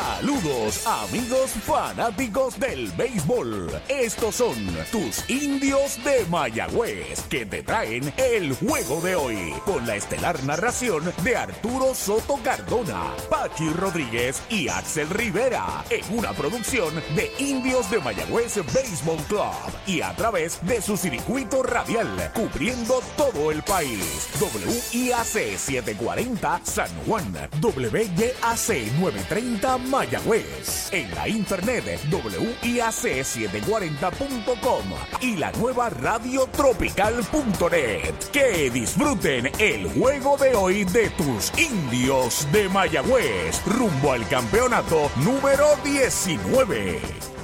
Saludos amigos fanáticos del béisbol. Estos son tus indios de Mayagüez que te traen el juego de hoy con la estelar narración de Arturo Soto Cardona, Pachi Rodríguez y Axel Rivera en una producción de Indios de Mayagüez Baseball Club y a través de su circuito radial cubriendo todo el país. WIAC 740 San Juan, WYAC 930 Mayagüez. En la internet WIAC740.com y la nueva radiotropical.net. Que disfruten el juego de hoy de tus indios de Mayagüez rumbo al campeonato número 19.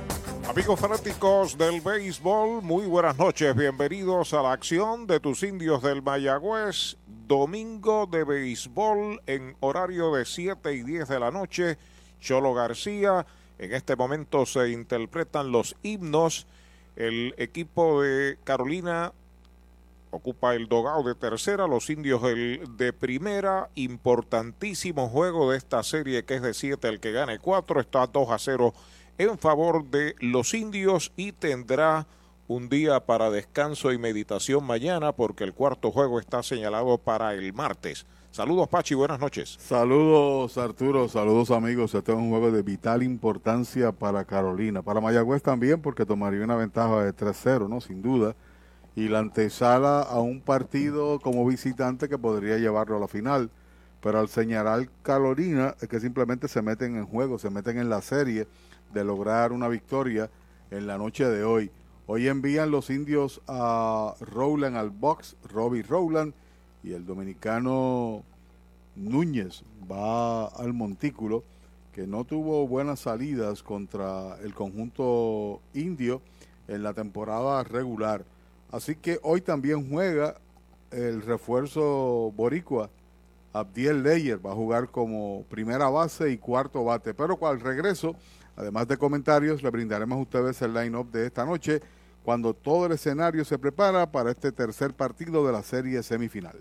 Amigos fanáticos del béisbol, muy buenas noches. Bienvenidos a la acción de tus indios del Mayagüez. Domingo de béisbol en horario de 7 y 10 de la noche. Cholo García. En este momento se interpretan los himnos. El equipo de Carolina ocupa el dogado de tercera, los indios el de primera. Importantísimo juego de esta serie que es de 7, el que gane 4 está 2 a 0 en favor de los indios y tendrá un día para descanso y meditación mañana porque el cuarto juego está señalado para el martes. Saludos Pachi, buenas noches. Saludos Arturo, saludos amigos. Este es un juego de vital importancia para Carolina, para Mayagüez también porque tomaría una ventaja de 3-0, ¿no? Sin duda. Y la antesala a un partido como visitante que podría llevarlo a la final. Pero al señalar Carolina es que simplemente se meten en juego, se meten en la serie de lograr una victoria en la noche de hoy. Hoy envían los indios a Rowland al box, Robbie Rowland, y el dominicano Núñez va al montículo, que no tuvo buenas salidas contra el conjunto indio en la temporada regular. Así que hoy también juega el refuerzo boricua, Abdiel Leyer, va a jugar como primera base y cuarto bate, pero al regreso, además de comentarios, le brindaremos a ustedes el line-up de esta noche cuando todo el escenario se prepara para este tercer partido de la serie semifinal.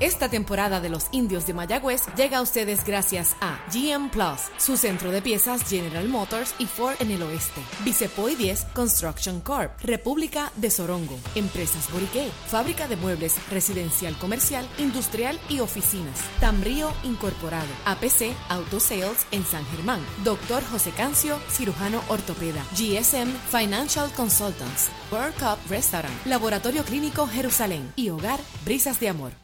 Esta temporada de los indios de Mayagüez llega a ustedes gracias a GM Plus, su centro de piezas General Motors y Ford en el oeste. Vicepoy 10 Construction Corp, República de Sorongo, Empresas Boriqué, Fábrica de Muebles Residencial Comercial, Industrial y Oficinas. Tambrío Incorporado, APC Auto Sales en San Germán. Doctor José Cancio, cirujano ortopeda. GSM Financial Consultants. World Cup Restaurant, Laboratorio Clínico Jerusalén y Hogar Brisas de Amor.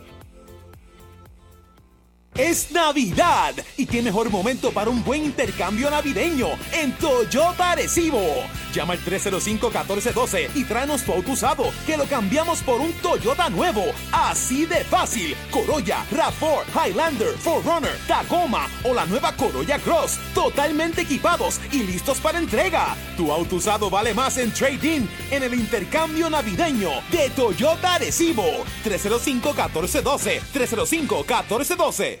Es Navidad y qué mejor momento para un buen intercambio navideño en Toyota Arecibo. Llama al 305-1412 y tráenos tu auto usado que lo cambiamos por un Toyota nuevo. Así de fácil. Corolla, RAV4, Highlander, 4Runner, Tacoma o la nueva Corolla Cross. Totalmente equipados y listos para entrega. Tu auto usado vale más en trading en el intercambio navideño de Toyota Arecibo. 305-1412. 305-1412.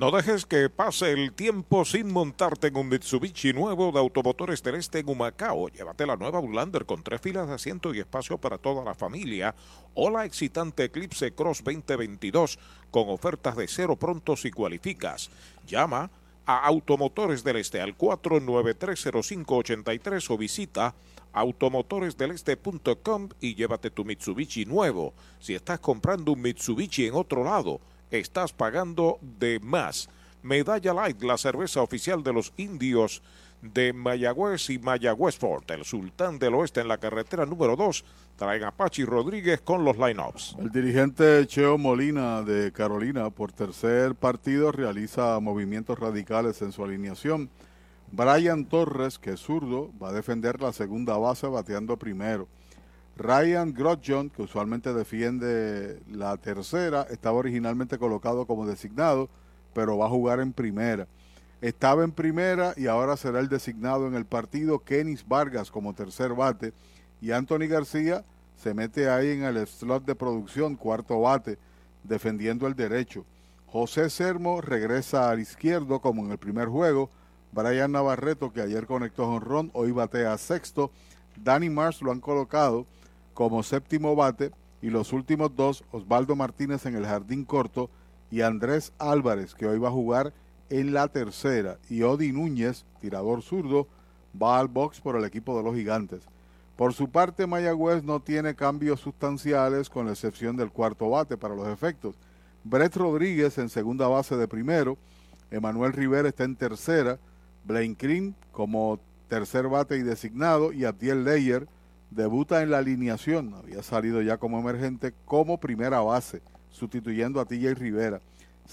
No dejes que pase el tiempo sin montarte en un Mitsubishi nuevo de Automotores del Este en Humacao. Llévate la nueva Outlander con tres filas de asiento y espacio para toda la familia o la excitante Eclipse Cross 2022 con ofertas de cero pronto si cualificas. Llama a Automotores del Este al 4930583 o visita automotoresdeleste.com y llévate tu Mitsubishi nuevo. Si estás comprando un Mitsubishi en otro lado, estás pagando de más. Medalla Light, la cerveza oficial de los indios de Mayagüez y Mayagüez Fort, el sultán del oeste en la carretera número 2, traen a Pachi Rodríguez con los lineups. El dirigente Cheo Molina de Carolina por tercer partido realiza movimientos radicales en su alineación. Brian Torres, que es zurdo, va a defender la segunda base bateando primero. Ryan Grotjon, que usualmente defiende la tercera, estaba originalmente colocado como designado, pero va a jugar en primera. Estaba en primera y ahora será el designado en el partido Kenis Vargas como tercer bate y Anthony García se mete ahí en el slot de producción, cuarto bate, defendiendo el derecho. José Sermo regresa al izquierdo como en el primer juego. Brian Navarreto, que ayer conectó honrón, hoy batea sexto. Danny Mars lo han colocado como séptimo bate y los últimos dos, Osvaldo Martínez en el jardín corto y Andrés Álvarez, que hoy va a jugar en la tercera y Odi Núñez, tirador zurdo, va al box por el equipo de los gigantes. Por su parte, Mayagüez no tiene cambios sustanciales con la excepción del cuarto bate para los efectos. Brett Rodríguez en segunda base de primero, Emanuel Rivera está en tercera, Blaine Green como tercer bate y designado y Abdiel Leyer debuta en la alineación, había salido ya como emergente como primera base, sustituyendo a TJ Rivera.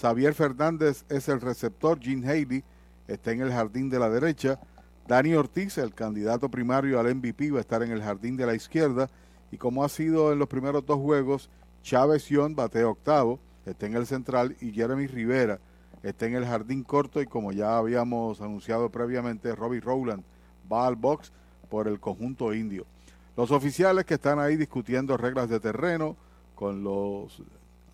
Xavier Fernández es el receptor, Gene Haley está en el jardín de la derecha, Dani Ortiz, el candidato primario al MVP, va a estar en el jardín de la izquierda y como ha sido en los primeros dos juegos, Chávez Young batea octavo, está en el central y Jeremy Rivera está en el jardín corto y como ya habíamos anunciado previamente, Robbie Rowland va al box por el conjunto indio. Los oficiales que están ahí discutiendo reglas de terreno con los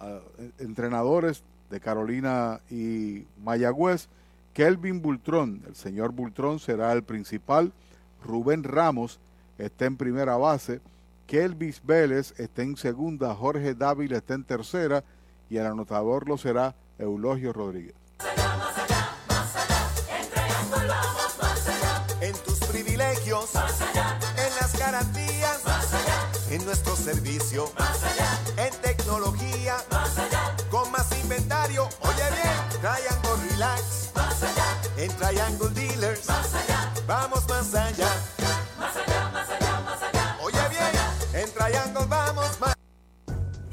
ah, entrenadores de Carolina y Mayagüez. Kelvin Bultrón, el señor Bultrón será el principal. Rubén Ramos está en primera base. Kelvis Vélez está en segunda. Jorge Dávila está en tercera. Y el anotador lo será Eulogio Rodríguez. En tus privilegios, en nuestro servicio, en tecnología inventario. Oye bien, Triangle Relax. Más allá. En Triangle Dealers. Más allá. Vamos más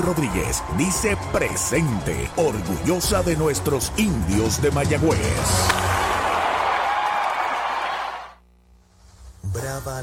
Rodríguez dice presente, orgullosa de nuestros indios de Mayagüez. Brava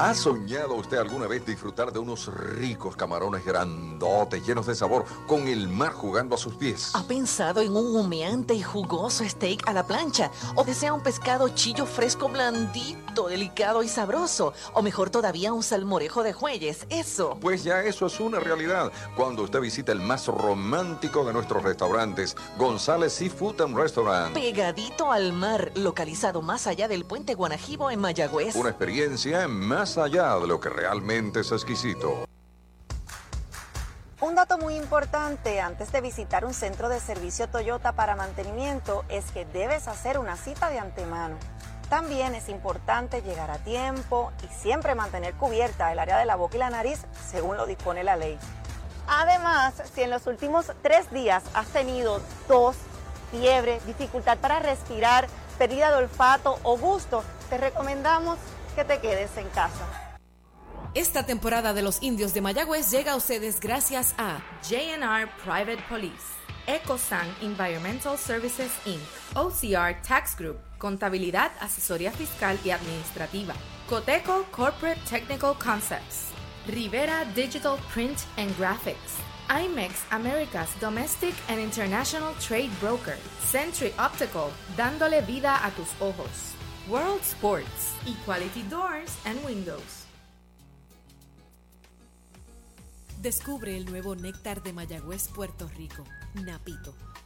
¿Ha soñado usted alguna vez disfrutar de unos ricos camarones grandotes, llenos de sabor, con el mar jugando a sus pies? ¿Ha pensado en un humeante y jugoso steak a la plancha? ¿O desea un pescado chillo fresco blandito, delicado y sabroso? ¿O mejor todavía un salmorejo de jueyes? Eso. Pues ya eso es una realidad cuando usted visita el más romántico de nuestros restaurantes, González Seafood and Restaurant. Pegadito al mar, localizado más allá del puente Guanajibo en Mayagüez. Una experiencia más allá de lo que realmente es exquisito. Un dato muy importante antes de visitar un centro de servicio Toyota para mantenimiento es que debes hacer una cita de antemano. También es importante llegar a tiempo y siempre mantener cubierta el área de la boca y la nariz según lo dispone la ley. Además, si en los últimos tres días has tenido tos, fiebre, dificultad para respirar, pérdida de olfato o gusto, te recomendamos que te quedes en casa. Esta temporada de los indios de Mayagüez llega a ustedes gracias a JNR Private Police, EcoSan Environmental Services Inc., OCR Tax Group, Contabilidad, Asesoría Fiscal y Administrativa, Coteco Corporate Technical Concepts, Rivera Digital Print and Graphics, IMEX America's Domestic and International Trade Broker, Century Optical, dándole vida a tus ojos. World Sports, Equality Doors and Windows. Descubre el nuevo néctar de Mayagüez, Puerto Rico, Napito,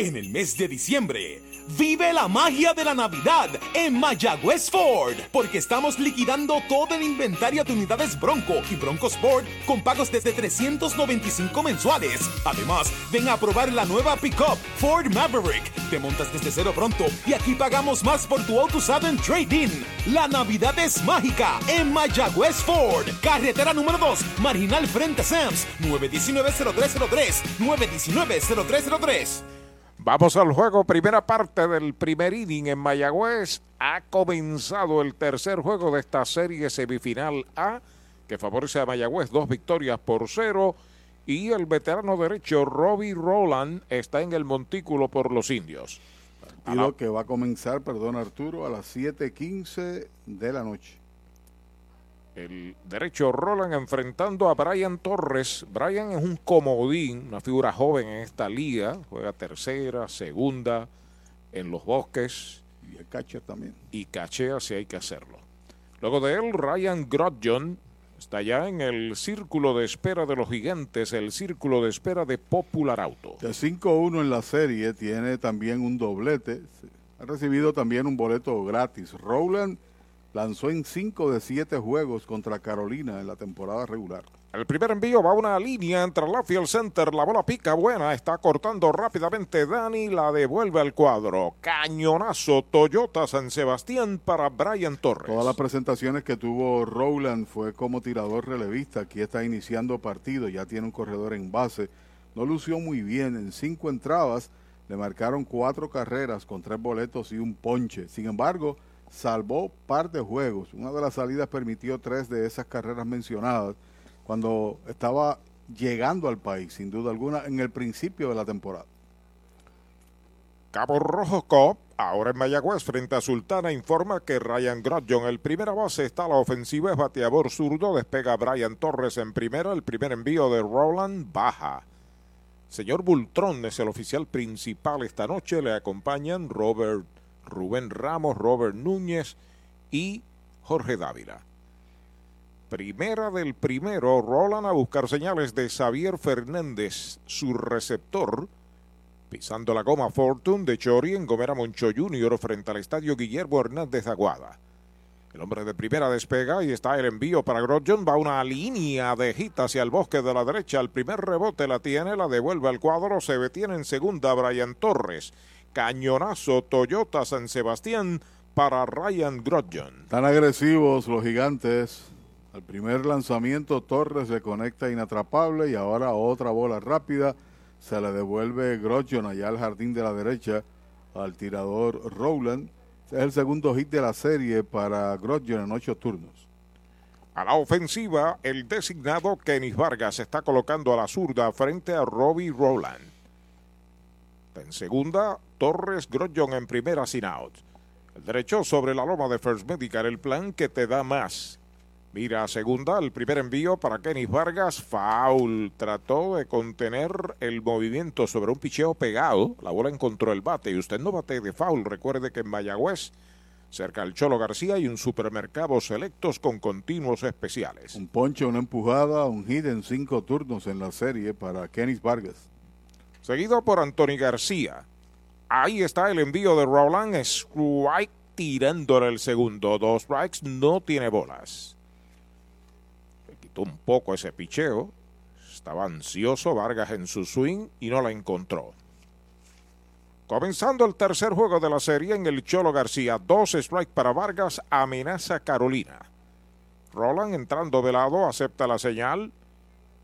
En el mes de diciembre, Vive la magia de la Navidad en Mayagüez Ford, porque estamos liquidando todo el inventario de unidades Bronco y Bronco Sport con pagos desde 395 mensuales. Además, ven a probar la nueva pickup Ford Maverick. Te montas desde cero pronto y aquí pagamos más por tu auto usado en trading. La Navidad es mágica en Mayagüez Ford, carretera número 2, marginal frente a Sams, 919-0303, 919-0303. Vamos al juego, primera parte del primer inning en Mayagüez. Ha comenzado el tercer juego de esta serie semifinal A, que favorece a Mayagüez, dos victorias por cero. Y el veterano derecho Robbie Roland está en el montículo por los indios. Partido que va a comenzar, perdón Arturo, a las 7.15 de la noche. El derecho Roland enfrentando a Brian Torres. Brian es un comodín, una figura joven en esta liga. Juega tercera, segunda, en los bosques. Y el catcher también. Y cachea si hay que hacerlo. Luego de él, Ryan Grodjon está ya en el círculo de espera de los gigantes, el círculo de espera de Popular Auto. De 5-1 en la serie, tiene también un doblete. Ha recibido también un boleto gratis. Roland lanzó en 5 de 7 juegos contra Carolina en la temporada regular. El primer envío va a una línea entre la field center, la bola pica buena, está cortando rápidamente Dani, la devuelve al cuadro. Cañonazo Toyota San Sebastián para Brian Torres. Todas las presentaciones que tuvo Rowland fue como tirador relevista, aquí está iniciando partido, ya tiene un corredor en base. No lució muy bien, en cinco entradas le marcaron cuatro carreras con tres boletos y un ponche. Sin embargo, salvó par de juegos. Una de las salidas permitió tres de esas carreras mencionadas cuando estaba llegando al país, sin duda alguna, en el principio de la temporada. Cabo Rojo Cop, ahora en Mayagüez, frente a Sultana, informa que Ryan Grodjon, el primera base, está a la ofensiva, es bateador zurdo, despega Brian Torres en primera, el primer envío de Roland baja. Señor Bultrón es el oficial principal esta noche, le acompañan Robert Rubén Ramos, Robert Núñez y Jorge Dávila. Primera del primero, Roland a buscar señales de Xavier Fernández, su receptor. Pisando la goma Fortune de Chori en Gomera Moncho Jr. frente al estadio Guillermo Hernández Aguada. El hombre de primera despega y está el envío para Grodjon. Va una línea de hit hacia el bosque de la derecha. El primer rebote la tiene, la devuelve al cuadro. Se detiene en segunda Brian Torres. Cañonazo Toyota San Sebastián para Ryan Grodjon. Tan agresivos los gigantes. Al primer lanzamiento Torres le conecta inatrapable y ahora otra bola rápida. Se le devuelve Grodjon allá al jardín de la derecha al tirador Rowland. Es el segundo hit de la serie para Grodjon en ocho turnos. A la ofensiva, el designado Kenis Vargas está colocando a la zurda frente a Robbie Rowland. En segunda, Torres Grodjon en primera sin out. El derecho sobre la loma de First Medical, el plan que te da más. Mira a segunda, el primer envío para Kenis Vargas, foul. Trató de contener el movimiento sobre un picheo pegado. La bola encontró el bate y usted no bate de foul. Recuerde que en Mayagüez, cerca del Cholo García, hay un supermercado selectos con continuos especiales. Un ponche, una empujada, un hit en cinco turnos en la serie para Kenis Vargas. Seguido por Anthony García. Ahí está el envío de Roland. Strike tirándole el segundo. Dos strikes, no tiene bolas un poco ese picheo. Estaba ansioso Vargas en su swing y no la encontró. Comenzando el tercer juego de la serie en el Cholo García, dos strikes para Vargas, amenaza Carolina. Roland entrando de lado, acepta la señal.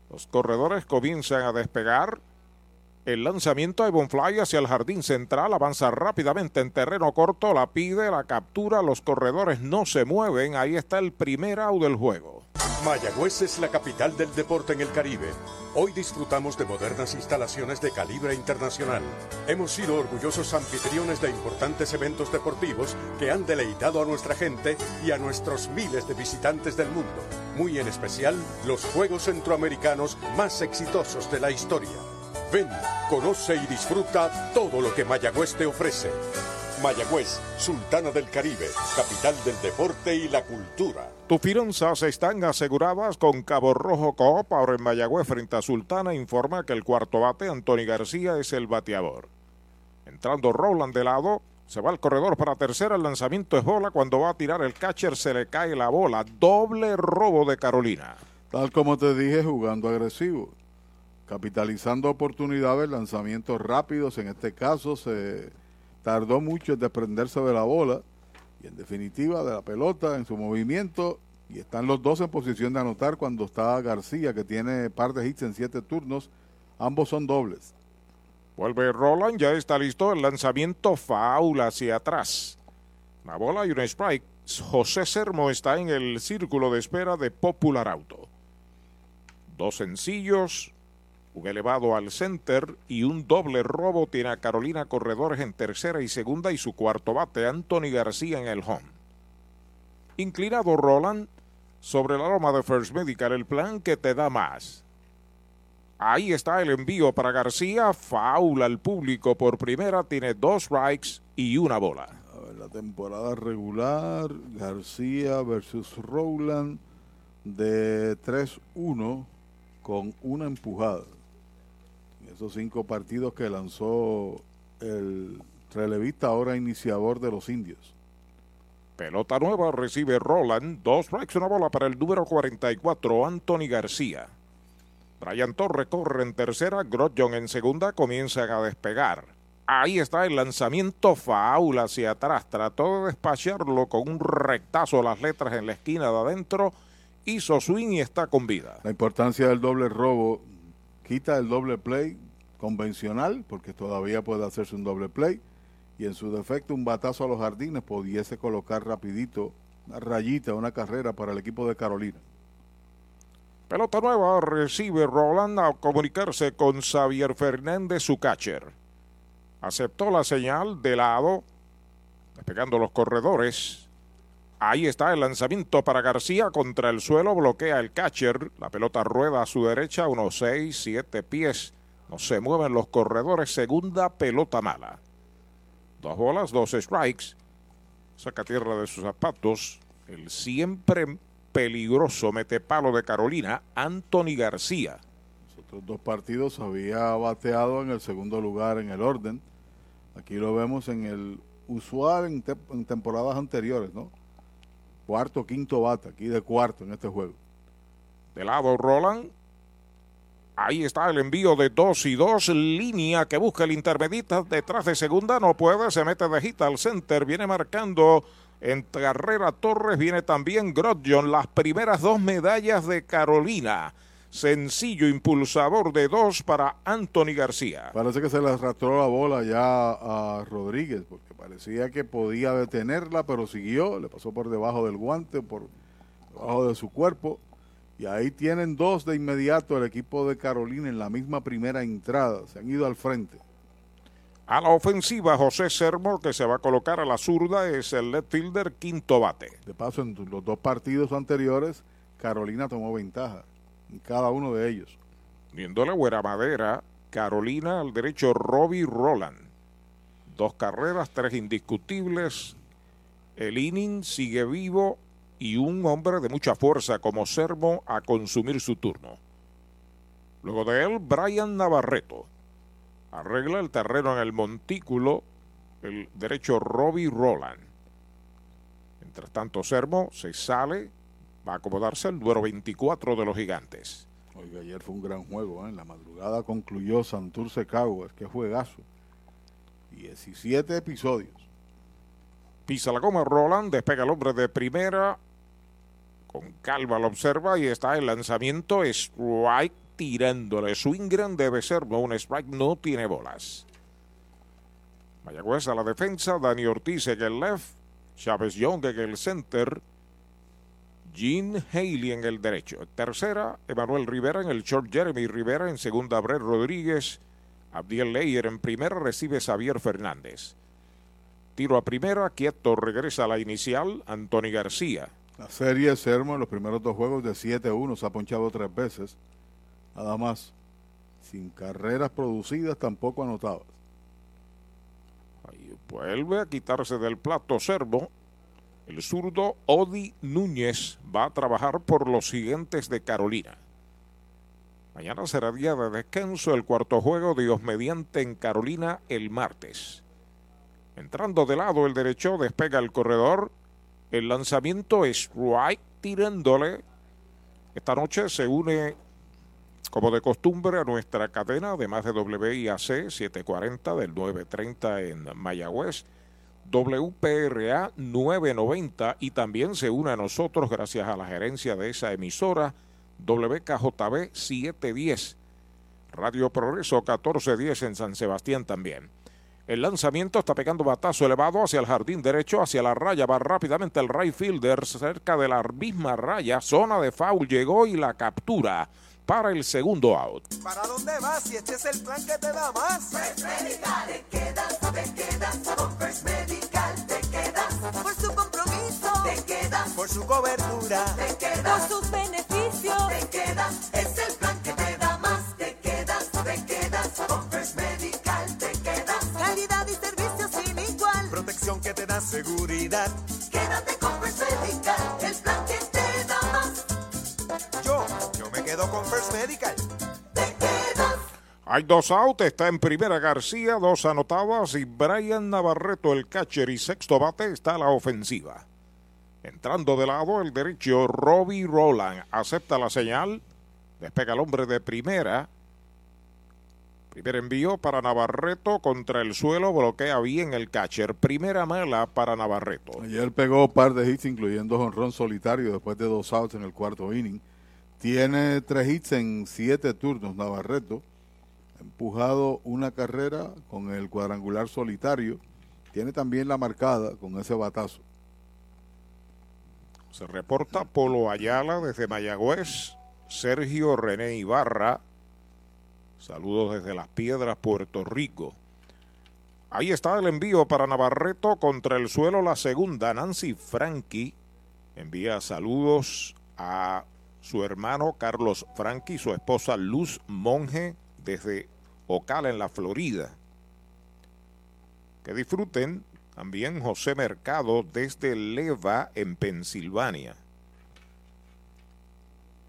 Los corredores comienzan a despegar. El lanzamiento de Fly hacia el jardín central avanza rápidamente en terreno corto, la pide, la captura, los corredores no se mueven, ahí está el primer out del juego. Mayagüez es la capital del deporte en el Caribe. Hoy disfrutamos de modernas instalaciones de calibre internacional. Hemos sido orgullosos anfitriones de importantes eventos deportivos que han deleitado a nuestra gente y a nuestros miles de visitantes del mundo. Muy en especial los Juegos Centroamericanos más exitosos de la historia. Ven, conoce y disfruta todo lo que Mayagüez te ofrece. Mayagüez, Sultana del Caribe, capital del deporte y la cultura. Tus finanzas están aseguradas con Cabo Rojo Coop. Ahora en Mayagüez frente a Sultana informa que el cuarto bate, Anthony García, es el bateador. Entrando Roland de lado, Se va al corredor para tercera. El lanzamiento es bola. Cuando va a tirar el catcher se le cae la bola. Doble robo de Carolina. Tal como te dije, jugando agresivo. Capitalizando oportunidades, lanzamientos rápidos. En este caso se tardó mucho en desprenderse de la bola. Y en definitiva de la pelota en su movimiento. Y están los dos en posición de anotar cuando está García, que tiene par de hits en siete turnos. Ambos son dobles. Vuelve Roland, ya está listo el lanzamiento faula hacia atrás. Una bola y un strike. José Sermo está en el círculo de espera de Popular Auto. Dos sencillos, un elevado al center y un doble robo tiene a Carolina Corredores en tercera y segunda y su cuarto bate Anthony García en el home. Inclinado Roland sobre la loma de First Medical, el plan que te da más. Ahí está el envío para García. Faula al público por primera. Tiene dos strikes y una bola. A ver, la temporada regular. García versus Rowland de 3-1 con una empujada. Esos cinco partidos que lanzó el relevista, ahora iniciador de los indios. Pelota nueva recibe Roland. Dos strikes, una bola para el número 44, Anthony García. Brian Torre corre en tercera, Grotjon en segunda, comienzan a despegar. Ahí está el lanzamiento faula hacia atrás. Trató de despacharlo con un rectazo las letras en la esquina de adentro. Hizo swing y está con vida. La importancia del doble robo quita el doble play convencional, porque todavía puede hacerse un doble play. Y en su defecto, un batazo a los jardines pudiese colocar rapidito una rayita, una carrera para el equipo de Carolina. Pelota nueva recibe Roland a comunicarse con Xavier Fernández, su catcher. Aceptó la señal de lado, despegando los corredores. Ahí está el lanzamiento para García contra el suelo, bloquea el catcher. La pelota rueda a su derecha, unos 6, 7 pies. No se mueven los corredores, segunda pelota mala. Dos bolas, dos strikes. Saca tierra de sus zapatos. El siempre peligroso metepalo de Carolina, Anthony García. Los otros dos partidos había bateado en el segundo lugar en el orden. Aquí lo vemos en el usual en, te en temporadas anteriores, ¿no? Cuarto, quinto bate, aquí de cuarto en este juego. De lado Roland. Ahí está el envío de dos y dos. Línea que busca el intermedista detrás de segunda. No puede. Se mete de hit al center. Viene marcando en carrera Torres viene también Grodjon, las primeras dos medallas de Carolina. Sencillo impulsador de dos para Anthony García. Parece que se le arrastró la bola ya a Rodríguez, porque parecía que podía detenerla, pero siguió, le pasó por debajo del guante, por debajo de su cuerpo. Y ahí tienen dos de inmediato el equipo de Carolina en la misma primera entrada. Se han ido al frente. A la ofensiva, José Sermo, que se va a colocar a la zurda, es el left fielder quinto bate. De paso, en los dos partidos anteriores, Carolina tomó ventaja en cada uno de ellos. Viéndole buena madera, Carolina al derecho, Robbie Roland. Dos carreras, tres indiscutibles. El inning sigue vivo y un hombre de mucha fuerza como Sermo a consumir su turno. Luego de él, Brian Navarreto arregla el terreno en el montículo el derecho Robbie Roland. Mientras tanto, Sermo se sale, va a acomodarse el número 24 de los gigantes. Oiga, ayer fue un gran juego, ¿eh? en la madrugada concluyó Santurce Caguas, que juegazo. 17 episodios. Pisa la goma Roland, despega el hombre de primera. Con calma lo observa y está el lanzamiento strike tirándole. Swingran debe ser un strike, no tiene bolas. Mayagüez a la defensa, Dani Ortiz en el left, Chávez Young en el center, Gene Haley en el derecho. Tercera, Emanuel Rivera en el short, Jeremy Rivera en segunda, Brett Rodríguez, Abdiel Leyer en primera, recibe Xavier Fernández. Tiro a primera, quieto, regresa a la inicial, Anthony García. La serie Sermo en los primeros dos juegos de 7-1 se ha ponchado tres veces nada más, sin carreras producidas tampoco anotadas. Ahí vuelve a quitarse del plato servo. El zurdo Odi Núñez va a trabajar por los siguientes de Carolina. Mañana será día de descanso, el cuarto juego, Dios mediante, en Carolina el martes. Entrando de lado el derecho, despega el corredor. El lanzamiento es right tirándole. Esta noche se une, como de costumbre, a nuestra cadena, además de WIAC 740 del 930 en Mayagüez. WPRA 990 y también se une a nosotros gracias a la gerencia de esa emisora WKJB 710 Radio Progreso 1410 en San Sebastián también. El lanzamiento está pegando batazo elevado hacia el jardín derecho, hacia la raya. Va rápidamente el right fielder cerca de la misma raya. Zona de foul llegó y la captura para el segundo out. ¿Para dónde vas? Si este es el plan que te da más. First Medical, te quedas, te quedas. Con First Medical, te quedas. Por su compromiso, te quedas. Por su cobertura, te quedas. Por sus beneficios, te quedas. Es Protección que te da seguridad. Quédate con First Medical, el plan que te da más. Yo, yo me quedo con First Medical. Hay dos outs, está en primera García, dos anotadas y Brian Navarreto, el catcher y sexto bate, está a la ofensiva. Entrando de lado el derecho, Robbie Roland acepta la señal, despega el hombre de primera. Primer envío para Navarreto contra el suelo, bloquea bien el catcher. Primera mala para Navarreto. Ayer pegó un par de hits, incluyendo honrón solitario después de dos outs en el cuarto inning. Tiene tres hits en siete turnos, Navarreto. Ha empujado una carrera con el cuadrangular solitario. Tiene también la marcada con ese batazo. Se reporta Polo Ayala desde Mayagüez. Sergio René Ibarra. Saludos desde Las Piedras, Puerto Rico. Ahí está el envío para Navarreto contra el suelo la segunda. Nancy Frankie envía saludos a su hermano Carlos Frankie y su esposa Luz Monge desde Ocala en la Florida. Que disfruten también José Mercado desde Leva en Pensilvania.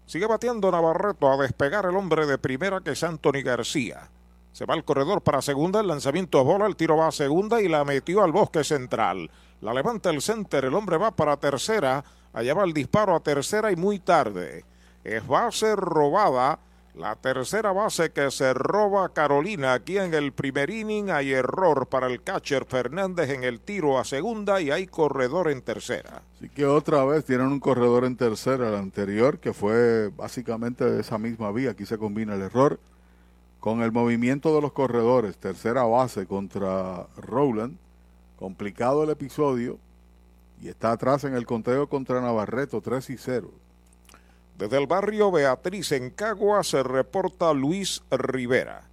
Sigue bateando Navarreto a despegar el hombre de primera que es Anthony García. Se va al corredor para segunda, el lanzamiento a bola, el tiro va a segunda y la metió al bosque central. La levanta el center, el hombre va para tercera, allá va el disparo a tercera y muy tarde. Es base robada, la tercera base que se roba Carolina. Aquí en el primer inning hay error para el catcher Fernández en el tiro a segunda y hay corredor en tercera. Así que otra vez tienen un corredor en tercera, el anterior, que fue básicamente de esa misma vía. Aquí se combina el error con el movimiento de los corredores. Tercera base contra Rowland. Complicado el episodio. Y está atrás en el conteo contra Navarreto, 3 y 0. Desde el barrio Beatriz en Cagua se reporta Luis Rivera.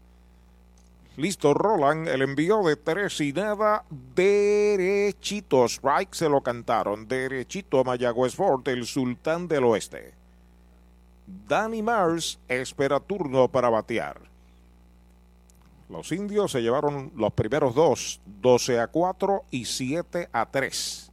Listo, Roland, el envío de tres y nada, derechito. Strike se lo cantaron, derechito a Mayagüez Ford, el sultán del oeste. Danny Mars espera turno para batear. Los indios se llevaron los primeros dos, 12 a 4 y 7 a 3.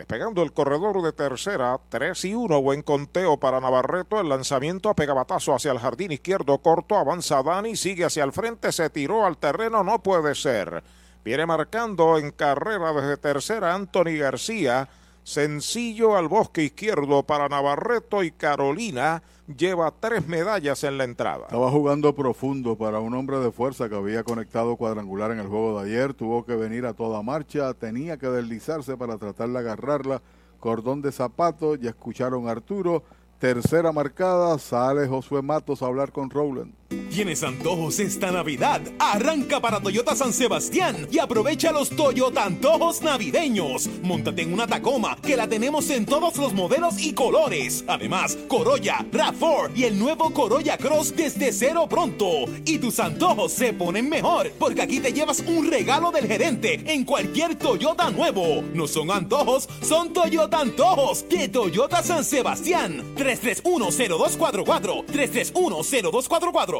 Despegando el corredor de tercera, 3 y 1, buen conteo para Navarreto. El lanzamiento a pegabatazo hacia el jardín izquierdo corto. Avanza Dani, sigue hacia el frente, se tiró al terreno, no puede ser. Viene marcando en carrera desde tercera Anthony García. Sencillo al bosque izquierdo para Navarreto y Carolina lleva tres medallas en la entrada. Estaba jugando profundo para un hombre de fuerza que había conectado cuadrangular en el juego de ayer. Tuvo que venir a toda marcha, tenía que deslizarse para tratar de agarrarla. Cordón de zapato, ya escucharon a Arturo. Tercera marcada, sale Josué Matos a hablar con Rowland. ¿Tienes antojos esta Navidad? Arranca para Toyota San Sebastián y aprovecha los Toyota Antojos Navideños. Móntate en una Tacoma que la tenemos en todos los modelos y colores. Además, Corolla, RAV4 y el nuevo Corolla Cross desde cero pronto. Y tus antojos se ponen mejor porque aquí te llevas un regalo del gerente en cualquier Toyota nuevo. No son antojos, son Toyota Antojos de Toyota San Sebastián. 3310244 3310244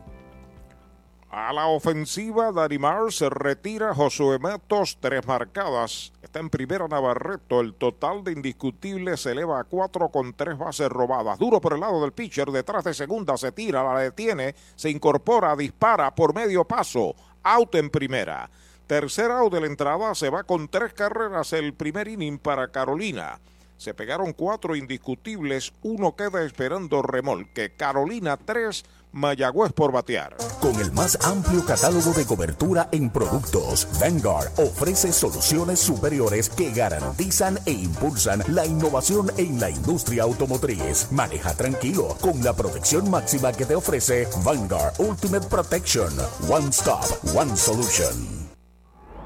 A la ofensiva, Darimar se retira Josué Matos, tres marcadas. Está en primera Navarreto. El total de indiscutibles se eleva a cuatro con tres bases robadas. Duro por el lado del pitcher, detrás de segunda se tira, la detiene, se incorpora, dispara por medio paso. Out en primera. Tercer out de la entrada se va con tres carreras el primer inning para Carolina. Se pegaron cuatro indiscutibles, uno queda esperando remolque. Carolina 3, Mayagüez por batear. Con el más amplio catálogo de cobertura en productos, Vanguard ofrece soluciones superiores que garantizan e impulsan la innovación en la industria automotriz. Maneja tranquilo con la protección máxima que te ofrece Vanguard Ultimate Protection. One Stop, One Solution.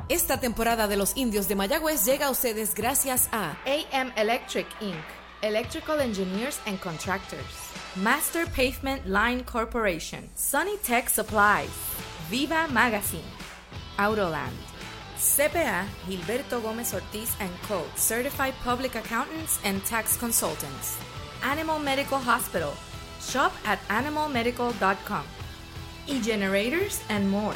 Esta temporada de los indios de Mayagüez llega a ustedes gracias a AM Electric Inc., Electrical Engineers and Contractors, Master Pavement Line Corporation, Sunny Tech Supplies, Viva Magazine, Autoland, CPA Gilberto Gómez Ortiz and Co., Certified Public Accountants and Tax Consultants, Animal Medical Hospital, shop at animalmedical.com, e-generators and more.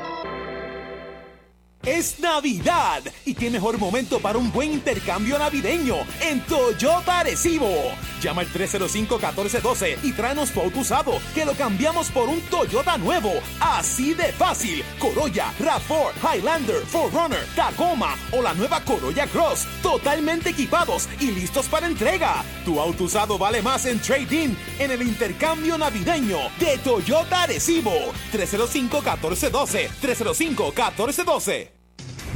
Es Navidad y qué mejor momento para un buen intercambio navideño en Toyota Arecibo. Llama al 305-1412 y tráenos tu auto usado que lo cambiamos por un Toyota nuevo. Así de fácil. Corolla, RAV4, Highlander, 4Runner, Tacoma o la nueva Corolla Cross. Totalmente equipados y listos para entrega. Tu auto usado vale más en trading en el intercambio navideño de Toyota Arecibo. 305-1412. 305-1412.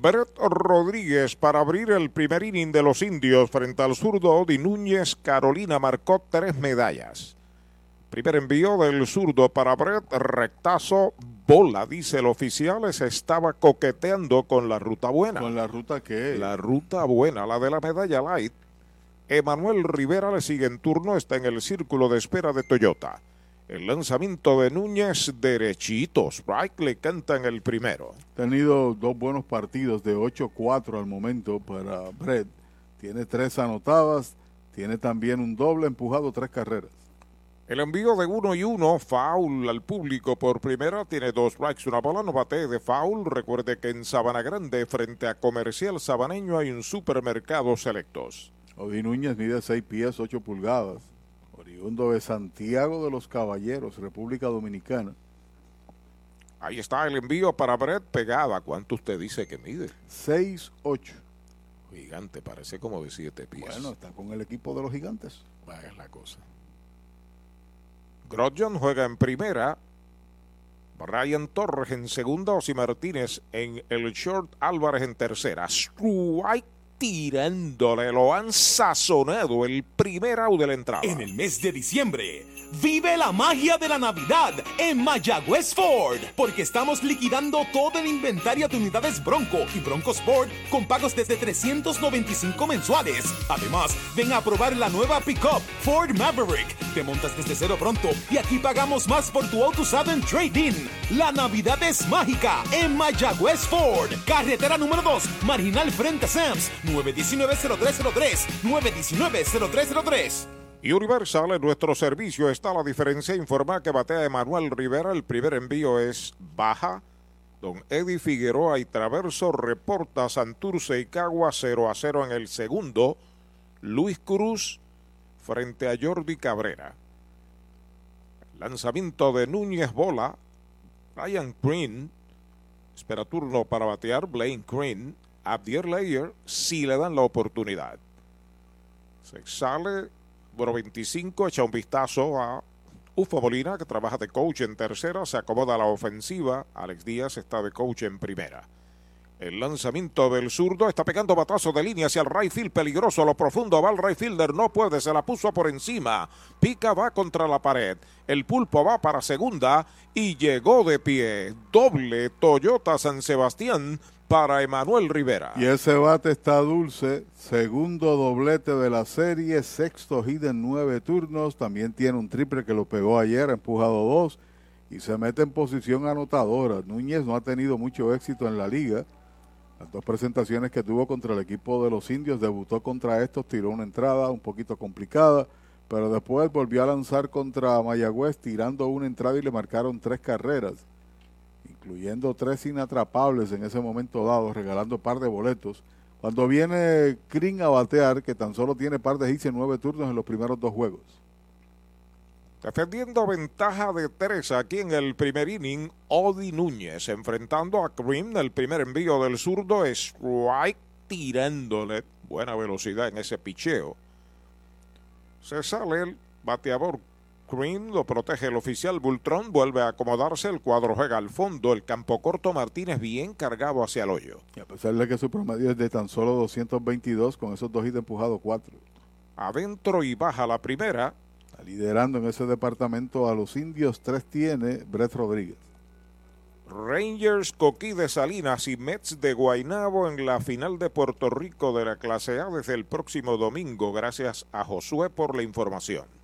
Brett Rodríguez para abrir el primer inning de los indios frente al zurdo Odi Núñez. Carolina marcó tres medallas. Primer envío del zurdo para Brett, rectazo, bola, dice el oficial, se estaba coqueteando con la ruta buena. ¿Con la ruta qué? La ruta buena, la de la medalla light. Emanuel Rivera le sigue en turno, está en el círculo de espera de Toyota. El lanzamiento de Núñez derechito. Strike le canta en el primero. Ha tenido dos buenos partidos de 8-4 al momento para Brett. Tiene tres anotadas, tiene también un doble empujado, tres carreras. El envío de uno y uno, foul al público por primera, tiene dos strikes, una bola, no bate de foul. Recuerde que en Sabana Grande, frente a Comercial Sabaneño, hay un supermercado selectos. Odi Núñez mide 6 pies, 8 pulgadas. Oriundo de Santiago de los Caballeros, República Dominicana. Ahí está el envío para Brett pegada. ¿Cuánto usted dice que mide? 6-8. Gigante, parece como de 7 pies. Bueno, está con el equipo de los gigantes. Vaya es la cosa. Grodjon juega en primera. Brian Torres en segunda. Osi Martínez en el short. Álvarez en tercera. Strike tirándole. Lo han sazonado el primer out de la entrada. En el mes de diciembre, vive la magia de la Navidad en Mayagüez Ford, porque estamos liquidando todo el inventario de unidades Bronco y Bronco Sport con pagos desde 395 mensuales. Además, ven a probar la nueva pickup Ford Maverick. Te montas desde cero pronto y aquí pagamos más por tu auto usado en trading. La Navidad es mágica en Mayagüez Ford, carretera número 2, marginal frente a Sams. 919-0303, 919-0303. Y Universal, en nuestro servicio está la diferencia. Informa que batea Emanuel Rivera. El primer envío es baja. Don Eddie Figueroa y Traverso reporta Santurce y Cagua 0 a 0 en el segundo. Luis Cruz frente a Jordi Cabrera. Lanzamiento de Núñez Bola. Ryan Green. Espera turno para batear Blaine Green. Abdier Layer si le dan la oportunidad. Se sale, bueno, 25, echa un vistazo a Ufo Molina, que trabaja de coach en tercera, se acomoda a la ofensiva. Alex Díaz está de coach en primera. El lanzamiento del zurdo está pegando batazo de línea hacia el right field peligroso. Lo profundo va el right fielder, no puede, se la puso por encima. Pica va contra la pared. El pulpo va para segunda y llegó de pie. Doble Toyota San Sebastián para Emanuel Rivera. Y ese bate está dulce, segundo doblete de la serie, sexto hit en nueve turnos, también tiene un triple que lo pegó ayer, empujado dos y se mete en posición anotadora. Núñez no ha tenido mucho éxito en la liga. Las dos presentaciones que tuvo contra el equipo de los indios, debutó contra estos, tiró una entrada un poquito complicada, pero después volvió a lanzar contra Mayagüez tirando una entrada y le marcaron tres carreras incluyendo tres inatrapables en ese momento dado, regalando par de boletos. Cuando viene Kring a batear, que tan solo tiene par de hits en nueve turnos en los primeros dos juegos. Defendiendo ventaja de tres aquí en el primer inning, Odi Núñez enfrentando a Krim. El primer envío del zurdo, strike tirándole buena velocidad en ese picheo. Se sale el bateador Green lo protege el oficial Bultrón, vuelve a acomodarse, el cuadro juega al fondo, el campo corto Martínez bien cargado hacia el hoyo. Y a pesar de que su promedio es de tan solo 222, con esos dos hits empujados cuatro. Adentro y baja la primera. Está liderando en ese departamento a los indios, tres tiene Brett Rodríguez. Rangers, Coquí de Salinas y Mets de Guaynabo en la final de Puerto Rico de la clase A desde el próximo domingo. Gracias a Josué por la información.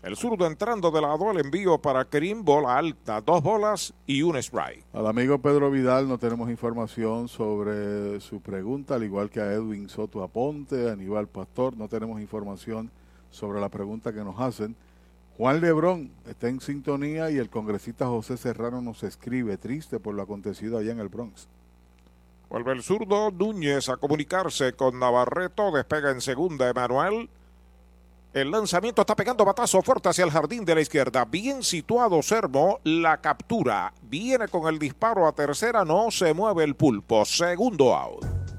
El zurdo entrando de lado, el envío para Kerim, bola alta, dos bolas y un strike. Al amigo Pedro Vidal no tenemos información sobre su pregunta, al igual que a Edwin Soto Aponte, a Aníbal Pastor, no tenemos información sobre la pregunta que nos hacen. Juan Lebrón está en sintonía y el congresista José Serrano nos escribe triste por lo acontecido allá en el Bronx. Vuelve el zurdo Núñez a comunicarse con Navarreto, despega en segunda Emanuel. El lanzamiento está pegando batazo fuerte hacia el jardín de la izquierda. Bien situado Sermo. La captura. Viene con el disparo a tercera. No se mueve el pulpo. Segundo out.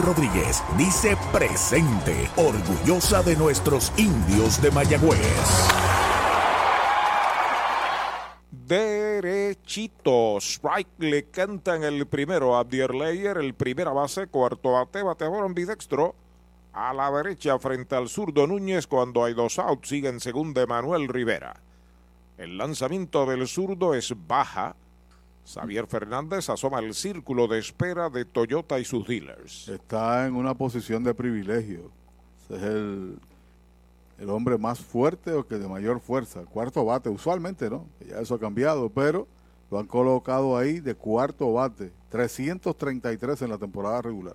Rodríguez dice presente, orgullosa de nuestros indios de Mayagüez. Derechito, strike le cantan el primero a Abdier Leyer, el primera base, cuarto bate, bateador ambidextro. A la derecha frente al zurdo Núñez cuando hay dos outs, sigue en segunda Manuel Rivera. El lanzamiento del zurdo es baja. Xavier Fernández asoma el círculo de espera de Toyota y sus dealers. Está en una posición de privilegio. Es el, el hombre más fuerte o que de mayor fuerza. Cuarto bate, usualmente no. Ya eso ha cambiado, pero lo han colocado ahí de cuarto bate. 333 en la temporada regular.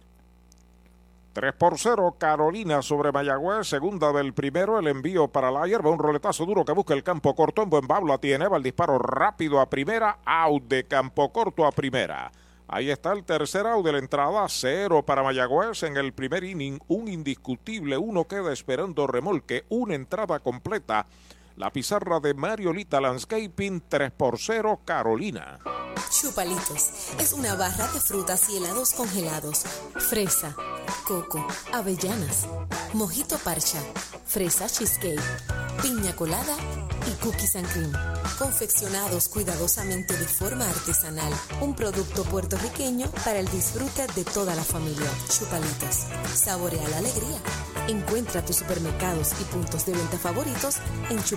3 por 0, Carolina sobre Mayagüez, segunda del primero, el envío para la hierba, un roletazo duro que busca el campo corto, en buen babla tiene, va el disparo rápido a primera, out de campo corto a primera. Ahí está el tercer out de la entrada, cero para Mayagüez en el primer inning, un indiscutible, uno queda esperando remolque, una entrada completa. La pizarra de Mariolita Landscaping 3 por 0 Carolina. Chupalitos es una barra de frutas y helados congelados. Fresa, coco, avellanas, mojito parcha, fresa cheesecake, piña colada y cookies and cream. Confeccionados cuidadosamente de forma artesanal. Un producto puertorriqueño para el disfrute de toda la familia. Chupalitos. Saborea la alegría. Encuentra tus supermercados y puntos de venta favoritos en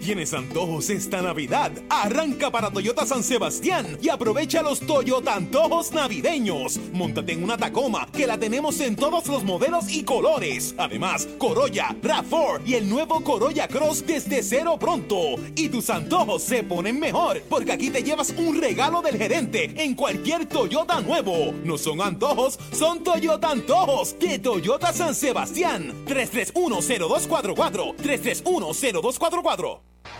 ¿Tienes antojos esta Navidad? Arranca para Toyota San Sebastián y aprovecha los Toyota Antojos Navideños. Móntate en una Tacoma que la tenemos en todos los modelos y colores. Además, Corolla, RAV4 y el nuevo Corolla Cross desde cero pronto. Y tus antojos se ponen mejor porque aquí te llevas un regalo del gerente en cualquier Toyota nuevo. No son antojos, son Toyota Antojos de Toyota San Sebastián. 3310244 3310244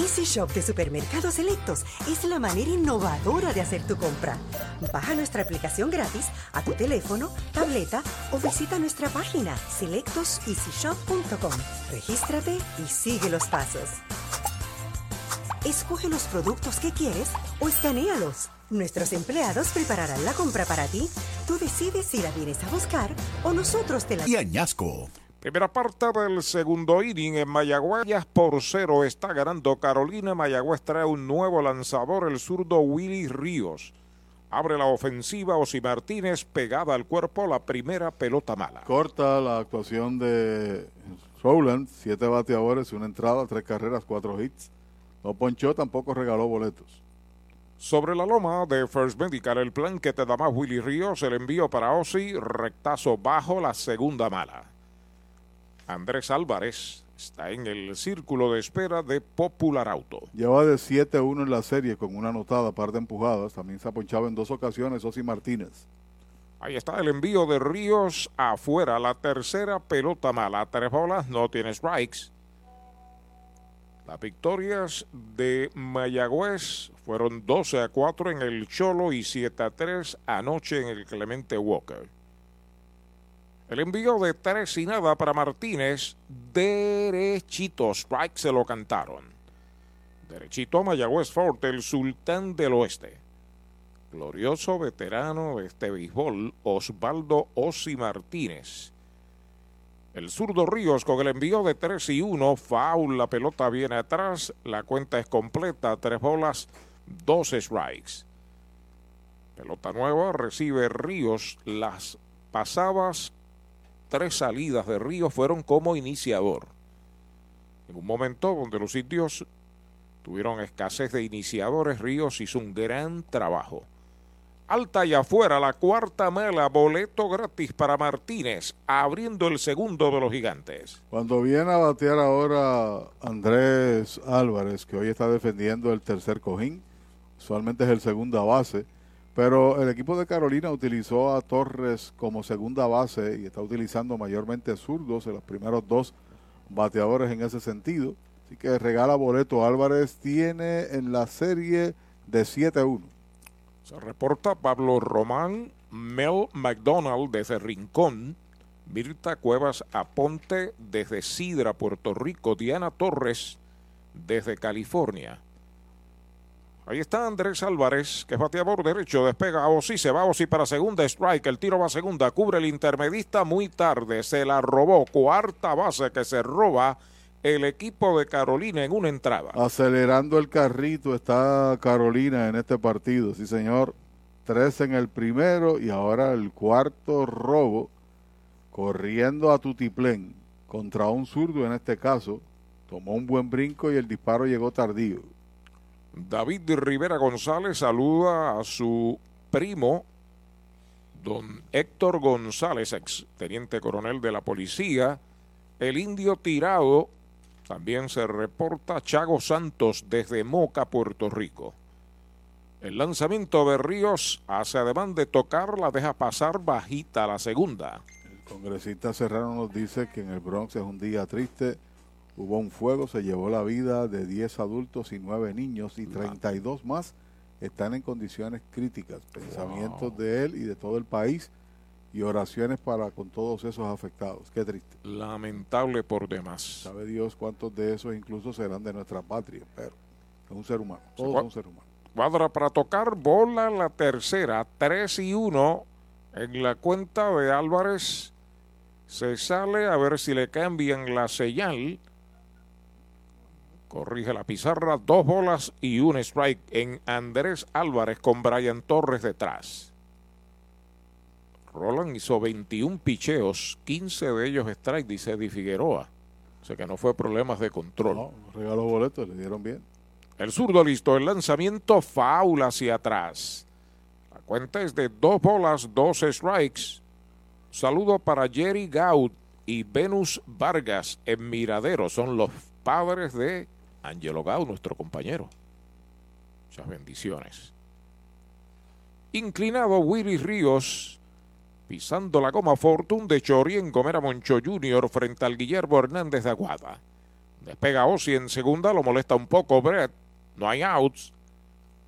Easy Shop de Supermercados Selectos es la manera innovadora de hacer tu compra. Baja nuestra aplicación gratis a tu teléfono, tableta o visita nuestra página selectoseasyshop.com. Regístrate y sigue los pasos. Escoge los productos que quieres o escanealos. Nuestros empleados prepararán la compra para ti. Tú decides si la vienes a buscar o nosotros te la... Y añasco. Primera parte del segundo inning en Mayagüez por cero está ganando Carolina. Mayagüez trae un nuevo lanzador, el zurdo Willy Ríos. Abre la ofensiva Osi Martínez pegada al cuerpo la primera pelota mala. Corta la actuación de Rowland, siete bateadores, una entrada, tres carreras, cuatro hits. No ponchó, tampoco regaló boletos. Sobre la loma de First Medical, el plan que te da más Willy Ríos, el envío para Osi, rectazo bajo la segunda mala. Andrés Álvarez está en el círculo de espera de Popular Auto. Lleva de 7-1 en la serie con una anotada, par de empujadas. También se ha ponchado en dos ocasiones Osi Martínez. Ahí está el envío de Ríos afuera. La tercera pelota mala. Tres bolas, no tiene strikes. Las victorias de Mayagüez fueron 12 a 4 en el Cholo y 7 a 3 anoche en el Clemente Walker. El envío de tres y nada para Martínez, derechito, strike se lo cantaron. Derechito a Mayagüez Fort, el sultán del oeste. Glorioso veterano de este béisbol, Osvaldo Osi Martínez. El zurdo Ríos con el envío de 3 y 1, foul, la pelota viene atrás, la cuenta es completa, tres bolas, dos strikes. Pelota nueva, recibe Ríos, las pasadas tres salidas de Ríos fueron como iniciador. En un momento donde los sitios tuvieron escasez de iniciadores, Ríos hizo un gran trabajo. Alta y afuera, la cuarta mala, boleto gratis para Martínez, abriendo el segundo de los gigantes. Cuando viene a batear ahora Andrés Álvarez, que hoy está defendiendo el tercer cojín, usualmente es el segunda base, Pero el equipo de Carolina utilizó a Torres como segunda base y está utilizando mayormente zurdos en los primeros dos bateadores en ese sentido. Así que regala boleto. Álvarez tiene en la serie de 7-1. Se reporta Pablo Román, Mel McDonald desde Rincón, Mirta Cuevas Aponte desde Sidra, Puerto Rico, Diana Torres desde California. Ahí está Andrés Álvarez, que es bateador derecho, despega a Osi, se va a Osi para segunda, strike, el tiro va a segunda, cubre el intermedista muy tarde, se la robó, cuarta base que se roba el equipo de Carolina en una entrada. Acelerando el carrito está Carolina en este partido, sí señor. Tres en el primero y ahora el cuarto robo, corriendo a Tutiplén contra un zurdo en este caso. Tomó un buen brinco y el disparo llegó tardío. David Rivera González saluda a su primo, don Héctor González, ex teniente coronel de la policía. El indio tirado también se reporta Chago Santos desde Moca, Puerto Rico. El lanzamiento de Ríos hace además de tocar, la deja pasar bajita la segunda. El congresista Serrano nos dice que en el Bronx es un día triste. Hubo un fuego, se llevó la vida de 10 adultos y 9 niños y 32 más están en condiciones críticas. Pensamientos de él y de todo el país y oraciones para con todos esos afectados. Qué triste. Lamentable por demás. Sabe Dios cuántos de esos incluso serán de nuestra patria, pero es un ser humano. Todos son ser humano. Cuadra para tocar, bola la tercera, 3 y 1 en la cuenta de Álvarez. Se sale a ver si le cambian la señal. Corrige la pizarra, dos bolas y un strike en Andrés Álvarez con Brian Torres detrás. Roland hizo 21 picheos, 15 de ellos strike, dice Eddie Figueroa. O sea que no fue problemas de control. No, regaló boletos, le dieron bien. El zurdo listo, el lanzamiento faula hacia atrás. La cuenta es de dos bolas, dos strikes. Saludo para Jerry Gaud y Venus Vargas en Miradero. Son los padres de Angelo Gaud, nuestro compañero. Muchas bendiciones. Inclinado Willy Ríos, pisando la goma Fortune de Chori en Gomera Moncho Jr. frente al Guillermo Hernández de Aguada. Despega Osi en segunda, lo molesta un poco Brett. No hay outs.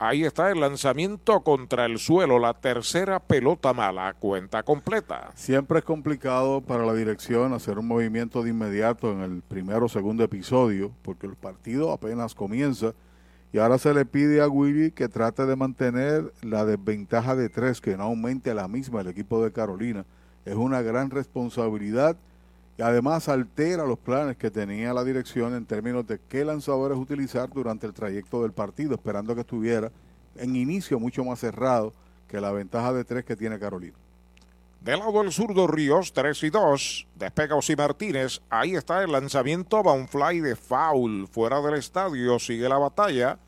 Ahí está el lanzamiento contra el suelo, la tercera pelota mala, cuenta completa. Siempre es complicado para la dirección hacer un movimiento de inmediato en el primero o segundo episodio, porque el partido apenas comienza. Y ahora se le pide a Willy que trate de mantener la desventaja de tres, que no aumente la misma el equipo de Carolina. Es una gran responsabilidad además altera los planes que tenía la dirección en términos de qué lanzadores utilizar durante el trayecto del partido, esperando que estuviera en inicio mucho más cerrado que la ventaja de tres que tiene Carolina. Del lado del zurdo Ríos, 3 y 2. Despega Osi Martínez. Ahí está el lanzamiento. Va un fly de foul. Fuera del estadio. Sigue la batalla.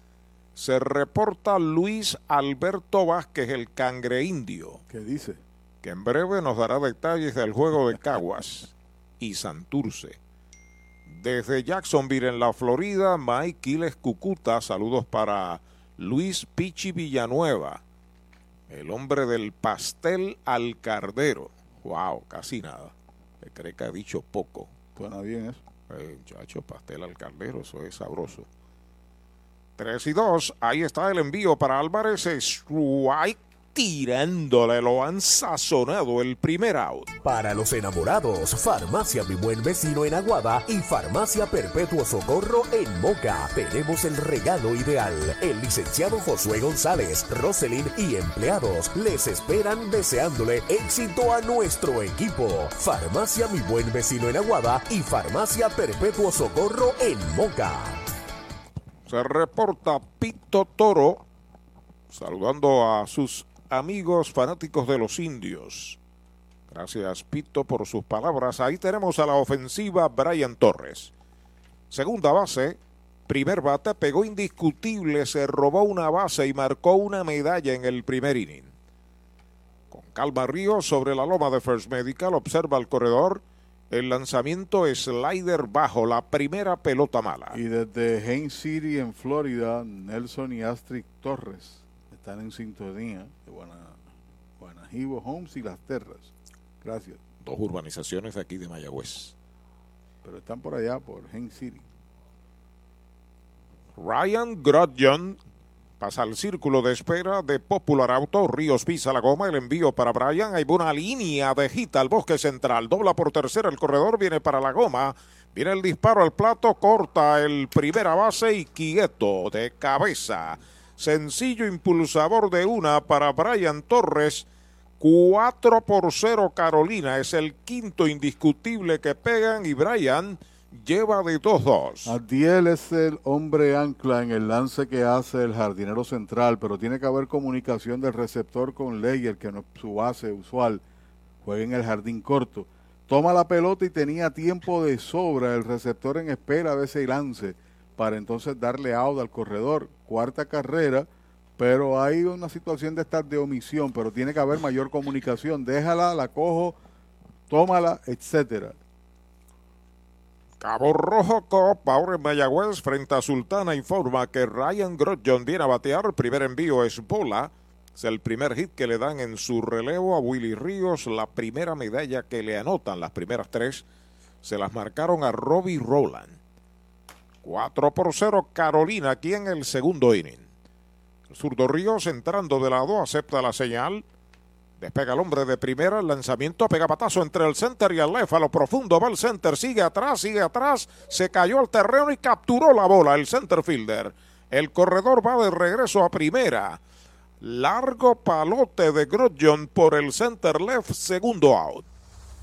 Se reporta Luis Alberto Vázquez, el cangre indio. ¿Qué dice? Que en breve nos dará detalles del juego de Caguas y Santurce. Desde Jacksonville, en la Florida, Mike Quiles Cucuta. Saludos para Luis Pichi Villanueva. El hombre del pastel al cardero. Wow, casi nada. Me cree que ha dicho poco. Suena bien eso. Eh, muchacho, pastel al cardero, eso es sabroso. 3 y 2, ahí está el envío para Álvarez. Strike tirándole, lo han sazonado el primer out. Para los enamorados, Farmacia Mi Buen Vecino en Aguada y Farmacia Perpetuo Socorro en Moca. Tenemos el regalo ideal. El licenciado Josué González, Roselyn y empleados les esperan deseándole éxito a nuestro equipo. Farmacia Mi Buen Vecino en Aguada y Farmacia Perpetuo Socorro en Moca. Se reporta Pito Toro saludando a sus amigos fanáticos de los indios. Gracias Pito por sus palabras. Ahí tenemos a la ofensiva Brian Torres. Segunda base, primer bate, pegó indiscutible, se robó una base y marcó una medalla en el primer inning. Con calma Ríos sobre la loma de First Medical, observa el corredor. El lanzamiento slider bajo, la primera pelota mala. Y desde Haines City en Florida, Nelson y Astrid Torres están en sintonía de Guana, Guanajibo, Homes y Las Terras. Gracias. Dos urbanizaciones de aquí de Mayagüez. Pero están por allá, por Hen City. Ryan Grodjon pasa al círculo de espera de Popular Auto. Ríos pisa la goma. El envío para Brian. Hay una línea de gita al bosque central. Dobla por tercera el corredor. Viene para la goma. Viene el disparo al plato. Corta el primera base y quieto de cabeza. Sencillo impulsador de una para Brian Torres. 4 por 0 Carolina. Es el quinto indiscutible que pegan y Brian lleva de 2-2. Adiel es el hombre ancla en el lance que hace el jardinero central, pero tiene que haber comunicación del receptor con Leyer, que no es su base usual. Juega en el jardín corto. Toma la pelota y tenía tiempo de sobra el receptor en espera de ese lance para entonces darle out al corredor. Cuarta carrera, pero hay una situación de estar de omisión, pero tiene que haber mayor comunicación. Déjala, la cojo, tómala, etcétera. Cabo Rojo Cop, ahora en Mayagüez, frente a Sultana, informa que Ryan Grodjon viene a batear. Primer envío es bola. Es el primer hit que le dan en su relevo a Willy Ríos. La primera medalla que le anotan, las primeras tres, se las marcaron a Robbie Rowland. 4 por 0 Carolina aquí en el segundo inning. El zurdo Ríos entrando de lado, acepta la señal. Despega el hombre de primera, el lanzamiento, pega patazo entre el center y el left, a lo profundo va el center, sigue atrás, sigue atrás, se cayó al terreno y capturó la bola el center fielder. El corredor va de regreso a primera. Largo palote de Grodjon por el center left, segundo out.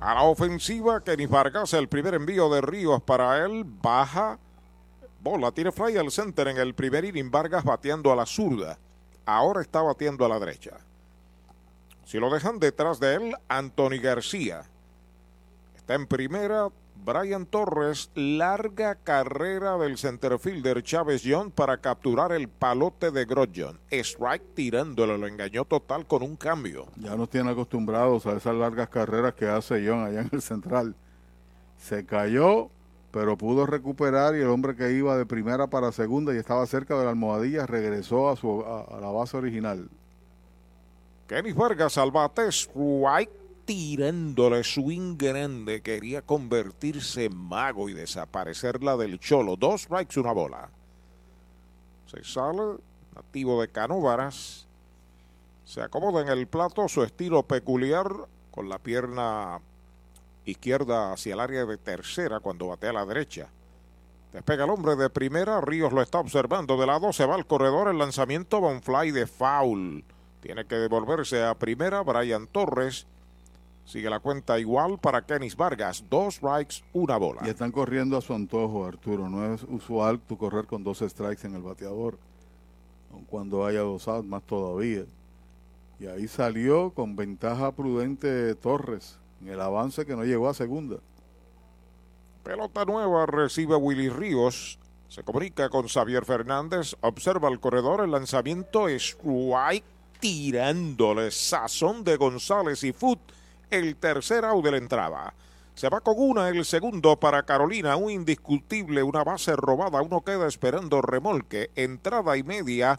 A la ofensiva, Kenny Vargas, el primer envío de Ríos para él, baja, bola, tiene fly al center en el primer inning, Vargas bateando a la zurda, ahora está bateando a la derecha. Si lo dejan detrás de él, Anthony García. Está en primera, Brian Torres, larga carrera del centerfielder Chávez John para capturar el palote de Grodjon. Strike tirándolo, lo engañó total con un cambio. Ya nos tienen acostumbrados a esas largas carreras que hace John allá en el central. Se cayó, pero pudo recuperar y el hombre que iba de primera para segunda y estaba cerca de la almohadilla regresó a, su, a, a la base original. Kenny Vargas al bate, strike tirándole swing grande, quería convertirse en mago y desaparecerla del cholo. Dos strikes, una bola. Se sale, nativo de Canóvaras. Se acomoda en el plato su estilo peculiar con la pierna izquierda hacia el área de tercera cuando batea a la derecha. Despega el hombre de primera, Ríos lo está observando de lado, se va al corredor, el lanzamiento va un fly de foul. Tiene que devolverse a primera, Brian Torres. Sigue la cuenta igual para Kenis Vargas. Dos strikes, una bola. Y están corriendo a su antojo, Arturo. No es usual tu correr con dos strikes en el bateador. Cuando haya dos outs, más todavía. Y ahí salió con ventaja prudente Torres en el avance que no llegó a segunda. Pelota nueva recibe Willy Ríos. Se comunica con Xavier Fernández. Observa el corredor. El lanzamiento es strike tirándole sazón de González y Foot el tercer out de la entrada. Se va con una el segundo para Carolina, un indiscutible, una base robada, uno queda esperando remolque, entrada y media.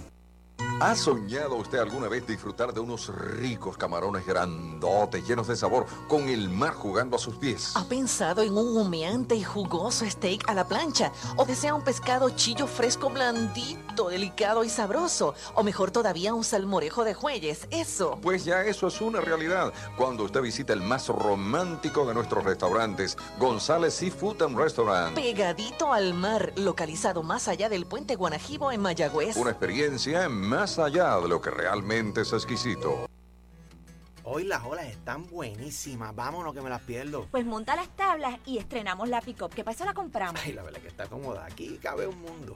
¿Ha soñado usted alguna vez disfrutar de unos ricos camarones grandotes, llenos de sabor, con el mar jugando a sus pies? ¿Ha pensado en un humeante y jugoso steak a la plancha? ¿O desea un pescado chillo fresco blandito, delicado y sabroso? ¿O mejor todavía un salmorejo de jueyes? Eso. Pues ya eso es una realidad cuando usted visita el más romántico de nuestros restaurantes, González Seafood and Restaurant. Pegadito al mar, localizado más allá del puente Guanajibo en Mayagüez. Una experiencia más allá de lo que realmente es exquisito. Hoy las olas están buenísimas. Vámonos que me las pierdo. Pues monta las tablas y estrenamos la pick-up. ¿Qué pasa? La compramos. Ay, la verdad que está cómoda. Aquí cabe un mundo.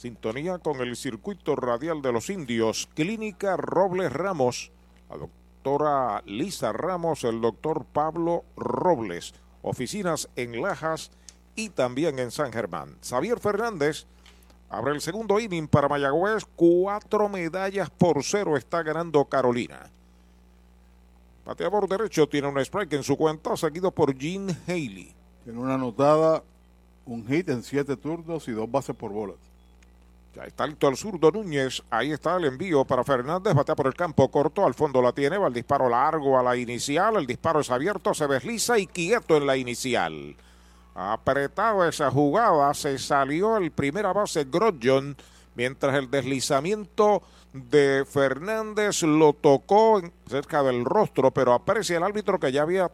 Sintonía con el circuito radial de los indios, Clínica Robles Ramos, la doctora Lisa Ramos, el doctor Pablo Robles, oficinas en Lajas y también en San Germán. Xavier Fernández abre el segundo inning para Mayagüez, cuatro medallas por cero está ganando Carolina. Pateador derecho tiene un strike en su cuenta, seguido por Gene Haley. Tiene una anotada, un hit en siete turnos y dos bases por bolas. Ya está el zurdo Núñez. Ahí está el envío para Fernández. Batea por el campo corto. Al fondo la tiene. Va el disparo largo a la inicial. El disparo es abierto. Se desliza y quieto en la inicial. Apretado esa jugada. Se salió el primera base Grodjon. Mientras el deslizamiento de Fernández lo tocó cerca del rostro. Pero aprecia el árbitro que ya había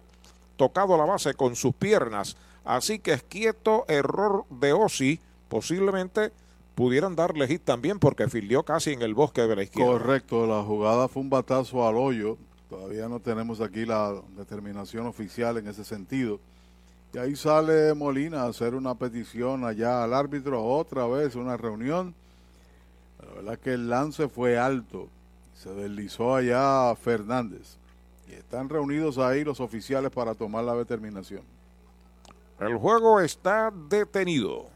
tocado la base con sus piernas. Así que es quieto. Error de Osi. Posiblemente pudieran darle hit también porque filió casi en el bosque de la izquierda. Correcto, la jugada fue un batazo al hoyo. Todavía no tenemos aquí la determinación oficial en ese sentido. Y ahí sale Molina a hacer una petición allá al árbitro, otra vez una reunión. La verdad es que el lance fue alto. Se deslizó allá Fernández. Y están reunidos ahí los oficiales para tomar la determinación. El juego está detenido.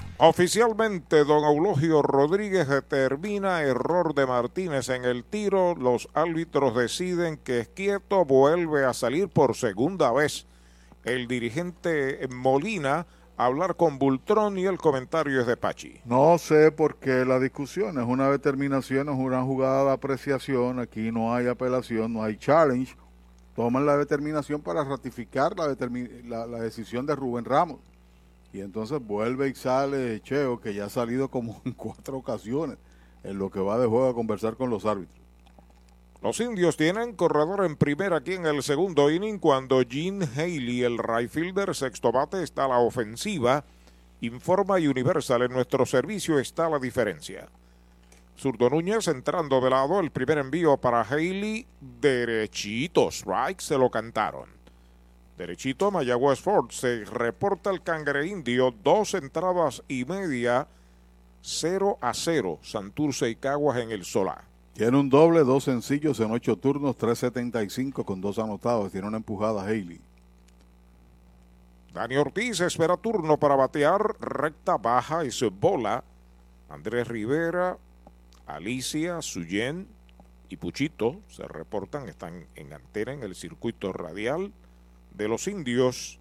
Oficialmente, don Eulogio Rodríguez determina error de Martínez en el tiro. Los árbitros deciden que Esquieto vuelve a salir por segunda vez. El dirigente Molina a hablar con Bultrón y el comentario es de Pachi. No sé por qué la discusión es una determinación, es una jugada de apreciación. Aquí no hay apelación, no hay challenge. Toman la determinación para ratificar la, la, la decisión de Rubén Ramos. Y entonces vuelve y sale Cheo, que ya ha salido como en cuatro ocasiones en lo que va de juego a conversar con los árbitros. Los indios tienen corredor en primera aquí en el segundo inning cuando Gene Haley, el right fielder, sexto bate, está a la ofensiva. Informa Universal, en nuestro servicio está la diferencia. Zurdo Núñez entrando de lado, el primer envío para Haley, derechito, strike, se lo cantaron. Derechito a Mayagüez Ford. Se reporta el cangre indio. Dos entradas y media. 0 a 0. Santurce y Caguas en el Solá. Tiene un doble, dos sencillos en ocho turnos, 3.75 con dos anotados. Tiene una empujada Haley. Dani Ortiz espera turno para batear. Recta baja y su bola. Andrés Rivera, Alicia, Suyen y Puchito se reportan, están en antena en el circuito radial de los indios.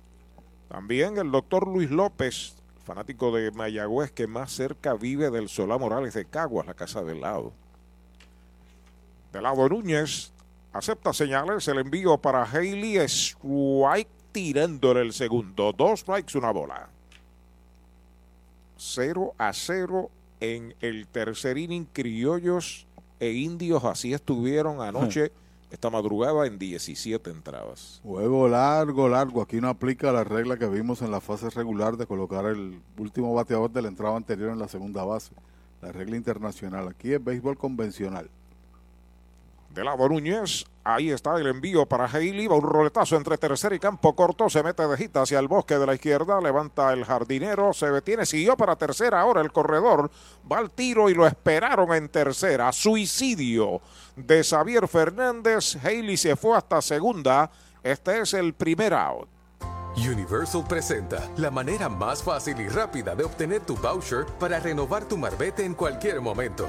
También el doctor Luis López, fanático de Mayagüez, que más cerca vive del Solá Morales de Caguas, la casa del lado. Del lado Núñez, acepta señales el envío para Haley Strike tirándole el segundo. Dos strikes, una bola. 0 a 0 en el tercer inning. Criollos e indios así estuvieron anoche, esta madrugada, en 17 entradas. Juego largo, largo. Aquí no aplica la regla que vimos en la fase regular de colocar el último bateador de la entrada anterior en la segunda base. La regla internacional. Aquí es béisbol convencional. De lado Núñez, ahí está el envío para Haley, va un roletazo entre tercer y campo corto, se mete de gita hacia el bosque de la izquierda, levanta el jardinero, se detiene, siguió para tercera, ahora el corredor va al tiro y lo esperaron en tercera, suicidio de Xavier Fernández, Haley se fue hasta segunda, este es el primer out. Universal presenta la manera más fácil y rápida de obtener tu voucher para renovar tu marbete en cualquier momento.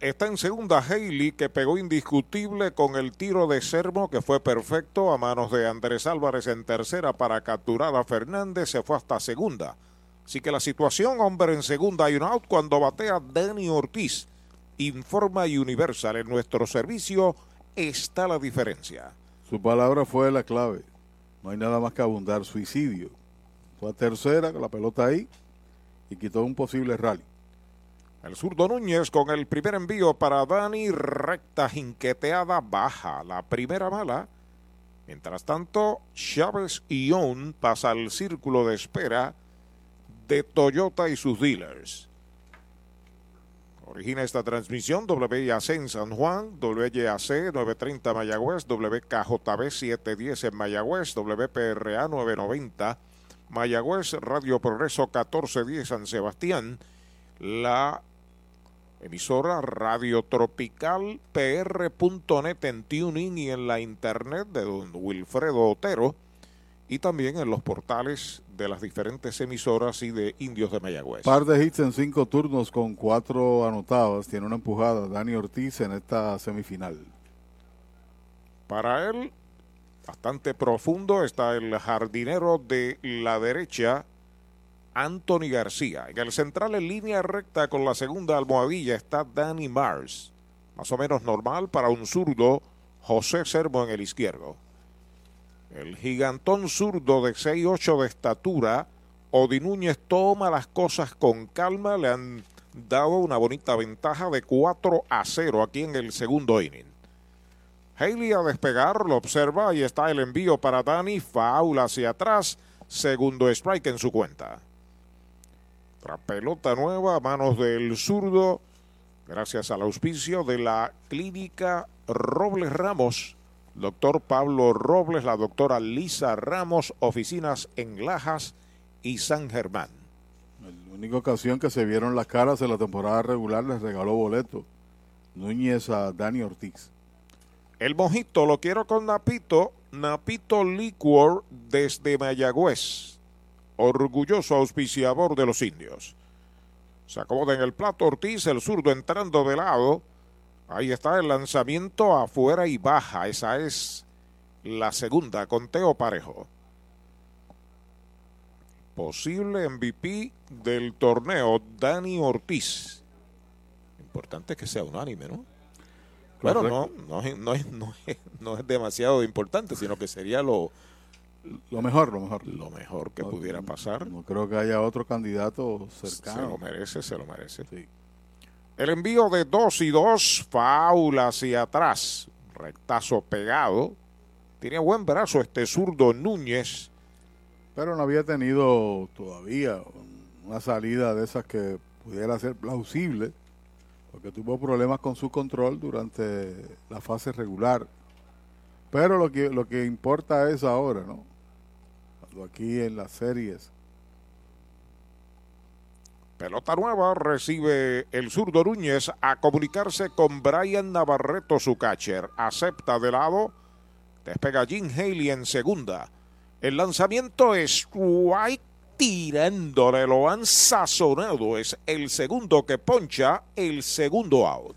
Está en segunda Haley que pegó indiscutible con el tiro de Sermo que fue perfecto a manos de Andrés Álvarez en tercera para capturar a Fernández. Se fue hasta segunda. Así que la situación, hombre, en segunda hay un out cuando batea Danny Ortiz. Informa Universal en nuestro servicio está la diferencia. Su palabra fue la clave. No hay nada más que abundar. Suicidio. Fue a tercera con la pelota ahí y quitó un posible rally. El zurdo Núñez con el primer envío para Dani, recta jinqueteada baja, la primera bala. Mientras tanto, Chávez Ion pasa al círculo de espera de Toyota y sus dealers. Origina esta transmisión WIAC en San Juan, WYAC 930 Mayagüez, WKJB 710 en Mayagüez, WPRA 990 Mayagüez, Radio Progreso 1410 San Sebastián, la emisora Radio Tropical PR.net en tuning y en la internet de don Wilfredo Otero y también en los portales de las diferentes emisoras y de Indios de Mayagüez. Par de hits en cinco turnos con cuatro anotadas. Tiene una empujada Dani Ortiz en esta semifinal. Para él, bastante profundo, está el jardinero de la derecha, Anthony García. En el central en línea recta con la segunda almohadilla está Danny Mars. Más o menos normal para un zurdo, José Sermo en el izquierdo. El gigantón zurdo de 6'8 de estatura, Odi Núñez toma las cosas con calma, le han dado una bonita ventaja de 4 a 0 aquí en el segundo inning. Haley a despegar, lo observa y está el envío para Danny, faula hacia atrás, segundo strike en su cuenta. Otra pelota nueva a manos del zurdo, gracias al auspicio de la clínica Robles Ramos. Doctor Pablo Robles, la doctora Lisa Ramos, oficinas en Lajas y San Germán. La única ocasión que se vieron las caras en la temporada regular les regaló boleto. Núñez a Dani Ortiz. El mojito lo quiero con Napito, Napito Liquor desde Mayagüez orgulloso auspiciador de los indios. Se acomoda en el plato Ortiz, el zurdo entrando de lado. Ahí está el lanzamiento afuera y baja. Esa es la segunda, conteo parejo. Posible MVP del torneo, Dani Ortiz. Importante que sea unánime, ¿no? Bueno, no, no, no, es, no, es, no es demasiado importante, sino que sería lo, lo mejor, lo mejor. Lo mejor que no, pudiera pasar. No creo que haya otro candidato cercano. Se lo merece, se lo merece. Sí. El envío de dos y dos, faula hacia atrás, rectazo pegado. Tiene buen brazo este zurdo Núñez. Pero no había tenido todavía una salida de esas que pudiera ser plausible, porque tuvo problemas con su control durante la fase regular. Pero lo que, lo que importa es ahora, ¿no? Aquí en las series Pelota nueva recibe el zurdo Núñez a comunicarse con Brian Navarreto, su catcher. Acepta de lado. Despega Jim Haley en segunda. El lanzamiento es White tirándole, lo han sazonado. Es el segundo que poncha, el segundo out.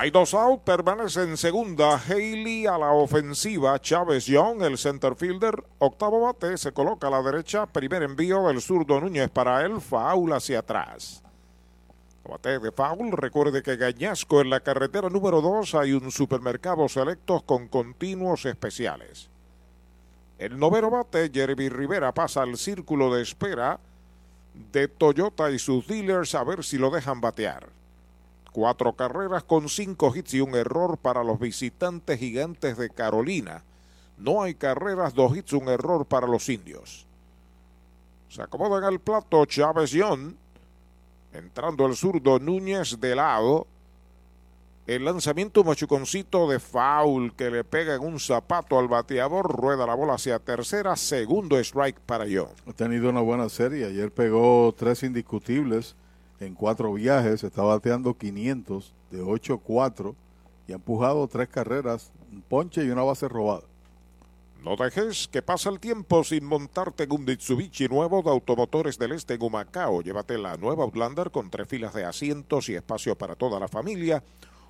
Hay dos out, permanece en segunda. Haley a la ofensiva. Chávez Young, el center fielder. Octavo bate, se coloca a la derecha. Primer envío del zurdo Núñez para él. Faul hacia atrás. Bate de foul. Recuerde que Gañasco en la carretera número 2 hay un supermercado selectos con continuos especiales. El noveno bate, Jeremy Rivera, pasa al círculo de espera de Toyota y sus dealers a ver si lo dejan batear. Cuatro carreras con cinco hits y un error para los visitantes gigantes de Carolina. No hay carreras, dos hits, un error para los indios. Se acomoda en el plato Chávez Young. Entrando el zurdo Núñez de lado. El lanzamiento machuconcito de foul que le pega en un zapato al bateador. Rueda la bola hacia tercera. Segundo strike para Young. Ha tenido una buena serie. Ayer pegó tres indiscutibles en cuatro viajes, está bateando 500 de 8-4 y ha empujado tres carreras, un ponche y una base robada. No dejes que pase el tiempo sin montarte en un Mitsubishi nuevo de Automotores del Este en Humacao. Llévate la nueva Outlander con tres filas de asientos y espacio para toda la familia.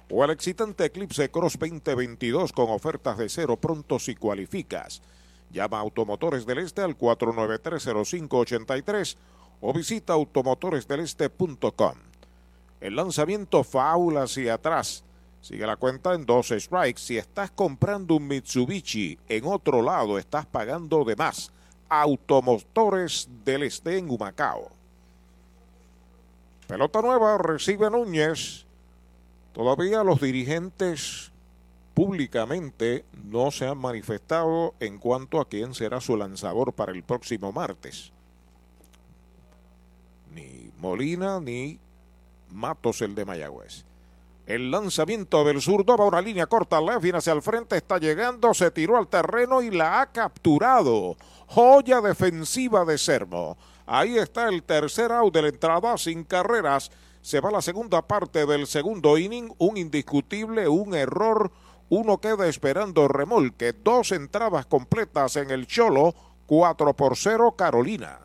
O el excitante Eclipse Cross 2022 con ofertas de cero pronto si cualificas. Llama a Automotores del Este al 4930583 o visita automotoresdeleste.com. El lanzamiento foul hacia atrás. Sigue la cuenta en dos strikes. Si estás comprando un Mitsubishi en otro lado, estás pagando de más. Automotores del Este en Humacao. Pelota nueva recibe Núñez. Todavía los dirigentes públicamente no se han manifestado en cuanto a quién será su lanzador para el próximo martes. Ni Molina ni Matos el de Mayagüez. El lanzamiento del zurdo va una línea corta, left, viene hacia el frente, está llegando, se tiró al terreno y la ha capturado. Joya defensiva de Sermo. Ahí está el tercer out de la entrada sin carreras. Se va la segunda parte del segundo inning, un indiscutible, un error. Uno queda esperando remolque. Dos entradas completas en el Cholo, 4 por 0 Carolina.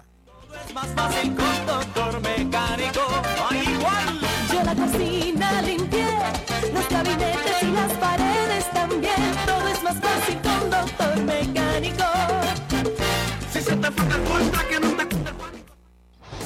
Es más fácil con doctor mecánico, no hay igual. Yo la cocina limpié, los gabinetes y las paredes también. Todo es más fácil con doctor mecánico. Si se te fue el que no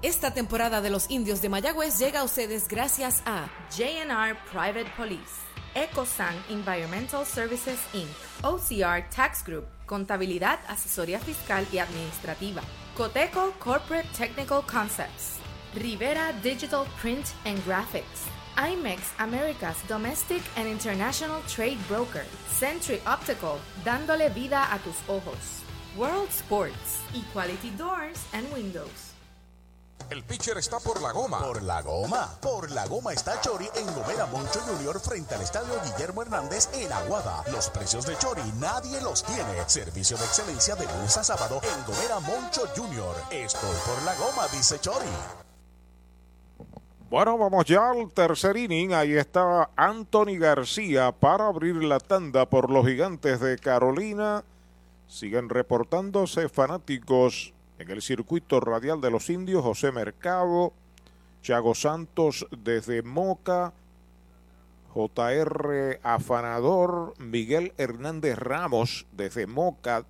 Esta temporada de los indios de Mayagüez llega a ustedes gracias a JNR Private Police, EcoSan Environmental Services Inc., OCR Tax Group, Contabilidad, Asesoría Fiscal y Administrativa, Coteco Corporate Technical Concepts, Rivera Digital Print and Graphics, IMEX America's Domestic and International Trade Broker, Century Optical, dándole vida a tus ojos, World Sports, Equality Doors and Windows. El pitcher está por la goma. Por la goma. Por la goma está Chori en Gomera Moncho Junior frente al estadio Guillermo Hernández en Aguada. Los precios de Chori nadie los tiene. Servicio de excelencia de lunes a sábado en Gomera Moncho Junior. Estoy por la goma, dice Chori. Bueno, vamos ya al tercer inning. Ahí está Anthony García para abrir la tanda por los gigantes de Carolina. Siguen reportándose fanáticos en el circuito radial de los indios, José Mercado, Chago Santos desde Moca, JR Afanador, Miguel Hernández Ramos desde Moca,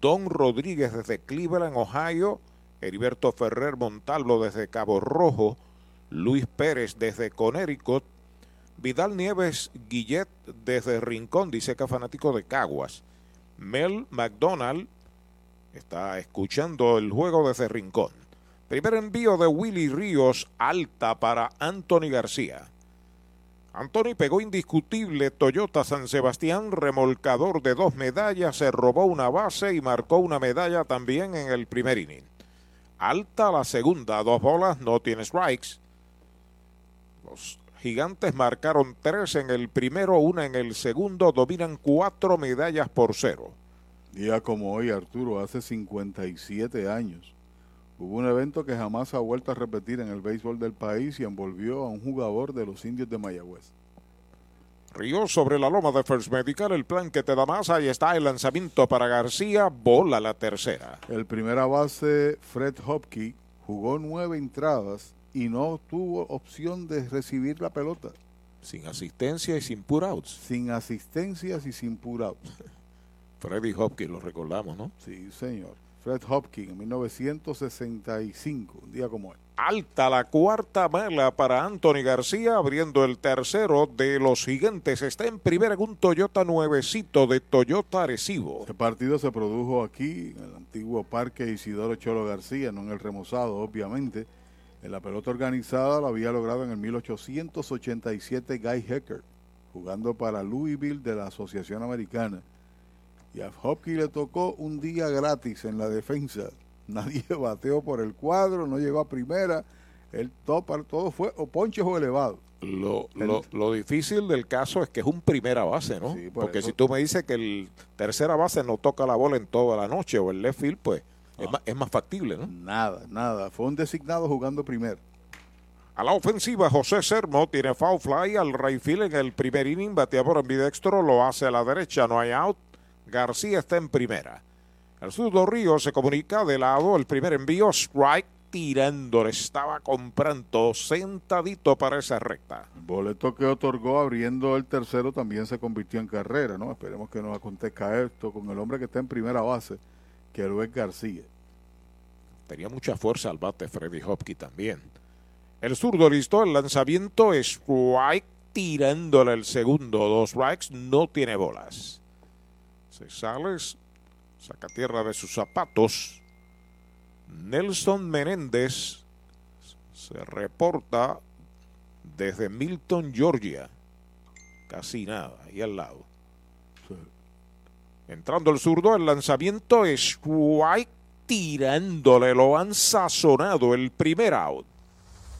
Don Rodríguez desde Cleveland, Ohio, Heriberto Ferrer Montalvo desde Cabo Rojo, Luis Pérez desde Connecticut, Vidal Nieves Guillet desde Rincón, dice que fanático de Caguas. Mel McDonald está escuchando el juego desde Rincón. Primer envío de Willy Ríos, alta para Anthony García. Anthony pegó indiscutible Toyota San Sebastián, remolcador de dos medallas, se robó una base y marcó una medalla también en el primer inning. Alta la segunda, dos bolas, no tiene strikes. Los gigantes marcaron tres en el primero, una en el segundo, dominan cuatro medallas por cero. Día como hoy, Arturo, hace 57 años, hubo un evento que jamás ha vuelto a repetir en el béisbol del país y envolvió a un jugador de los indios de Mayagüez. Río sobre la loma de First Medical, el plan que te da más. Ahí está el lanzamiento para García, bola la tercera. El primera base, Fred Hopke, jugó nueve entradas y no tuvo opción de recibir la pelota. Sin asistencia y sin pur outs. Sin asistencias y sin pur outs. Freddy Hopkins, lo recordamos, ¿no? Sí, señor. Fred Hopkins, en 1965, un día como hoy. Alta la cuarta mala para Anthony García, abriendo el tercero de los gigantes. Está en primera en un Toyota nuevecito de Toyota Arecibo. Este partido se produjo aquí, en el antiguo Parque Isidoro Cholo García, no en el remozado, obviamente. En la pelota organizada la había logrado en el 1887 Guy Hecker, jugando para Louisville de la Asociación Americana. Y a Hopkins le tocó un día gratis en la defensa. Nadie bateó por el cuadro, no llegó a primera. El top, todo fue o ponches o elevado. Lo, lo, lo, difícil del caso es que es un primera base, ¿no? Sí, por Porque eso. si tú me dices que el tercera base no toca la bola en toda la noche o el left field, pues es, más, es más factible, ¿no? Nada, nada. Fue un designado jugando primero. A la ofensiva, José Sermo tiene foul fly al right field en el primer inning, batea por ambidextro, lo hace a la derecha, no hay out. García está en primera. El zurdo Río se comunica de lado, el primer envío, strike, tirando, le estaba comprando sentadito para esa recta. El boleto que otorgó abriendo el tercero también se convirtió en carrera, ¿no? Esperemos que nos acontezca esto con el hombre que está en primera base, que Luis García. Tenía mucha fuerza al bate Freddy Hopkins también. El zurdo listo, el lanzamiento, strike, tirándole el segundo, dos strikes, no tiene bolas. Cesales saca tierra de sus zapatos. Nelson Menéndez se reporta desde Milton, Georgia. Casi nada, ahí al lado. Entrando el zurdo, el lanzamiento es White tirándole, lo han sazonado el primer out.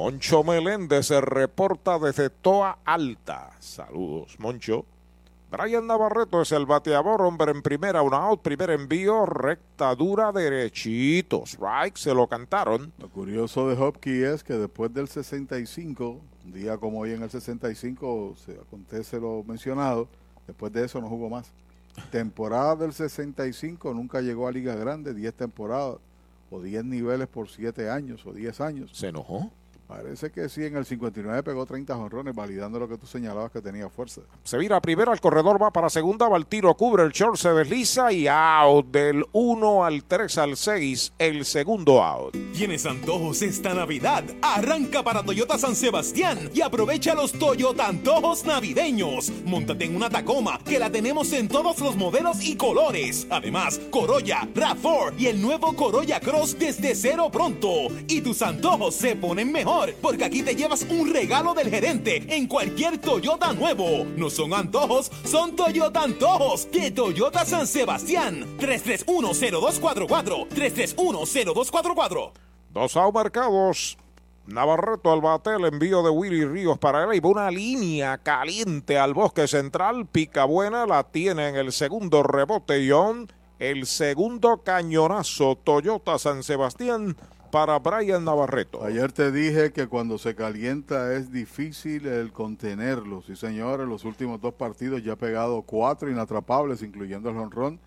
Moncho Meléndez se reporta desde Toa Alta. Saludos, Moncho. Brian Navarreto es el bateador, hombre en primera, un out, primer envío, recta dura, derechito. Strike, se lo cantaron. Lo curioso de Hopkins es que después del 65, un día como hoy en el 65, se acontece lo mencionado, después de eso no jugó más. Temporada del 65 nunca llegó a Liga Grande, 10 temporadas, o 10 niveles por 7 años, o 10 años. ¿Se enojó? Parece que sí, en el 59 pegó 30 jonrones, validando lo que tú señalabas que tenía fuerza. Se vira a primera, el corredor va para segunda, va el tiro, cubre el short, se desliza y out del 1 al 3 al 6, el segundo out. ¿Tienes antojos esta Navidad? Arranca para Toyota San Sebastián y aprovecha los Toyota antojos navideños. Móntate en una Tacoma que la tenemos en todos los modelos y colores. Además, Corolla, RAV4 y el nuevo Corolla Cross desde cero pronto. Y tus antojos se ponen mejor porque aquí te llevas un regalo del gerente en cualquier Toyota nuevo. No son antojos, son Toyota antojos de Toyota San Sebastián. 3310244 3310244 Dos out marcados. Navarreto al bate, el envío de Willy Ríos para él. Una línea caliente al bosque central. Pica buena, la tiene en el segundo rebote John. El segundo cañonazo Toyota San Sebastián para Brian Navarreto. Ayer te dije que cuando se calienta es difícil el contenerlo. Sí, señor, en los últimos dos partidos ya ha pegado cuatro inatrapables, incluyendo el honrón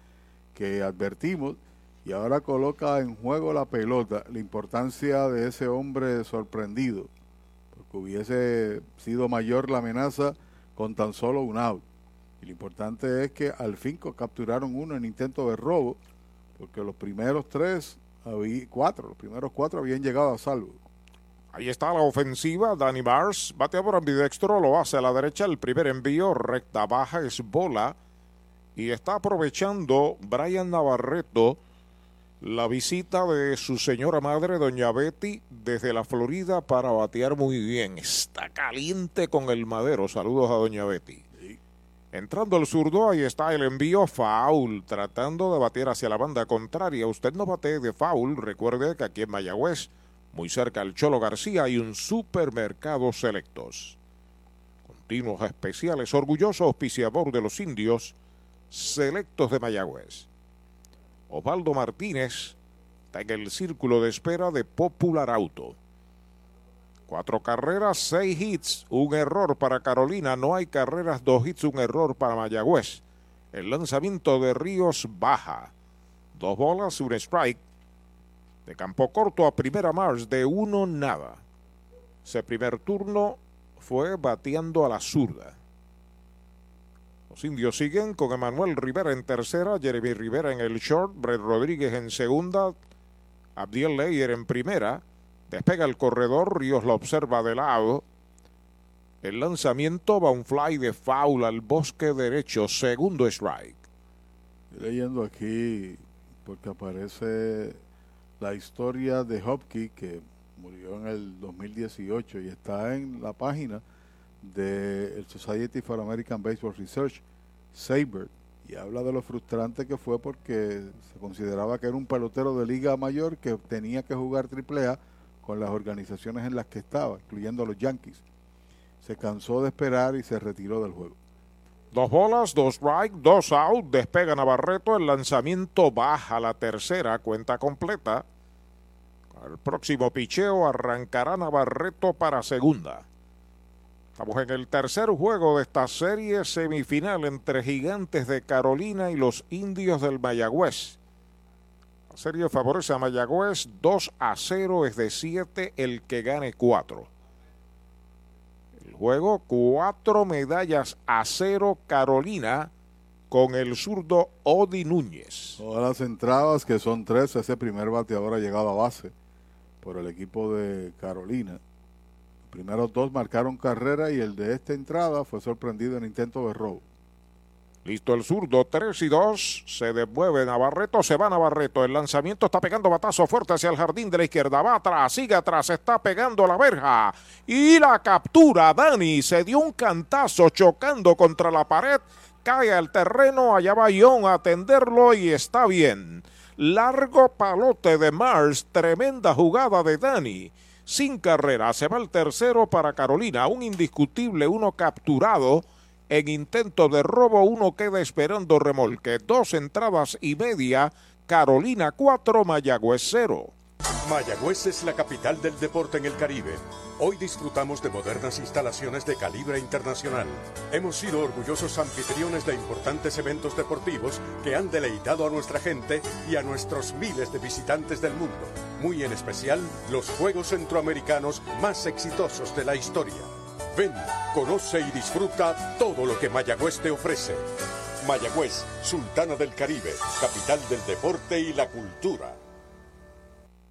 que advertimos y ahora coloca en juego la pelota, la importancia de ese hombre sorprendido, porque hubiese sido mayor la amenaza con tan solo un out. Y lo importante es que al fin capturaron uno en intento de robo, porque los primeros tres, había, cuatro, los primeros cuatro habían llegado a salvo. Ahí está la ofensiva, Danny Bars, batea por ambidextro, lo hace a la derecha, el primer envío, recta baja, es bola, y está aprovechando Brian Navarreto, la visita de su señora madre, doña Betty, desde la Florida para batear muy bien. Está caliente con el madero. Saludos a doña Betty. Entrando el zurdo, ahí está el envío foul, tratando de bater hacia la banda contraria. Usted no bate de foul. Recuerde que aquí en Mayagüez, muy cerca al Cholo García, hay un supermercado selectos. Continuos especiales, orgulloso auspiciador de los indios, selectos de Mayagüez. Osvaldo Martínez está en el círculo de espera de Popular Auto. Cuatro carreras, seis hits, un error para Carolina. No hay carreras, dos hits, un error para Mayagüez. El lanzamiento de Ríos baja. Dos bolas, un strike. De campo corto a primera Mars, de uno nada. Ese primer turno fue bateando a la zurda. Los indios siguen con Emanuel Rivera en tercera, Jeremy Rivera en el short, Brett Rodríguez en segunda, Abdiel Leyer en primera. Despega el corredor, Ríos lo observa de lado. El lanzamiento va un fly de foul al bosque derecho, segundo strike. Estoy leyendo aquí porque aparece la historia de Hopkins que murió en el 2018 y está en la página del Society for American Baseball Research, Saber, y habla de lo frustrante que fue porque se consideraba que era un pelotero de liga mayor que tenía que jugar AAA con las organizaciones en las que estaba, incluyendo los Yankees. Se cansó de esperar y se retiró del juego. Dos bolas, dos strike, dos out, despega Navarreto, el lanzamiento baja la tercera, cuenta completa. El próximo picheo arrancará Navarreto para segunda. Estamos en el tercer juego de esta serie semifinal entre Gigantes de Carolina y los Indios del Mayagüez. Serie favorece a Mayagüez 2 a 0, es de 7 el que gane 4. El juego, cuatro medallas a 0 Carolina con el zurdo Odi Núñez. Todas las entradas, que son tres, ese primer bateador ha llegado a base por el equipo de Carolina primeros dos marcaron carrera y el de esta entrada fue sorprendido en intento de robo. Listo el zurdo, 3 y 2. Se devuelve Navarreto, se va Navarreto. El lanzamiento está pegando batazo fuerte hacia el jardín de la izquierda. Va atrás, sigue atrás, está pegando la verja. Y la captura, Dani. Se dio un cantazo chocando contra la pared. Cae al terreno, allá va Ion a atenderlo y está bien. Largo palote de Mars, tremenda jugada de Dani sin carrera. Se va el tercero para Carolina, un indiscutible, uno capturado en intento de robo, uno queda esperando remolque. Dos entradas y media, Carolina 4, Mayagüez 0. Mayagüez es la capital del deporte en el Caribe. Hoy disfrutamos de modernas instalaciones de calibre internacional. Hemos sido orgullosos anfitriones de importantes eventos deportivos que han deleitado a nuestra gente y a nuestros miles de visitantes del mundo. Muy en especial los Juegos Centroamericanos más exitosos de la historia. Ven, conoce y disfruta todo lo que Mayagüez te ofrece. Mayagüez, Sultana del Caribe, capital del deporte y la cultura.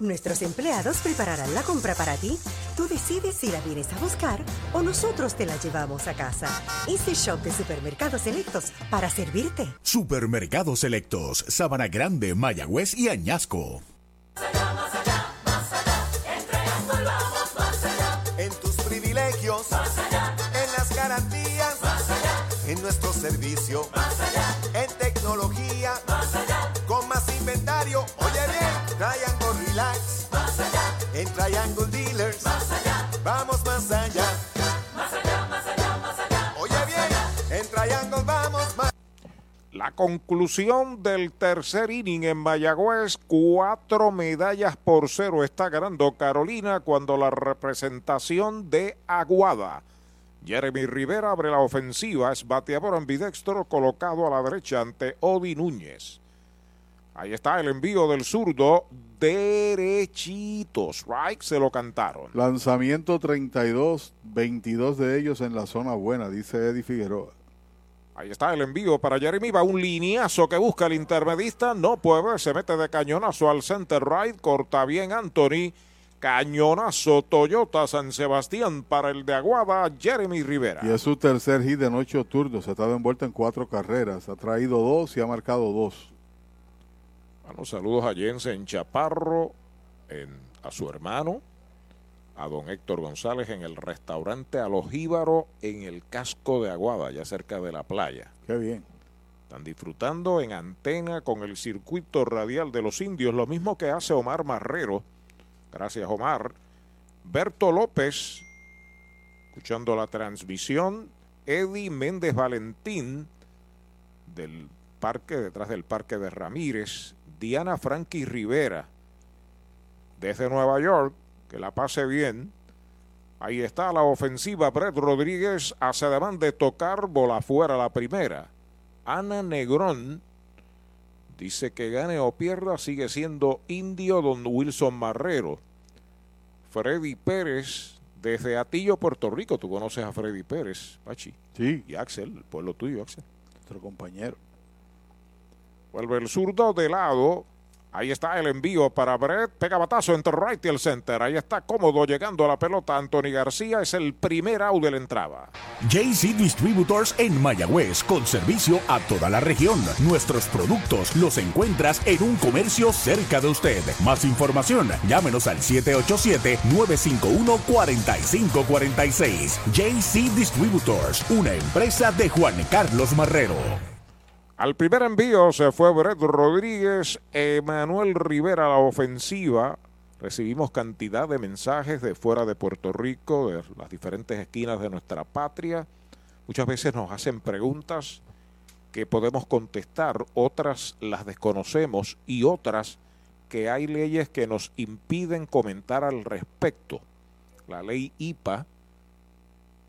Nuestros empleados prepararán la compra para ti. Tú decides si la vienes a buscar o nosotros te la llevamos a casa. Easy Shop de Supermercados Selectos para servirte. Supermercados Selectos, Sabana Grande, Mayagüez y Añasco. En tus privilegios, más allá. en las garantías, más allá. en nuestro servicio, más allá. en tecnología, más allá. En Triangle Dealers, más allá. vamos más allá. Más allá, más allá, más allá. Oye bien, en Triangle vamos más La conclusión del tercer inning en Mayagüez, cuatro medallas por cero está ganando Carolina cuando la representación de Aguada. Jeremy Rivera abre la ofensiva, es bateador ambidextro colocado a la derecha ante Odi Núñez. Ahí está el envío del zurdo, derechitos, right, se lo cantaron. Lanzamiento 32, 22 de ellos en la zona buena, dice Eddie Figueroa. Ahí está el envío para Jeremy. Va un lineazo que busca el intermedista. No puede ver. Se mete de cañonazo al center right. Corta bien Anthony. Cañonazo Toyota San Sebastián para el de Aguada, Jeremy Rivera. Y es su tercer hit en ocho turnos. Ha estado envuelto en cuatro carreras. Ha traído dos y ha marcado dos. Bueno, saludos a Jensen Chaparro, en, a su hermano, a don Héctor González en el restaurante Alojíbaro en el casco de Aguada, ya cerca de la playa. Qué bien. Están disfrutando en antena con el circuito radial de los indios, lo mismo que hace Omar Marrero. Gracias, Omar. Berto López, escuchando la transmisión. Eddie Méndez Valentín, del parque, detrás del parque de Ramírez. Diana Frankie Rivera, desde Nueva York. Que la pase bien. Ahí está la ofensiva. Brett Rodríguez hace ademán de tocar bola fuera la primera. Ana Negrón dice que gane o pierda sigue siendo indio don Wilson Marrero. Freddy Pérez desde Atillo, Puerto Rico. Tú conoces a Freddy Pérez, Pachi. Sí. Y Axel, el pueblo tuyo, Axel. Nuestro compañero. Vuelve el zurdo de lado. Ahí está el envío para Brett. Pega batazo entre right y el center. Ahí está cómodo llegando a la pelota. Anthony García es el primer out de la entrada. JC Distributors en Mayagüez, con servicio a toda la región. Nuestros productos los encuentras en un comercio cerca de usted. Más información, llámenos al 787-951-4546. JC Distributors, una empresa de Juan Carlos Marrero. Al primer envío se fue Brett Rodríguez, Emanuel Rivera a la ofensiva. Recibimos cantidad de mensajes de fuera de Puerto Rico, de las diferentes esquinas de nuestra patria. Muchas veces nos hacen preguntas que podemos contestar, otras las desconocemos y otras que hay leyes que nos impiden comentar al respecto. La ley IPA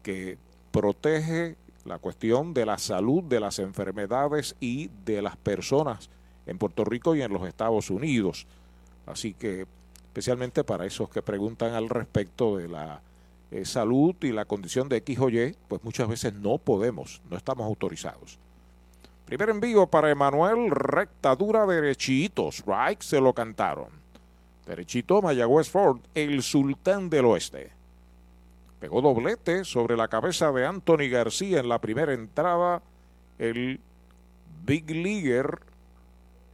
que protege la cuestión de la salud, de las enfermedades y de las personas en Puerto Rico y en los Estados Unidos. Así que, especialmente para esos que preguntan al respecto de la eh, salud y la condición de X o Y, pues muchas veces no podemos, no estamos autorizados. Primer envío para Emanuel, rectadura derechitos, right, se lo cantaron. Derechito, Mayagüez Ford, el sultán del oeste. Pegó doblete sobre la cabeza de Anthony García en la primera entrada. El Big Leaguer,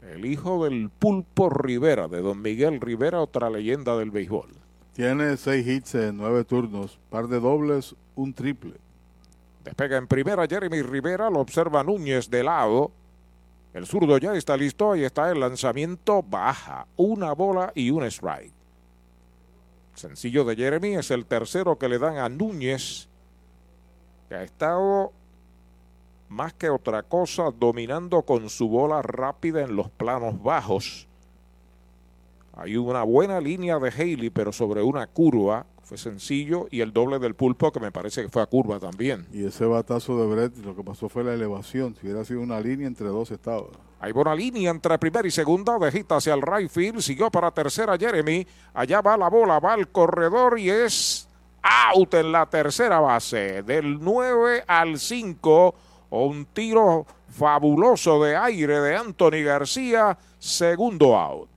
el hijo del Pulpo Rivera, de don Miguel Rivera, otra leyenda del béisbol. Tiene seis hits en nueve turnos, par de dobles, un triple. Despega en primera Jeremy Rivera, lo observa Núñez de lado. El zurdo ya está listo, ahí está el lanzamiento baja, una bola y un strike. Sencillo de Jeremy es el tercero que le dan a Núñez, que ha estado más que otra cosa dominando con su bola rápida en los planos bajos. Hay una buena línea de Haley, pero sobre una curva fue sencillo y el doble del pulpo que me parece que fue a curva también. Y ese batazo de Brett, lo que pasó fue la elevación. Si hubiera sido una línea entre dos estaba. Hay buena línea entre primera y segunda, dejita hacia el right field, siguió para tercera Jeremy, allá va la bola, va al corredor y es out en la tercera base, del 9 al 5, un tiro fabuloso de aire de Anthony García, segundo out.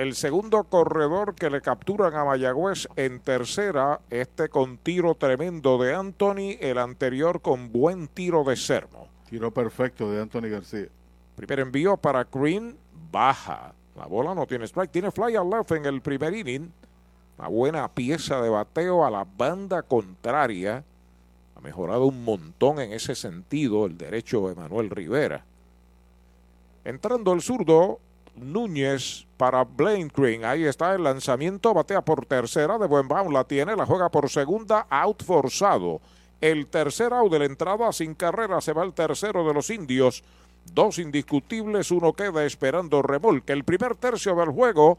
el segundo corredor que le capturan a Mayagüez en tercera, este con tiro tremendo de Anthony, el anterior con buen tiro de Sermo. Tiro perfecto de Anthony García. Primer envío para Green, baja. La bola no tiene strike, tiene fly al left en el primer inning. Una buena pieza de bateo a la banda contraria. Ha mejorado un montón en ese sentido el derecho de Manuel Rivera. Entrando el zurdo, Núñez para Blaine Green. Ahí está el lanzamiento, batea por tercera, de buen bound la tiene, la juega por segunda, out forzado. El tercer out de la entrada sin carrera se va el tercero de los indios. Dos indiscutibles, uno queda esperando remolque. El primer tercio del juego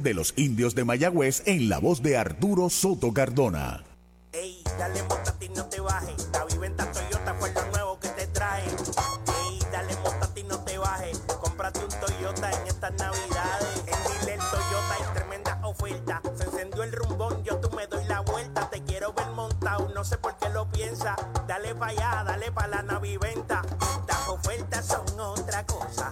de los indios de Mayagüez en la voz de Arturo Soto Cardona. Ey, dale montate y no te bajes. La viventa Toyota fue lo nuevo que te trae. Ey, dale montate y no te bajes. Cómprate un Toyota en estas navidades. En Dile Toyota hay tremenda oferta. Se encendió el rumbón, yo tú me doy la vuelta. Te quiero ver montado, no sé por qué lo piensa. Dale para allá, dale para la naviventa. Las ofertas son otra cosa.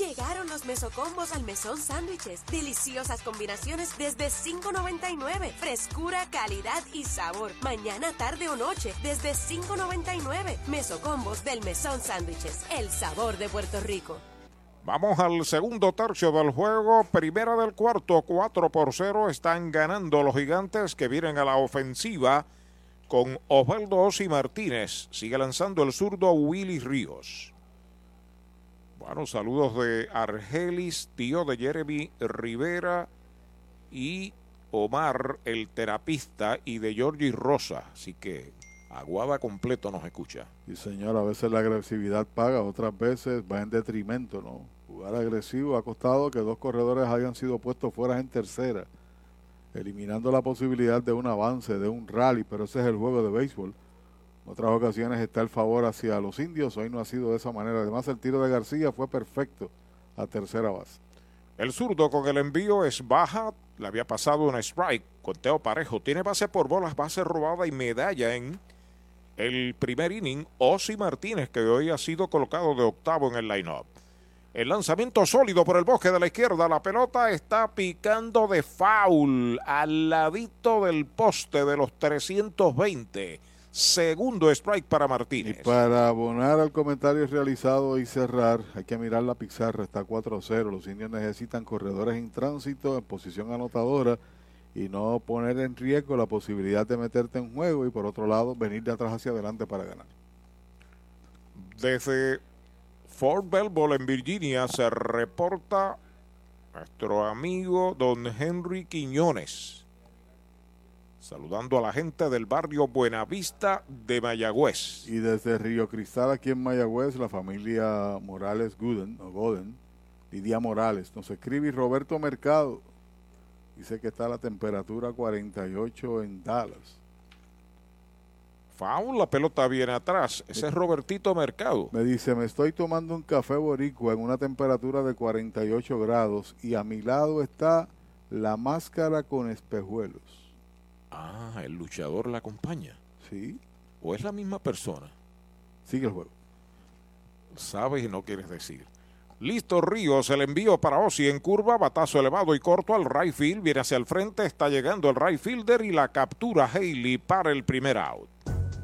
Llegaron los mesocombos al mesón sándwiches. Deliciosas combinaciones desde $5.99. Frescura, calidad y sabor. Mañana, tarde o noche desde $5.99. Mesocombos del mesón sándwiches. El sabor de Puerto Rico. Vamos al segundo tercio del juego. Primera del cuarto, 4 por 0. Están ganando los gigantes que vienen a la ofensiva con Osvaldo Ossi Martínez. Sigue lanzando el zurdo Willy Ríos. Bueno, saludos de Argelis, tío de Jeremy Rivera y Omar, el terapista, y de Georgie Rosa. Así que Aguada completo nos escucha. Y señor, a veces la agresividad paga, otras veces va en detrimento, ¿no? Jugar agresivo ha costado que dos corredores hayan sido puestos fuera en tercera, eliminando la posibilidad de un avance, de un rally, pero ese es el juego de béisbol. Otras ocasiones está el favor hacia los indios, hoy no ha sido de esa manera. Además, el tiro de García fue perfecto a tercera base. El zurdo con el envío es baja, le había pasado una strike, conteo parejo, tiene base por bolas, base robada y medalla en el primer inning. Osi Martínez, que hoy ha sido colocado de octavo en el line-up. El lanzamiento sólido por el bosque de la izquierda. La pelota está picando de foul al ladito del poste de los 320. Segundo strike para Martínez. Y para abonar al comentario realizado y cerrar, hay que mirar la pizarra, está 4-0. Los indios necesitan corredores en tránsito, en posición anotadora, y no poner en riesgo la posibilidad de meterte en juego y por otro lado venir de atrás hacia adelante para ganar. Desde Fort Belvoir en Virginia se reporta nuestro amigo don Henry Quiñones. Saludando a la gente del barrio Buenavista de Mayagüez. Y desde Río Cristal, aquí en Mayagüez, la familia Morales Gooden, o Goden, Lidia Morales, nos escribe y Roberto Mercado. Dice que está la temperatura 48 en Dallas. Faul, la pelota viene atrás. Ese es Robertito Mercado. Me dice, me estoy tomando un café boricua en una temperatura de 48 grados y a mi lado está la máscara con espejuelos. Ah, el luchador la acompaña. Sí. ¿O es la misma persona? Sigue el juego. Sabes y no quieres decir. Listo, Ríos, el envío para Osi en curva, batazo elevado y corto al right field, viene hacia el frente, está llegando el right fielder y la captura Haley para el primer out.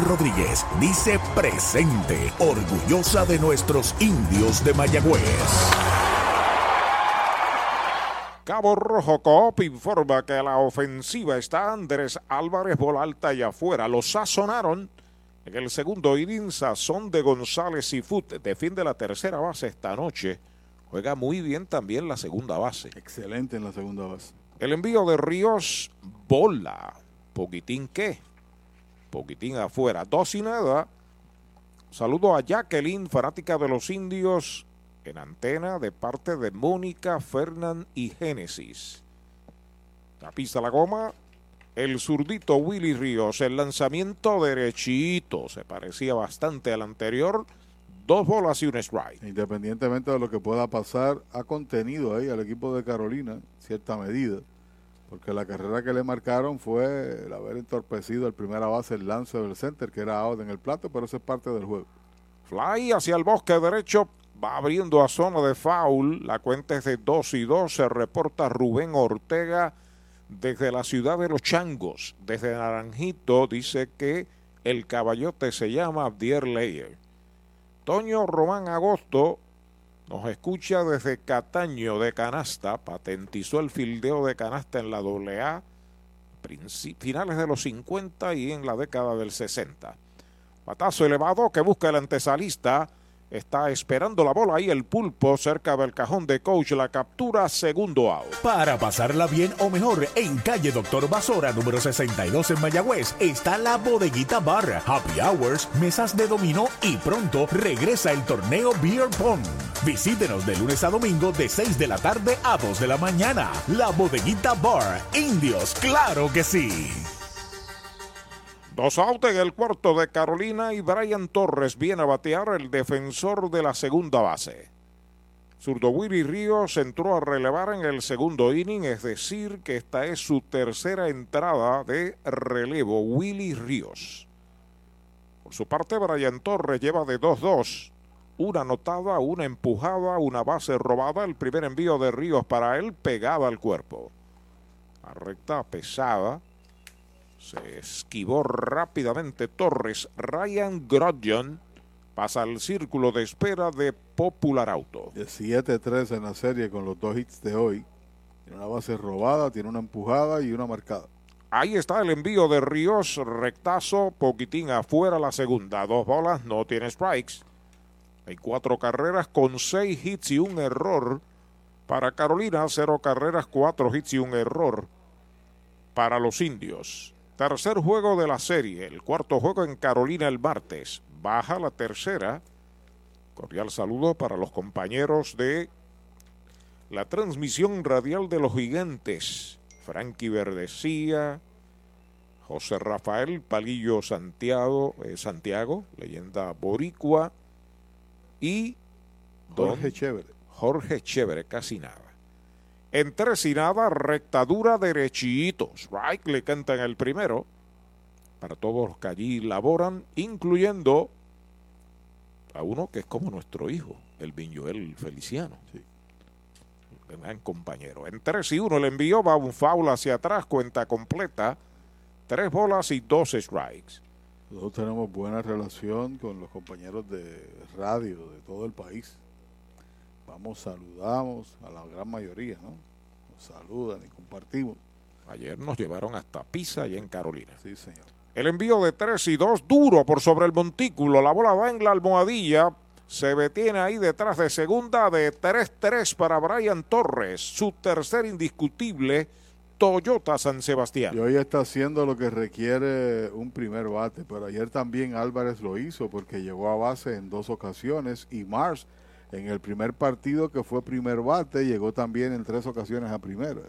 Rodríguez dice presente, orgullosa de nuestros indios de Mayagüez. Cabo Rojo Coop informa que la ofensiva está Andrés Álvarez bola alta y afuera. Lo sazonaron en el segundo inning. Sazón de González y Fut defiende la tercera base esta noche. Juega muy bien también la segunda base. Excelente en la segunda base. El envío de Ríos, bola. Poquitín qué. Poquitín afuera. Dos y nada. Saludo a Jacqueline, fanática de los indios, en antena de parte de Mónica, Fernán y Génesis. La pista la goma. El zurdito Willy Ríos, el lanzamiento derechito, se parecía bastante al anterior. Dos bolas y un strike. Independientemente de lo que pueda pasar, ha contenido ahí al equipo de Carolina, cierta medida, porque la carrera que le marcaron fue el haber entorpecido el primera base, el lance del center, que era out en el plato, pero eso es parte del juego. Fly hacia el bosque derecho, va abriendo a zona de foul. La cuenta es de 2 y 2. Se reporta Rubén Ortega desde la ciudad de Los Changos, desde Naranjito. Dice que el caballote se llama Abdier Leyer. Toño Román Agosto nos escucha desde Cataño de Canasta. Patentizó el fildeo de canasta en la AA, finales de los 50 y en la década del 60. Patazo elevado que busca el antesalista. Está esperando la bola ahí el pulpo cerca del cajón de coach. La captura, segundo out. Para pasarla bien o mejor, en calle Doctor Basora, número 62 en Mayagüez, está la bodeguita bar, happy hours, mesas de dominó y pronto regresa el torneo Beer Pong. Visítenos de lunes a domingo de 6 de la tarde a 2 de la mañana. La bodeguita bar, indios, claro que sí. Dos out en el cuarto de Carolina y Brian Torres viene a batear el defensor de la segunda base. Zurdo Willy Ríos entró a relevar en el segundo inning, es decir, que esta es su tercera entrada de relevo. Willy Ríos. Por su parte, Brian Torres lleva de 2-2. Una anotada, una empujada, una base robada. El primer envío de Ríos para él pegaba al cuerpo. La recta pesada. Se esquivó rápidamente Torres. Ryan Grodjon pasa al círculo de espera de Popular Auto. De 7-3 en la serie con los dos hits de hoy. Tiene una base robada, tiene una empujada y una marcada. Ahí está el envío de Ríos, rectazo, poquitín afuera la segunda. Dos bolas, no tiene strikes. Hay cuatro carreras con seis hits y un error. Para Carolina, cero carreras, cuatro hits y un error. Para los indios. Tercer juego de la serie, el cuarto juego en Carolina el martes. Baja la tercera. Cordial saludo para los compañeros de la transmisión radial de los gigantes. Frankie Verdecía, José Rafael Palillo Santiago, eh, Santiago, leyenda boricua, y Jorge Chévere. Jorge Chévere, casi nada. En tres y nada, rectadura derechitos. Right le canta en el primero. Para todos los que allí laboran, incluyendo a uno que es como nuestro hijo, el Viñuel Feliciano. Sí. Gran compañero. En 3 y 1 el envío va un foul hacia atrás, cuenta completa. tres bolas y dos strikes. Nosotros tenemos buena relación con los compañeros de radio de todo el país. Vamos, saludamos a la gran mayoría, ¿no? Nos saludan y compartimos. Ayer nos llevaron hasta Pisa y en Carolina. Sí, señor. El envío de 3 y 2, duro por sobre el montículo. La bola va en la almohadilla. Se detiene ahí detrás de segunda de 3-3 para Brian Torres. Su tercer indiscutible Toyota San Sebastián. Y hoy está haciendo lo que requiere un primer bate, pero ayer también Álvarez lo hizo porque llegó a base en dos ocasiones y Mars en el primer partido que fue primer bate llegó también en tres ocasiones a primera.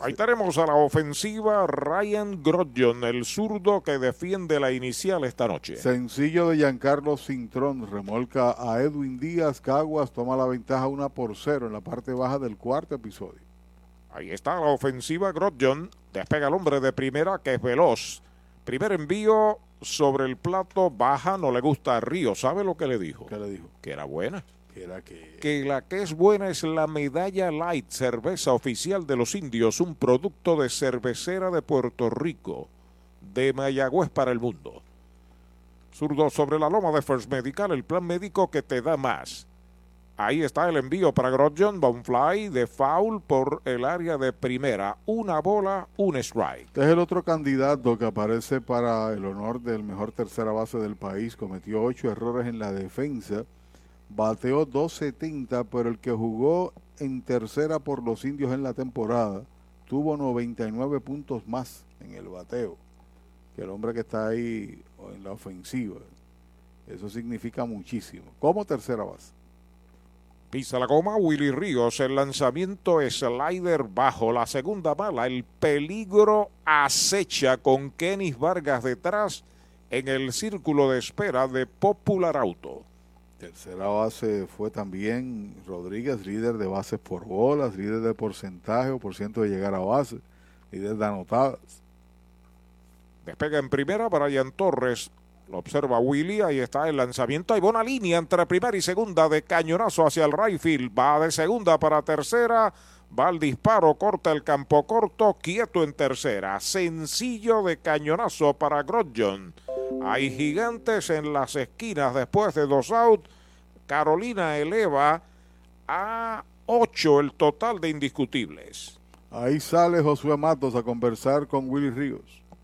Ahí tenemos a la ofensiva Ryan Grodjon, el zurdo que defiende la inicial esta noche. Sencillo de Giancarlo Cintrón, remolca a Edwin Díaz, Caguas toma la ventaja una por cero en la parte baja del cuarto episodio. Ahí está la ofensiva Grodjon, despega el hombre de primera que es veloz. Primer envío sobre el plato, baja, no le gusta a Río. ¿Sabe lo que le dijo? ¿Qué le dijo? Que era buena. Que era que... Que la que es buena es la medalla light, cerveza oficial de los indios, un producto de cervecera de Puerto Rico, de Mayagüez para el mundo. Zurdo sobre la loma de First Medical, el plan médico que te da más. Ahí está el envío para Grodjon, Bonfly de foul por el área de primera. Una bola, un strike. Este es el otro candidato que aparece para el honor del mejor tercera base del país. Cometió ocho errores en la defensa. Bateó 2.70, pero el que jugó en tercera por los indios en la temporada tuvo 99 puntos más en el bateo que el hombre que está ahí en la ofensiva. Eso significa muchísimo. Como tercera base. Pisa la goma Willy Ríos, el lanzamiento slider bajo la segunda bala, el peligro acecha con Kenis Vargas detrás en el círculo de espera de Popular Auto. Tercera base fue también Rodríguez, líder de bases por bolas, líder de porcentaje o por ciento de llegar a base, líder de anotadas. Despega en primera Brian Torres, lo observa Willy, ahí está el lanzamiento. Hay buena línea entre primera y segunda de cañonazo hacia el right field. Va de segunda para tercera. Va al disparo, corta el campo corto, quieto en tercera. Sencillo de cañonazo para Grodjon. Hay gigantes en las esquinas después de dos outs. Carolina eleva a ocho el total de indiscutibles. Ahí sale Josué Matos a conversar con Willy Ríos.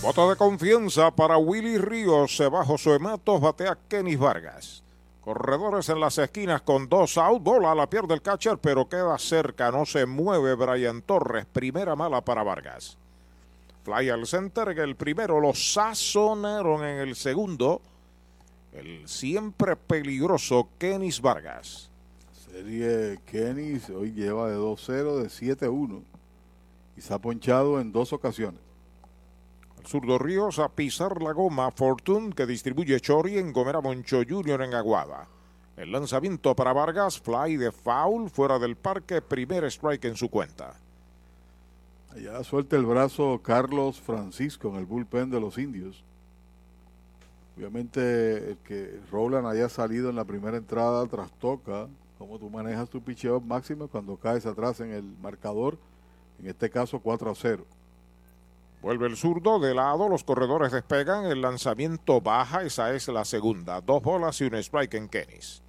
Voto de confianza para Willy Ríos, bajo su Matos, batea Kenis Vargas. Corredores en las esquinas con dos out, bola la pierde el catcher, pero queda cerca, no se mueve Brian Torres, primera mala para Vargas. Fly al center, en el primero lo sazonaron en el segundo, el siempre peligroso Kenis Vargas. Serie Kenis hoy lleva de 2-0, de 7-1 y se ha ponchado en dos ocasiones. Zurdo Ríos a pisar la goma Fortune que distribuye Chori en Gomera Moncho Junior en Aguada. El lanzamiento para Vargas, fly de foul fuera del parque, primer strike en su cuenta. Allá suelta el brazo Carlos Francisco en el bullpen de los indios. Obviamente el que Roland haya salido en la primera entrada trastoca cómo tú manejas tu picheo máximo cuando caes atrás en el marcador, en este caso 4 a 0. Vuelve el zurdo de lado, los corredores despegan, el lanzamiento baja, esa es la segunda. Dos bolas y un strike en Kenis.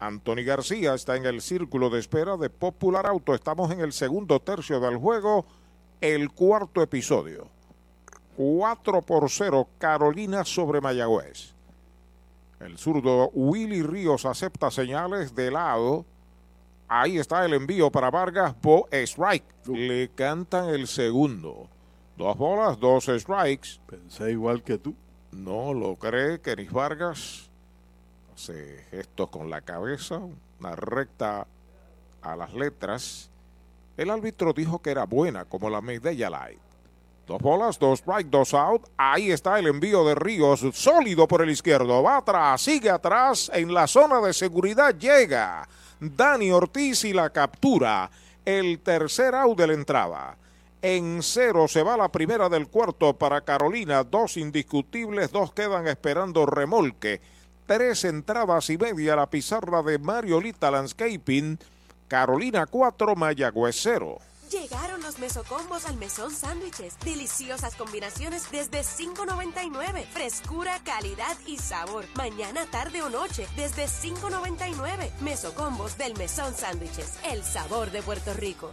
Anthony García está en el círculo de espera de Popular Auto. Estamos en el segundo tercio del juego, el cuarto episodio. 4 por 0 Carolina sobre Mayagüez. El zurdo Willy Ríos acepta señales de lado. Ahí está el envío para Vargas. Bo strike. Le cantan el segundo. Dos bolas, dos strikes. Pensé igual que tú. No lo cree Kenis Vargas. Hace gestos con la cabeza. Una recta a las letras. El árbitro dijo que era buena, como la Medella Light. Dos bolas, dos strike, dos out. Ahí está el envío de Ríos, sólido por el izquierdo. Va atrás, sigue atrás. En la zona de seguridad llega Dani Ortiz y la captura. El tercer out de la entrada. En cero se va la primera del cuarto para Carolina. Dos indiscutibles, dos quedan esperando remolque. Tres entradas y media la pizarra de Mariolita Landscaping. Carolina 4, Mayagüez 0. Llegaron los mesocombos al mesón sándwiches. Deliciosas combinaciones desde $5.99. Frescura, calidad y sabor. Mañana, tarde o noche desde $5.99. Mesocombos del mesón sándwiches. El sabor de Puerto Rico.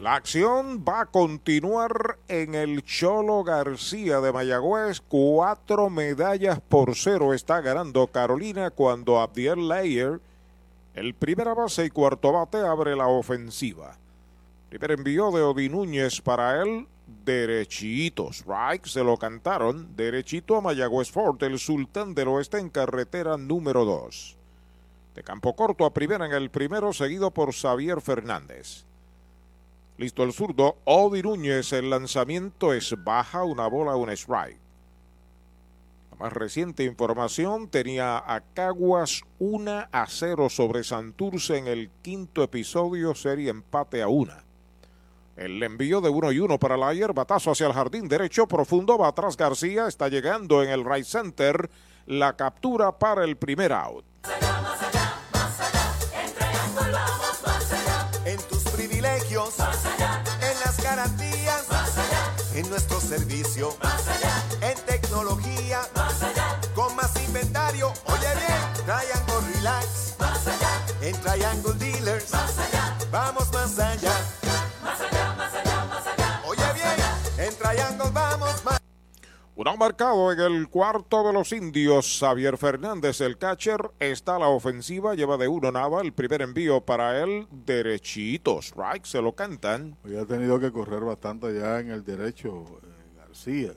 La acción va a continuar en el Cholo García de Mayagüez. Cuatro medallas por cero está ganando Carolina cuando Abdiel Layer, el primera base y cuarto bate, abre la ofensiva. Primer envío de Odi Núñez para él, derechito. Strike, se lo cantaron. Derechito a Mayagüez Fort, el sultán del oeste en carretera número 2. De campo corto a primera en el primero, seguido por Xavier Fernández. Listo el zurdo, Odi Núñez, el lanzamiento es baja, una bola, un strike. La más reciente información tenía a Caguas 1 a 0 sobre Santurce en el quinto episodio, serie empate a una. El envío de uno y uno para Layer, batazo hacia el jardín derecho profundo, va atrás García, está llegando en el right center, la captura para el primer out. En nuestro servicio, en tecnología, con más inventario. Oye bien, Triangle Relax, en Triangle Dealers, vamos más allá. Un out marcado en el cuarto de los indios. Xavier Fernández, el catcher, está a la ofensiva, lleva de uno nada. El primer envío para él, derechito. Strike, se lo cantan. Hoy ha tenido que correr bastante ya en el derecho eh, García.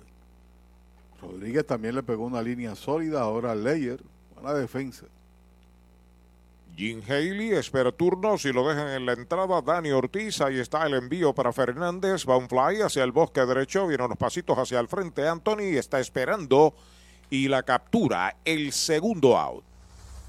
Rodríguez también le pegó una línea sólida ahora Leyer. Buena defensa. Jim Haley espera turno. Si lo dejan en la entrada, Dani Ortiz. Ahí está el envío para Fernández. Va un fly hacia el bosque derecho. Vienen unos pasitos hacia el frente. Anthony está esperando. Y la captura. El segundo out.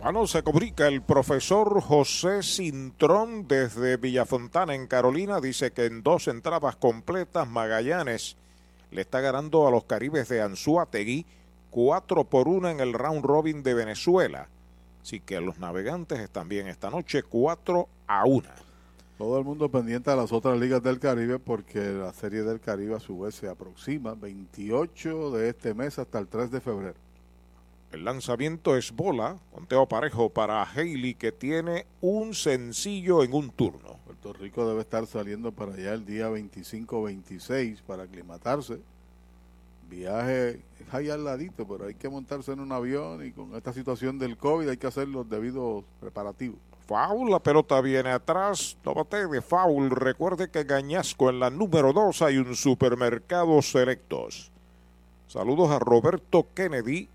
Bueno, se comunica el profesor José Cintrón desde Villafontana, en Carolina. Dice que en dos entradas completas, Magallanes le está ganando a los Caribes de Anzuategui 4 por 1 en el round robin de Venezuela. Así que los navegantes están bien esta noche, 4 a 1. Todo el mundo pendiente a las otras ligas del Caribe porque la Serie del Caribe a su vez se aproxima 28 de este mes hasta el 3 de febrero. El lanzamiento es bola, conteo parejo para Haley que tiene un sencillo en un turno. Puerto Rico debe estar saliendo para allá el día 25-26 para aclimatarse. Viaje es ahí al ladito, pero hay que montarse en un avión y con esta situación del COVID hay que hacer los debidos preparativos. Foul, la pelota viene atrás, no bate de foul. Recuerde que Gañasco en la número 2 hay un supermercado selectos. Saludos a Roberto Kennedy,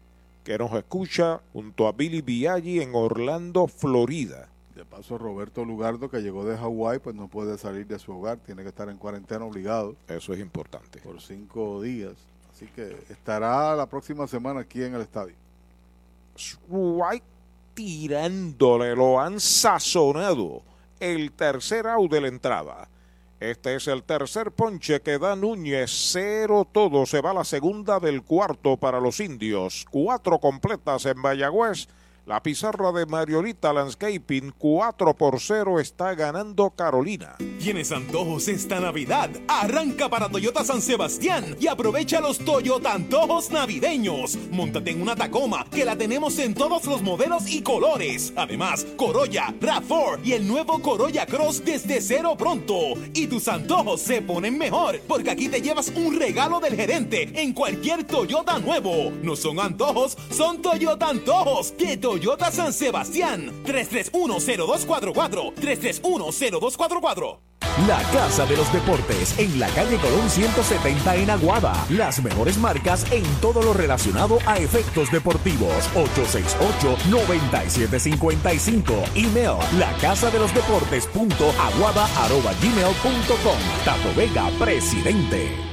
que nos escucha junto a Billy Biaggi en Orlando, Florida. De paso, Roberto Lugardo, que llegó de Hawái, pues no puede salir de su hogar, tiene que estar en cuarentena obligado. Eso es importante. Por cinco días. Así que estará la próxima semana aquí en el estadio. White tirándole, lo han sazonado. El tercer out de la entrada. Este es el tercer ponche que da Núñez. Cero todo. Se va la segunda del cuarto para los indios. Cuatro completas en Mayagüez. La pizarra de Mariolita Landscaping 4 por 0 está ganando Carolina. ¿Tienes antojos esta Navidad? Arranca para Toyota San Sebastián y aprovecha los Toyota Antojos Navideños. Móntate en una Tacoma que la tenemos en todos los modelos y colores. Además, Corolla, RAV4 y el nuevo Corolla Cross desde cero pronto. Y tus antojos se ponen mejor porque aquí te llevas un regalo del gerente en cualquier Toyota nuevo. No son antojos, son Toyota Antojos Toyota San Sebastián. 3310244 3310244 La Casa de los Deportes en la calle Colón 170 en Aguada. Las mejores marcas en todo lo relacionado a efectos deportivos. 868-9755. Email la de los deportes punto aguada arroba gmail punto com. Tato Vega, presidente.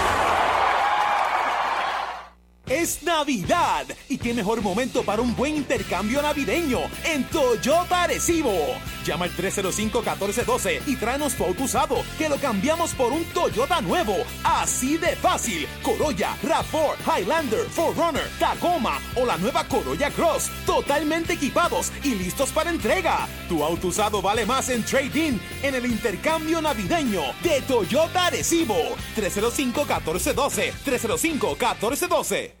Es Navidad y qué mejor momento para un buen intercambio navideño en Toyota Arecibo. Llama al 305-1412 y tráenos tu auto usado que lo cambiamos por un Toyota nuevo. Así de fácil. Corolla, RAV4, Highlander, 4Runner, Tacoma o la nueva Corolla Cross. Totalmente equipados y listos para entrega. Tu auto usado vale más en trading en el intercambio navideño de Toyota Arecibo. 305-1412. 305-1412.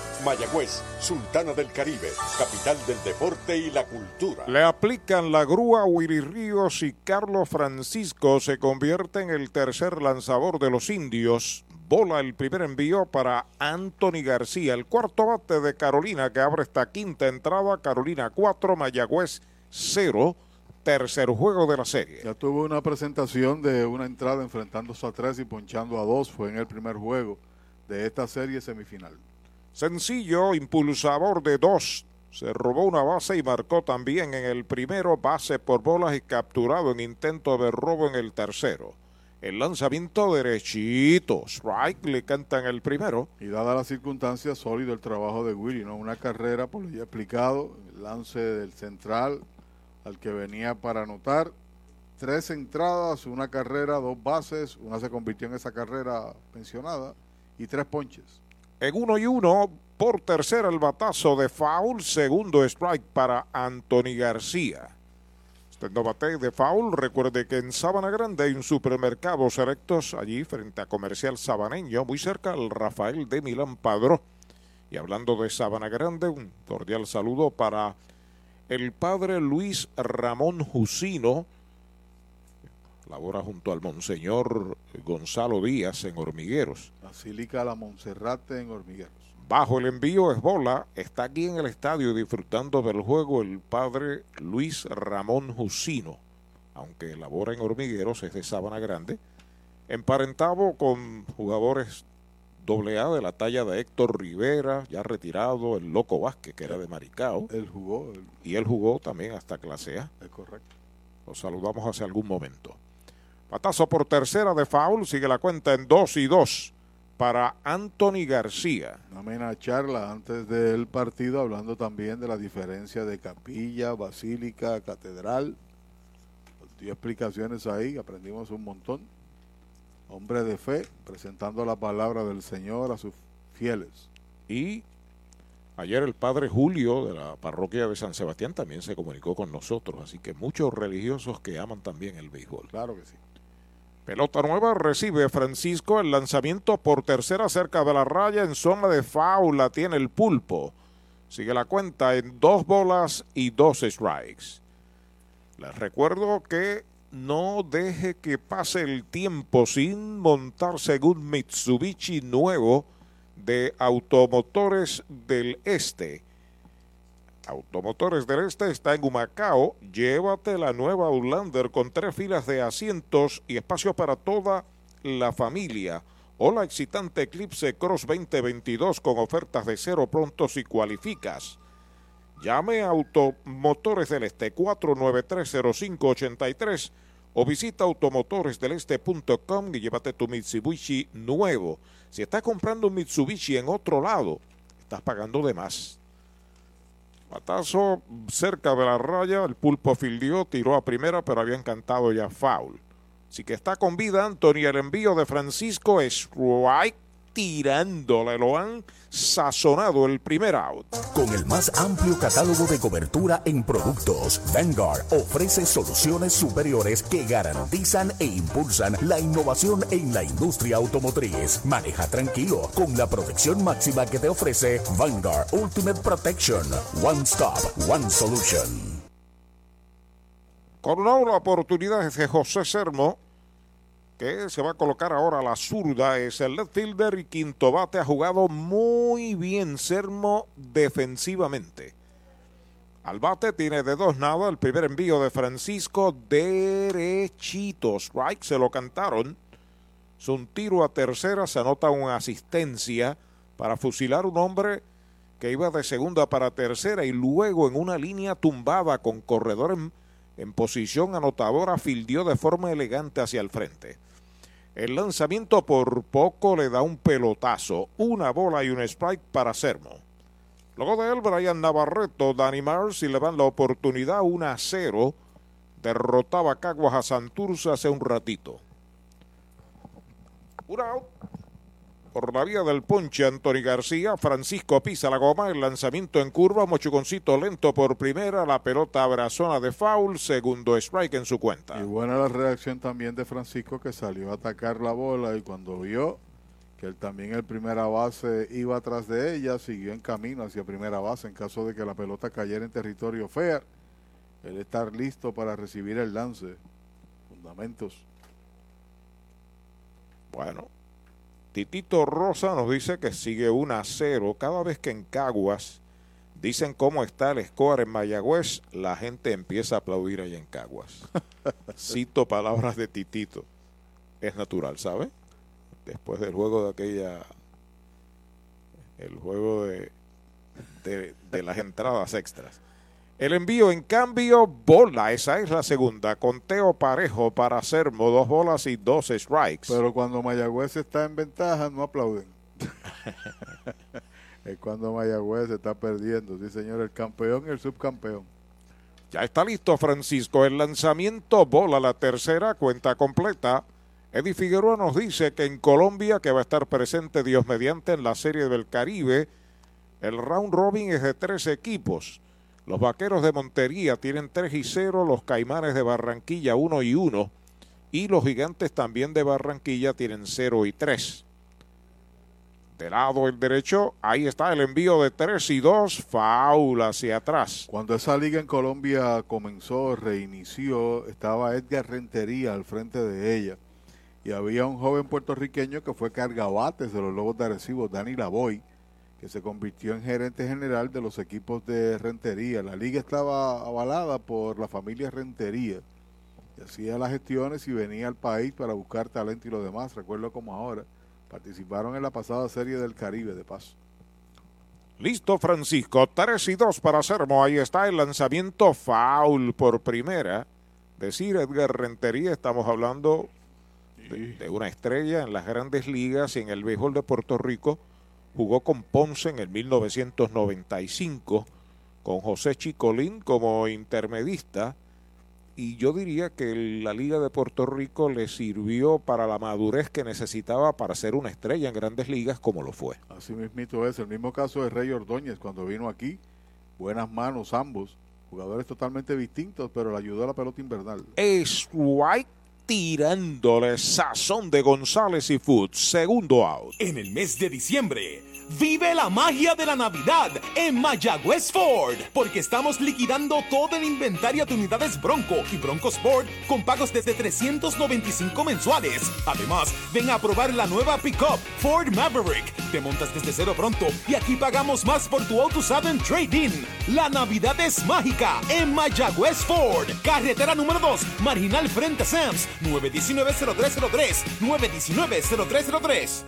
Mayagüez, Sultana del Caribe, capital del deporte y la cultura. Le aplican la grúa Willy Ríos y Carlos Francisco se convierte en el tercer lanzador de los indios. Bola el primer envío para Anthony García, el cuarto bate de Carolina que abre esta quinta entrada. Carolina 4, Mayagüez 0 tercer juego de la serie. Ya tuvo una presentación de una entrada enfrentándose a tres y ponchando a dos. Fue en el primer juego de esta serie semifinal. Sencillo, impulsador de dos. Se robó una base y marcó también en el primero base por bolas y capturado en intento de robo en el tercero. El lanzamiento derechito. Strike le canta en el primero. Y dada las circunstancias, sólido el trabajo de Willy, ¿no? Una carrera, por lo ya explicado, el lance del central al que venía para anotar. Tres entradas, una carrera, dos bases, una se convirtió en esa carrera pensionada y tres ponches. En uno y uno, por tercera el batazo de foul, segundo strike para Anthony García. Este no bate de foul, recuerde que en Sabana Grande hay un supermercado selectos allí frente a Comercial Sabaneño, muy cerca al Rafael de Milán Padró. Y hablando de Sabana Grande, un cordial saludo para el padre Luis Ramón Jusino, labora junto al Monseñor Gonzalo Díaz en Hormigueros. Basílica La Monserrate en Hormigueros. Bajo el envío es bola, está aquí en el estadio disfrutando del juego el padre Luis Ramón Jusino, aunque labora en Hormigueros, es de Sabana Grande, emparentado con jugadores AA de la talla de Héctor Rivera, ya retirado, el Loco Vázquez, que era de Maricao. Él jugó. Y él jugó también hasta clase A. Es correcto. Lo saludamos hace algún momento. Patazo por tercera de foul, sigue la cuenta en 2 y 2 para Anthony García. Una amena charla antes del partido, hablando también de la diferencia de capilla, basílica, catedral. Dio explicaciones ahí, aprendimos un montón. Hombre de fe, presentando la palabra del Señor a sus fieles. Y ayer el padre Julio de la parroquia de San Sebastián también se comunicó con nosotros, así que muchos religiosos que aman también el béisbol. Claro que sí. Pelota nueva recibe Francisco el lanzamiento por tercera cerca de la raya en zona de faula tiene el pulpo. Sigue la cuenta en dos bolas y dos strikes. Les recuerdo que no deje que pase el tiempo sin montarse en un Mitsubishi nuevo de Automotores del Este. Automotores del Este está en Humacao. Llévate la nueva Outlander con tres filas de asientos y espacio para toda la familia. O la excitante Eclipse Cross 2022 con ofertas de cero pronto si cualificas. Llame a Automotores del Este 4930583 o visita automotoresdeleste.com y llévate tu Mitsubishi nuevo. Si estás comprando un Mitsubishi en otro lado, estás pagando de más. Patazo cerca de la raya, el pulpo fildió, tiró a primera, pero había encantado ya foul. Así que está con vida Anthony, el envío de Francisco Strike tirándole, lo han sazonado el primer out. Con el más amplio catálogo de cobertura en productos, Vanguard ofrece soluciones superiores que garantizan e impulsan la innovación en la industria automotriz. Maneja tranquilo con la protección máxima que te ofrece Vanguard Ultimate Protection. One Stop, One Solution. Con una oportunidad de José Sermo, que se va a colocar ahora la zurda, es el left fielder y quinto bate. Ha jugado muy bien Sermo defensivamente. Al bate tiene de dos nada el primer envío de Francisco derechito. Strike se lo cantaron. Es un tiro a tercera, se anota una asistencia para fusilar un hombre que iba de segunda para tercera y luego en una línea tumbada con corredor en, en posición anotadora fildió de forma elegante hacia el frente. El lanzamiento por poco le da un pelotazo, una bola y un strike para Sermo. Luego de él, Brian Navarreto, Danny Mars y le dan la oportunidad 1 a 0 derrotaba a Caguas a Santurce hace un ratito. Un out. Por la vía del ponche, Anthony García, Francisco pisa la goma, el lanzamiento en curva, mochugoncito lento por primera, la pelota a zona de foul, segundo strike en su cuenta. Y buena la reacción también de Francisco que salió a atacar la bola y cuando vio que él también el primera base iba atrás de ella, siguió en camino hacia primera base en caso de que la pelota cayera en territorio fair. Él estar listo para recibir el lance. Fundamentos. Bueno, Titito Rosa nos dice que sigue 1 a 0. Cada vez que en Caguas dicen cómo está el score en Mayagüez, la gente empieza a aplaudir ahí en Caguas. Cito palabras de Titito. Es natural, ¿sabe? Después del juego de aquella. El juego de, de, de las entradas extras. El envío en cambio, bola. Esa es la segunda. Conteo parejo para hacer dos bolas y dos strikes. Pero cuando Mayagüez está en ventaja, no aplauden. es cuando Mayagüez está perdiendo. Sí, señor, el campeón y el subcampeón. Ya está listo Francisco. El lanzamiento, bola la tercera, cuenta completa. Eddie Figueroa nos dice que en Colombia, que va a estar presente Dios mediante en la Serie del Caribe, el round robin es de tres equipos. Los Vaqueros de Montería tienen 3 y 0, los Caimanes de Barranquilla 1 y 1 y los Gigantes también de Barranquilla tienen 0 y 3. De lado el derecho, ahí está el envío de 3 y 2, faula hacia atrás. Cuando esa liga en Colombia comenzó, reinició, estaba Edgar Rentería al frente de ella y había un joven puertorriqueño que fue cargabates de los Lobos de Arecibo, Dani Lavoy, que se convirtió en gerente general de los equipos de Rentería. La liga estaba avalada por la familia Rentería, que hacía las gestiones y venía al país para buscar talento y lo demás. Recuerdo como ahora, participaron en la pasada serie del Caribe de paso. Listo, Francisco. 3 y 2 para Sermo. Ahí está el lanzamiento foul por primera. Decir Edgar Rentería, estamos hablando de, de una estrella en las grandes ligas y en el béisbol de Puerto Rico jugó con Ponce en el 1995, con José Chicolín como intermedista, y yo diría que la Liga de Puerto Rico le sirvió para la madurez que necesitaba para ser una estrella en grandes ligas como lo fue. Así mismo es, el mismo caso de Rey Ordóñez cuando vino aquí, buenas manos ambos, jugadores totalmente distintos, pero le ayudó a la pelota invernal. Es White tirándole sazón de González y Food. Segundo out. En el mes de diciembre, vive la magia de la Navidad en Mayagüez Ford, porque estamos liquidando todo el inventario de unidades Bronco y Bronco Sport con pagos desde 395 mensuales. Además, ven a probar la nueva pickup Ford Maverick. Te montas desde cero pronto y aquí pagamos más por tu auto usado en trading. La Navidad es mágica en Mayagüez Ford, carretera número 2, marginal frente Sams. 919-0303. 919-0303.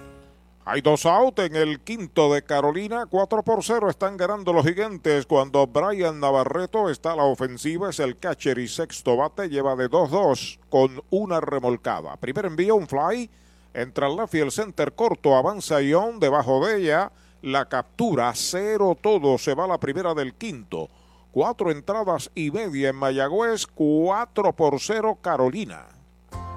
Hay dos out en el quinto de Carolina, 4 por 0 están ganando los gigantes cuando Brian Navarreto está a la ofensiva, es el catcher y sexto bate, lleva de 2-2 con una remolcada. Primer envío, un fly, entra el left y el center corto, avanza Ion debajo de ella, la captura, cero todo, se va la primera del quinto. Cuatro entradas y media en Mayagüez, 4 por 0 Carolina.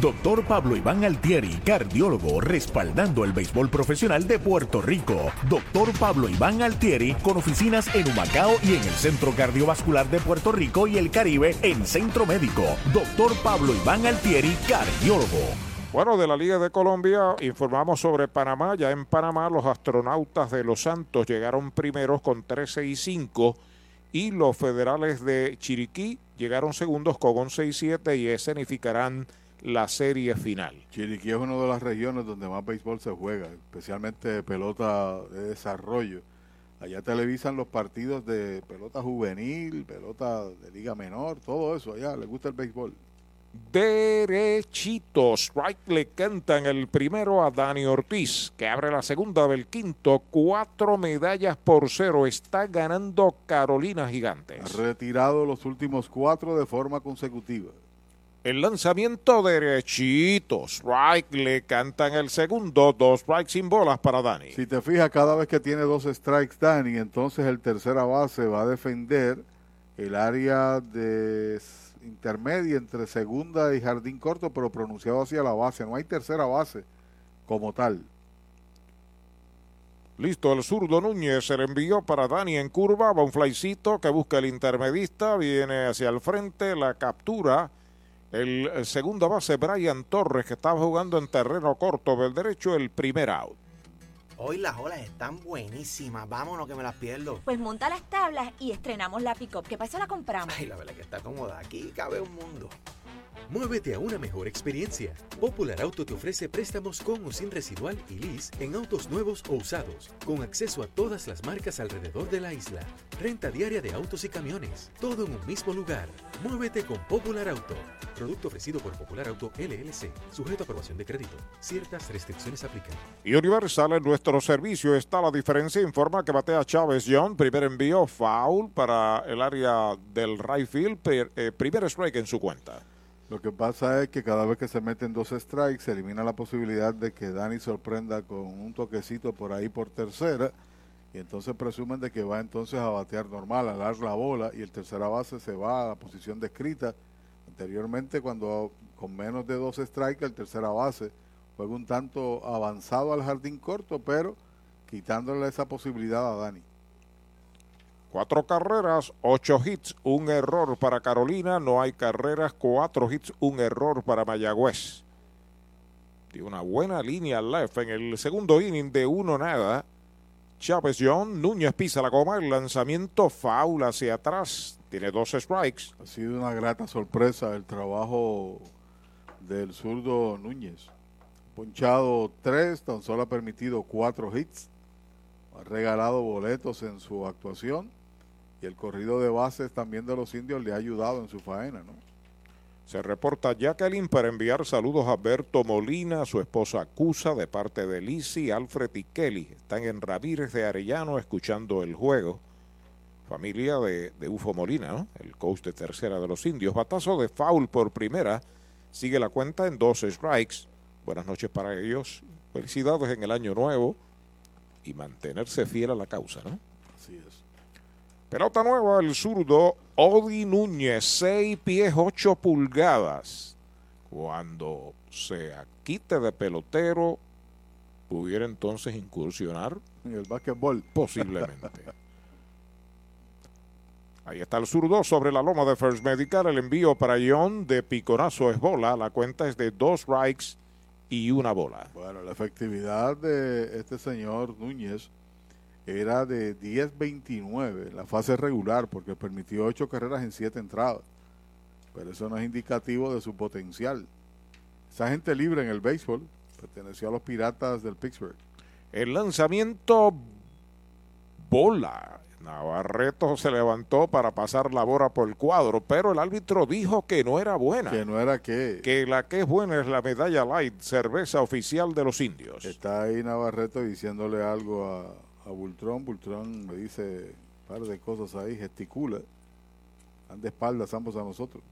Doctor Pablo Iván Altieri, cardiólogo, respaldando el béisbol profesional de Puerto Rico. Doctor Pablo Iván Altieri, con oficinas en Humacao y en el Centro Cardiovascular de Puerto Rico y el Caribe en Centro Médico. Doctor Pablo Iván Altieri, cardiólogo. Bueno, de la Liga de Colombia informamos sobre Panamá. Ya en Panamá los astronautas de Los Santos llegaron primeros con 13 y 5 y los federales de Chiriquí llegaron segundos con 11 y 7 y escenificarán la serie final. Chiriquí es una de las regiones donde más béisbol se juega, especialmente pelota de desarrollo. Allá televisan los partidos de pelota juvenil, pelota de liga menor, todo eso. Allá les gusta el béisbol. Derechito, strike le cantan el primero a Dani Ortiz, que abre la segunda del quinto, cuatro medallas por cero. Está ganando Carolina Gigantes. Ha retirado los últimos cuatro de forma consecutiva. El lanzamiento derechito, strike, le cantan el segundo, dos strikes sin bolas para Dani. Si te fijas, cada vez que tiene dos strikes Dani, entonces el tercera base va a defender el área de intermedia entre segunda y jardín corto, pero pronunciado hacia la base. No hay tercera base como tal. Listo, el zurdo Núñez se le envió para Dani en curva, va un flycito que busca el intermedista, viene hacia el frente, la captura el, segunda base Brian Torres que estaba jugando en terreno corto del derecho el primer out. Hoy las olas están buenísimas. Vámonos que me las pierdo. Pues monta las tablas y estrenamos la pick-up. ¿Qué pasa? La compramos. Ay, la verdad que está cómoda. Aquí cabe un mundo. Muévete a una mejor experiencia. Popular Auto te ofrece préstamos con o sin residual y lease en autos nuevos o usados, con acceso a todas las marcas alrededor de la isla. Renta diaria de autos y camiones, todo en un mismo lugar. Muévete con Popular Auto. Producto ofrecido por Popular Auto LLC, sujeto a aprobación de crédito. Ciertas restricciones aplican. Y Universal en nuestro servicio está la diferencia. Informa que batea Chávez John. Primer envío, foul para el área del right field. Per- eh, primer strike en su cuenta. Lo que pasa es que cada vez que se meten dos strikes, se elimina la posibilidad de que Dani sorprenda con un toquecito por ahí por tercera. Y entonces presumen de que va entonces a batear normal, a dar la bola. Y el tercera base se va a la posición descrita. Anteriormente, cuando con menos de dos strikes, el tercera base juega un tanto avanzado al jardín corto, pero quitándole esa posibilidad a Dani. Cuatro carreras, ocho hits, un error para Carolina. No hay carreras, cuatro hits, un error para Mayagüez. Tiene una buena línea left en el segundo inning de uno nada. Chávez John, Núñez pisa la goma, el lanzamiento foul hacia atrás. Tiene dos strikes. Ha sido una grata sorpresa el trabajo del zurdo Núñez. Ponchado tres, tan solo ha permitido cuatro hits. Ha regalado boletos en su actuación. Y el corrido de bases también de los indios le ha ayudado en su faena, ¿no? Se reporta Jacqueline para enviar saludos a Berto Molina, su esposa Cusa, de parte de Lisi, Alfred y Kelly. Están en Ramírez de Arellano escuchando el juego. Familia de, de Ufo Molina, ¿no? El coach de tercera de los indios. Batazo de foul por primera. Sigue la cuenta en dos strikes. Buenas noches para ellos. Felicidades en el año nuevo y mantenerse fiel a la causa, ¿no? Pelota nueva, el zurdo Odi Núñez, 6 pies 8 pulgadas. Cuando se quite de pelotero, pudiera entonces incursionar En el básquetbol. posiblemente. Ahí está el zurdo sobre la loma de First Medical. El envío para John de piconazo es bola. La cuenta es de dos strikes y una bola. Bueno, la efectividad de este señor Núñez era de 10-29 en la fase regular porque permitió ocho carreras en siete entradas. Pero eso no es indicativo de su potencial. Esa gente libre en el béisbol perteneció a los Piratas del Pittsburgh. El lanzamiento bola. Navarreto se levantó para pasar la bola por el cuadro, pero el árbitro dijo que no era buena. Que no era que. Que la que es buena es la medalla light, cerveza oficial de los indios. Está ahí Navarreto diciéndole algo a, a Bultrón. Bultrón le dice un par de cosas ahí, gesticula. Dan de espaldas ambos a nosotros.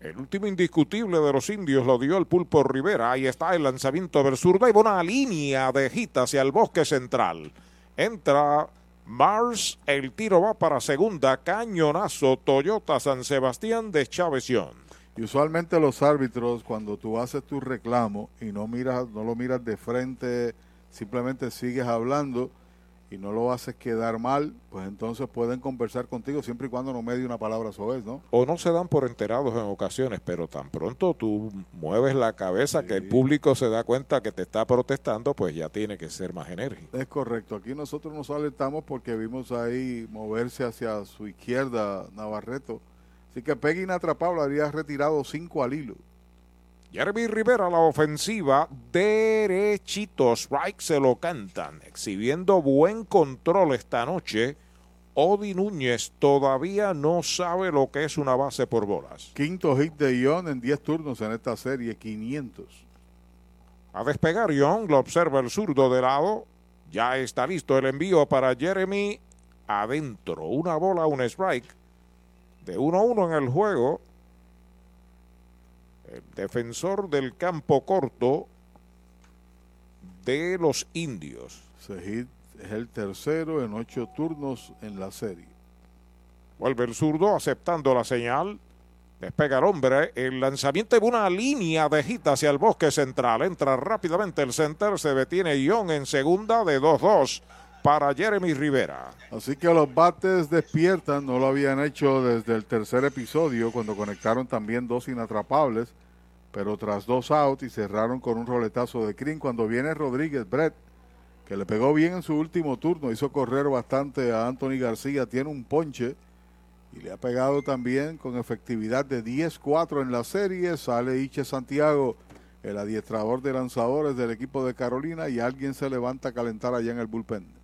El último indiscutible de los indios lo dio el pulpo Rivera. Ahí está el lanzamiento del. Hay una línea de gita hacia el bosque central. Entra Mars. El tiro va para segunda. Cañonazo. Toyota San Sebastián de Chavesión. Y usualmente los árbitros, cuando tú haces tu reclamo y no miras, no lo miras de frente, simplemente sigues hablando y no lo haces quedar mal, pues entonces pueden conversar contigo siempre y cuando no medie una palabra sobre ¿no? O no se dan por enterados en ocasiones, pero tan pronto tú mueves la cabeza que el público se da cuenta que te está protestando, pues ya tiene que ser más enérgico. Es correcto. Aquí nosotros nos alertamos porque vimos ahí moverse hacia su izquierda Navarreto. Así que Peggy inatrapable habría retirado cinco al hilo. Jeremy Rivera, la ofensiva, derechito, strike se lo cantan, exhibiendo buen control esta noche. Odi Núñez todavía no sabe lo que es una base por bolas. Quinto hit de Ion en 10 turnos en esta serie, 500. A despegar Young, lo observa el zurdo de lado. Ya está listo el envío para Jeremy adentro. Una bola, un strike. De 1-1 en el juego. El defensor del campo corto de los indios. Ese hit es el tercero en ocho turnos en la serie. Vuelve el zurdo aceptando la señal. Despega el hombre. El lanzamiento de una línea de hit hacia el bosque central. Entra rápidamente el center. Se detiene Young en segunda de 2-2 para Jeremy Rivera. Así que los bates despiertan, no lo habían hecho desde el tercer episodio cuando conectaron también dos inatrapables, pero tras dos outs y cerraron con un roletazo de Green cuando viene Rodríguez Brett, que le pegó bien en su último turno, hizo correr bastante a Anthony García, tiene un ponche y le ha pegado también con efectividad de 10-4 en la serie, sale Iche Santiago, el adiestrador de lanzadores del equipo de Carolina y alguien se levanta a calentar allá en el bullpen.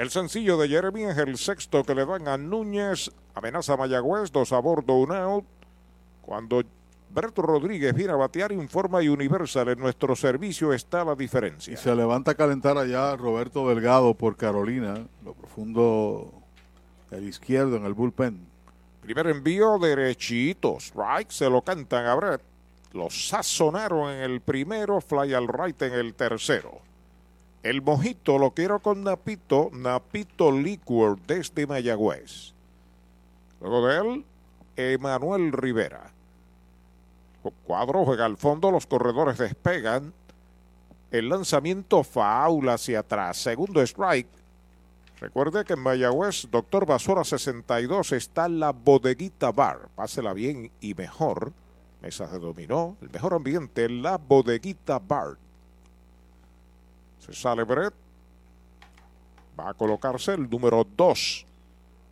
El sencillo de Jeremy es el sexto que le dan a Núñez. Amenaza a Mayagüez, dos a bordo, un out. Cuando Berto Rodríguez viene a batear, informa y Universal. En nuestro servicio está la diferencia. Y se levanta a calentar allá Roberto Delgado por Carolina, lo profundo del izquierdo en el bullpen. Primer envío derechito. Strike se lo cantan a Brett. Lo sazonaron en el primero, fly al right en el tercero. El mojito lo quiero con Napito, Napito Liquor desde Mayagüez. Luego de él, Emanuel Rivera. Cuadro juega al fondo, los corredores despegan. El lanzamiento faula hacia atrás. Segundo strike. Recuerde que en Mayagüez, Doctor Basura 62 está la bodeguita bar. Pásela bien y mejor. Mesas de dominó. El mejor ambiente, la bodeguita bar. Sale Brett. Va a colocarse el número 2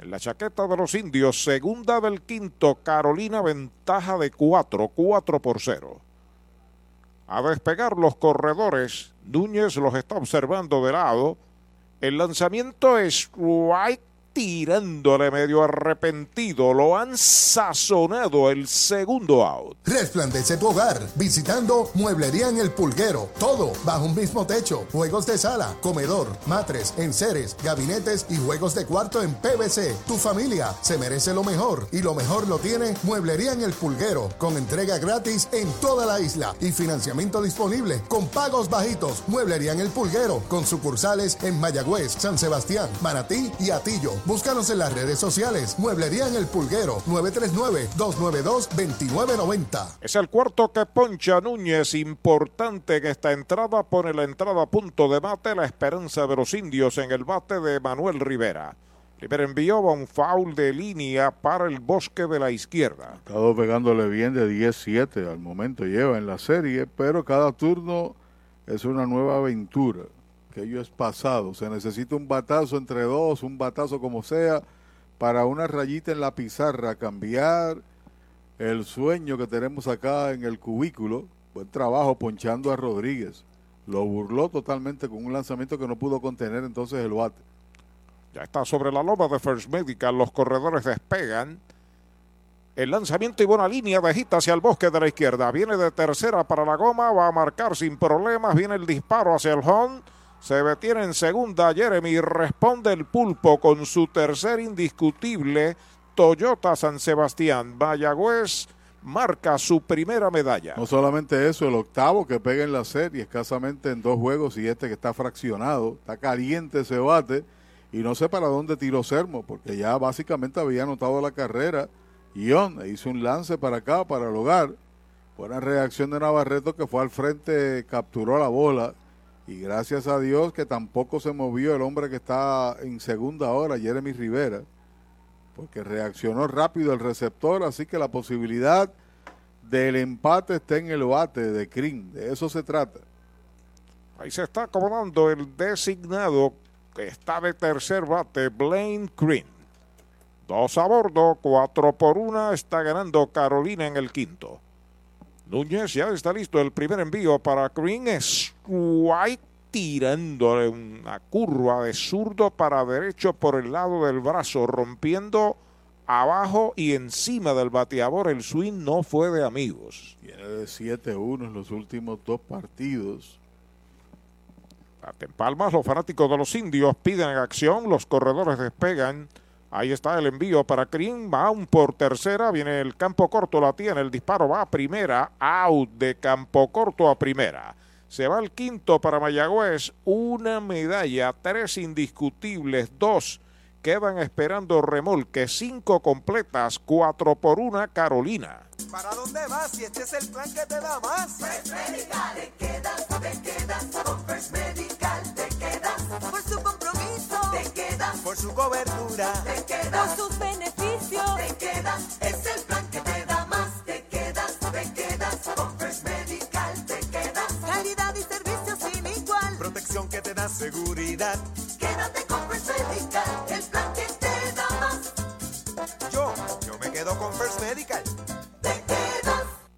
en la chaqueta de los indios. Segunda del quinto. Carolina ventaja de 4. 4 por 0. A despegar los corredores. Núñez los está observando de lado. El lanzamiento es White tirándole medio arrepentido. Lo han sazonado el segundo out. Resplandece tu hogar visitando Mueblería en el Pulguero. Todo bajo un mismo techo. Juegos de sala, comedor, matres, enseres, gabinetes y juegos de cuarto en PVC. Tu familia se merece lo mejor y lo mejor lo tiene Mueblería en el Pulguero con entrega gratis en toda la isla y financiamiento disponible con pagos bajitos. Mueblería en el Pulguero con sucursales en Mayagüez, San Sebastián, Manatí y Atillo. Búscanos en las redes sociales. Mueblería en el Pulguero, 939-292-2990. Es el cuarto que poncha Núñez, importante en esta entrada. Pone la entrada a punto de bate, la esperanza de los indios en el bate de Manuel Rivera. Rivera envió un foul de línea para el bosque de la izquierda. Estado pegándole bien de 10-7 al momento lleva en la serie, pero cada turno es una nueva aventura ello es pasado. Se necesita un batazo entre dos, un batazo como sea, para una rayita en la pizarra, cambiar el sueño que tenemos acá en el cubículo. Buen trabajo ponchando a Rodríguez. Lo burló totalmente con un lanzamiento que no pudo contener entonces el bate. Ya está sobre la loma de First Medical. Los corredores despegan. El lanzamiento y buena línea de hacia el bosque de la izquierda. Viene de tercera para la goma. Va a marcar sin problemas. Viene el disparo hacia el home. Se detiene en segunda Jeremy. Responde el pulpo con su tercer indiscutible Toyota San Sebastián. Mayagüez marca su primera medalla. No solamente eso, el octavo que pega en la serie, escasamente en dos juegos y este que está fraccionado. Está caliente ese bate y no sé para dónde tiró Sermo, porque ya básicamente había anotado la carrera. y hizo un lance para acá, para el hogar. Buena reacción de Navarreto que fue al frente, capturó la bola y gracias a Dios que tampoco se movió el hombre que está en segunda hora, Jeremy Rivera, porque reaccionó rápido el receptor, así que la posibilidad del empate está en el bate de Crin, de eso se trata. Ahí se está acomodando el designado que está de tercer bate, Blaine Green. Dos a bordo, cuatro por una, está ganando Carolina en el quinto. Núñez ya está listo. El primer envío para Green es White tirándole una curva de zurdo para derecho por el lado del brazo, rompiendo abajo y encima del bateador. El swing no fue de amigos. Tiene de 7-1 en los últimos dos partidos. En Palmas, los fanáticos de los indios piden acción, los corredores despegan. Ahí está el envío para Green, va un por tercera, viene el campo corto, la tiene, el disparo va a primera, out de campo corto a primera. Se va el quinto para Mayagüez, una medalla, tres indiscutibles, dos quedan esperando remolque, cinco completas, cuatro por una Carolina. ¿Para dónde vas si este es el plan que te da más? First Medical, te quedas, te quedas, con First Medical, te quedas, quedas, por su cobertura, te quedas, por sus beneficios, te quedas, es el plan que te da más, te quedas, te quedas, con First Medical, te quedas, calidad y servicio sin igual, protección que te da seguridad, quédate con First Medical,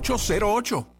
8808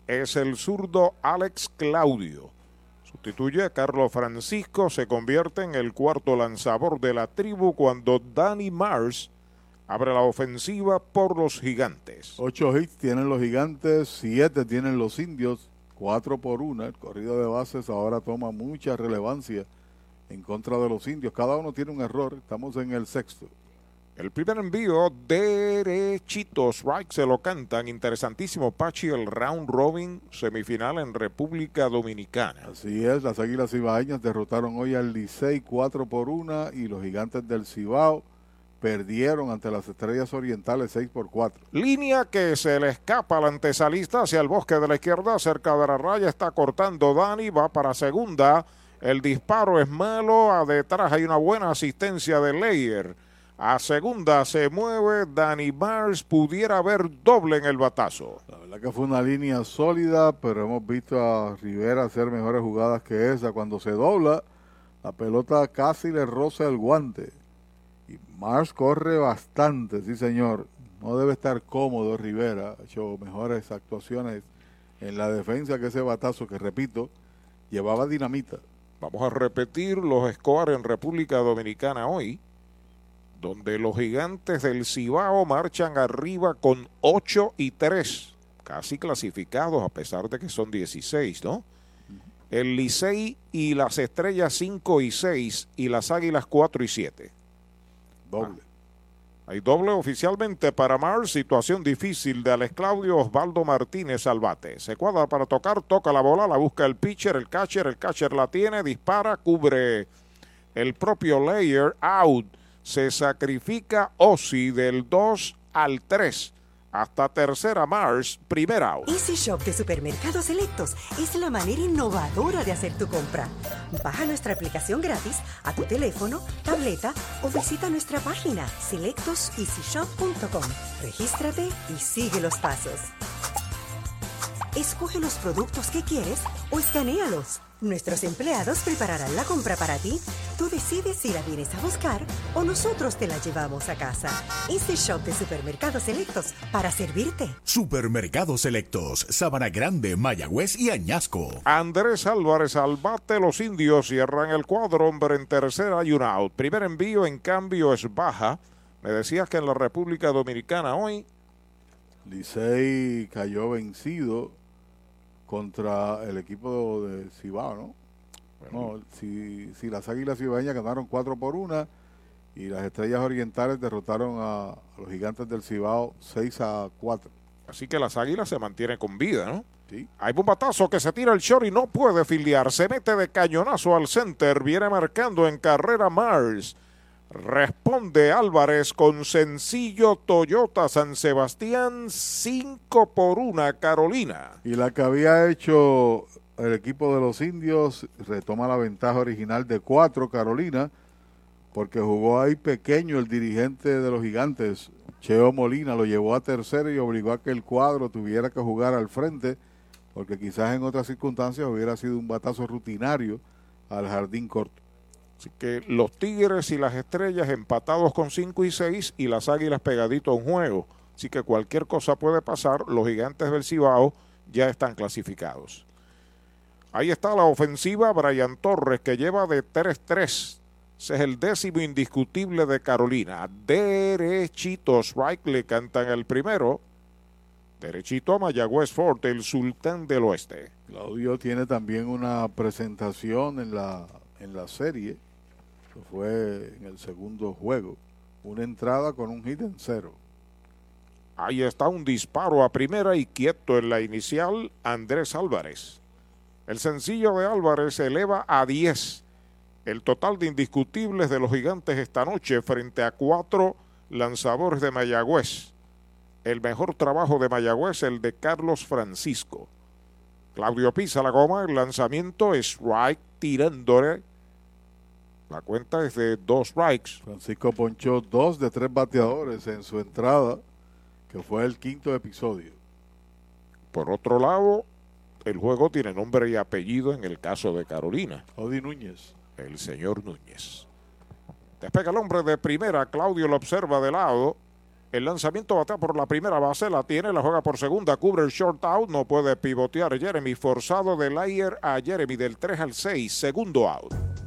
es el zurdo Alex Claudio. Sustituye a Carlos Francisco, se convierte en el cuarto lanzador de la tribu cuando Danny Mars abre la ofensiva por los gigantes. Ocho hits tienen los gigantes, siete tienen los indios, cuatro por una. El corrido de bases ahora toma mucha relevancia en contra de los indios. Cada uno tiene un error, estamos en el sexto. El primer envío derechito, strike se lo cantan. Interesantísimo, Pachi, el round robin semifinal en República Dominicana. Así es, las Águilas Cibaeñas derrotaron hoy al Licey 4 por 1 y los Gigantes del Cibao perdieron ante las Estrellas Orientales 6 por 4. Línea que se le escapa al antesalista hacia el bosque de la izquierda, cerca de la raya, está cortando Dani, va para segunda. El disparo es malo, a detrás hay una buena asistencia de Leyer. A segunda se mueve Danny Mars, pudiera haber doble en el batazo. La verdad que fue una línea sólida, pero hemos visto a Rivera hacer mejores jugadas que esa. Cuando se dobla, la pelota casi le roza el guante. Y Mars corre bastante, sí señor. No debe estar cómodo Rivera. Ha hecho mejores actuaciones en la defensa que ese batazo que, repito, llevaba dinamita. Vamos a repetir los scores en República Dominicana hoy donde los gigantes del Cibao marchan arriba con 8 y 3, casi clasificados a pesar de que son 16, ¿no? El Licey y las Estrellas 5 y 6 y las Águilas 4 y 7. Doble. Ah, hay doble oficialmente para Mars, situación difícil de Alex Claudio Osvaldo Martínez al bate. Se cuadra para tocar, toca la bola, la busca el pitcher, el catcher, el catcher la tiene, dispara, cubre el propio layer, out se sacrifica Ozzy del 2 al 3. Hasta tercera Mars, primera out. Easy Shop de Supermercados Selectos es la manera innovadora de hacer tu compra. Baja nuestra aplicación gratis a tu teléfono, tableta o visita nuestra página selectoseasyshop.com. Regístrate y sigue los pasos. Escoge los productos que quieres o escanealos. Nuestros empleados prepararán la compra para ti. Tú decides si la vienes a buscar o nosotros te la llevamos a casa. Este shop de supermercados selectos para servirte. Supermercados selectos, Sabana Grande, Mayagüez y Añasco. Andrés Álvarez al bate, los indios cierran el cuadro, hombre en tercera y un out. Primer envío, en cambio, es baja. Me decías que en la República Dominicana hoy. Licey cayó vencido contra el equipo de Cibao, ¿no? no si, si, las Águilas Cibaeñas ganaron 4 por 1 y las Estrellas Orientales derrotaron a, los Gigantes del Cibao 6 a 4. Así que las Águilas se mantienen con vida, ¿no? Sí. Hay un batazo que se tira el short y no puede filiar. Se mete de cañonazo al center. Viene marcando en carrera Mars. Responde Álvarez con sencillo Toyota San Sebastián 5 por 1 Carolina. Y la que había hecho el equipo de los indios retoma la ventaja original de 4 Carolina porque jugó ahí pequeño el dirigente de los gigantes, Cheo Molina, lo llevó a tercero y obligó a que el cuadro tuviera que jugar al frente porque quizás en otras circunstancias hubiera sido un batazo rutinario al jardín corto. Así que los Tigres y las Estrellas empatados con 5 y 6 y las Águilas pegadito a un juego. Así que cualquier cosa puede pasar. Los Gigantes del Cibao ya están clasificados. Ahí está la ofensiva Brian Torres que lleva de 3-3. Ese es el décimo indiscutible de Carolina. Derechitos, right le cantan el primero. Derechito a Mayagüez Fort, el sultán del oeste. Claudio tiene también una presentación en la, en la serie, fue en el segundo juego. Una entrada con un hit en cero. Ahí está un disparo a primera y quieto en la inicial, Andrés Álvarez. El sencillo de Álvarez eleva a 10 el total de indiscutibles de los gigantes esta noche frente a cuatro lanzadores de Mayagüez. El mejor trabajo de Mayagüez, el de Carlos Francisco. Claudio pisa la goma, el lanzamiento es strike tirándole. La cuenta es de dos strikes. Francisco ponchó dos de tres bateadores en su entrada, que fue el quinto episodio. Por otro lado, el juego tiene nombre y apellido en el caso de Carolina. Odi Núñez el señor Núñez. Despega el hombre de primera, Claudio lo observa de lado. El lanzamiento batea por la primera base, la tiene, la juega por segunda, cubre el short out, no puede pivotear Jeremy, forzado del ayer a Jeremy del 3 al 6, segundo out.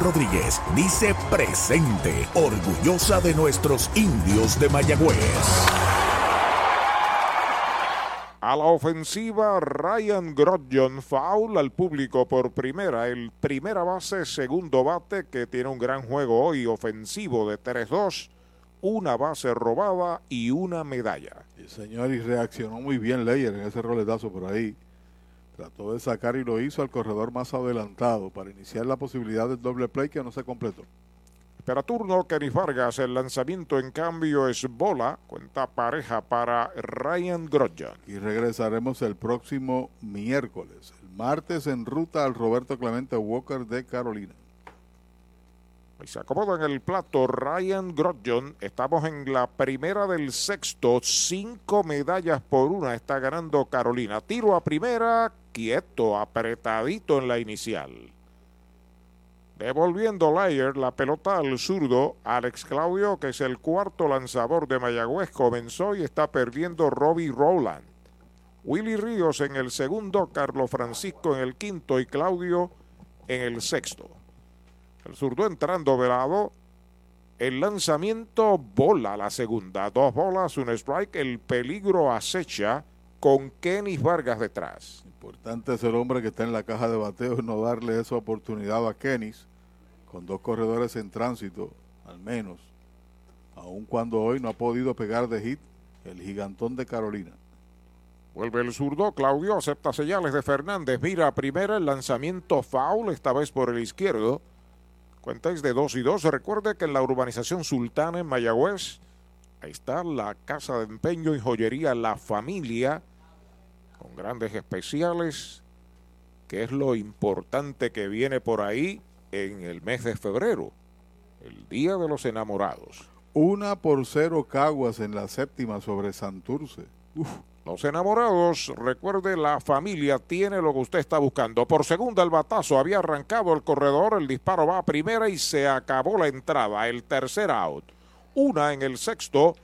Rodríguez dice presente, orgullosa de nuestros indios de Mayagüez. A la ofensiva, Ryan Grodjon foul al público por primera. El primera base, segundo bate, que tiene un gran juego hoy, ofensivo de 3-2, una base robada y una medalla. El señor, y reaccionó muy bien Leyer en ese roletazo por ahí. Trató de sacar y lo hizo al corredor más adelantado para iniciar la posibilidad del doble play que no se completó. Espera turno, Kenny Vargas. El lanzamiento, en cambio, es bola. Cuenta pareja para Ryan Grodjan. Y regresaremos el próximo miércoles. El martes en ruta al Roberto Clemente Walker de Carolina. Y se acomoda en el plato Ryan Grodjon. Estamos en la primera del sexto. Cinco medallas por una está ganando Carolina. Tiro a primera, quieto, apretadito en la inicial. Devolviendo Layer la pelota al zurdo, Alex Claudio, que es el cuarto lanzador de Mayagüez, comenzó y está perdiendo Robbie Rowland. Willy Ríos en el segundo, Carlos Francisco en el quinto y Claudio en el sexto. El zurdo entrando velado. El lanzamiento bola la segunda. Dos bolas, un strike. El peligro acecha con Kenny Vargas detrás. Importante es el hombre que está en la caja de bateo y no darle esa oportunidad a Kenny con dos corredores en tránsito, al menos, aun cuando hoy no ha podido pegar de hit el gigantón de Carolina. Vuelve el zurdo, Claudio acepta señales de Fernández, mira primera el lanzamiento foul, esta vez por el izquierdo. Cuentáis de 2 y 2. Recuerde que en la urbanización Sultana en Mayagüez, ahí está la casa de empeño y joyería La Familia, con grandes especiales, que es lo importante que viene por ahí en el mes de febrero, el Día de los Enamorados. Una por cero Caguas en la séptima sobre Santurce. Los enamorados, recuerde, la familia tiene lo que usted está buscando. Por segunda el batazo había arrancado el corredor, el disparo va a primera y se acabó la entrada, el tercer out. Una en el sexto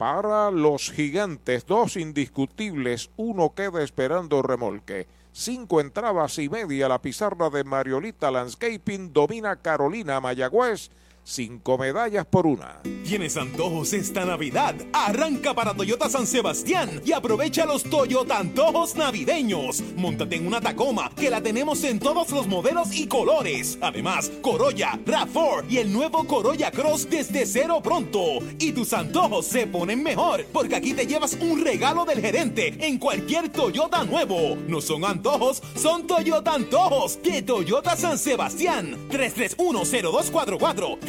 para los gigantes, dos indiscutibles, uno queda esperando remolque. Cinco entradas y media la pizarra de Mariolita Landscaping domina Carolina Mayagüez cinco medallas por una. ¿Tienes antojos esta Navidad? Arranca para Toyota San Sebastián y aprovecha los Toyota Antojos navideños. Móntate en una Tacoma que la tenemos en todos los modelos y colores. Además, Corolla, RAV4 y el nuevo Corolla Cross desde cero pronto. Y tus antojos se ponen mejor porque aquí te llevas un regalo del gerente en cualquier Toyota nuevo. No son antojos, son Toyota Antojos de Toyota San Sebastián. 3310244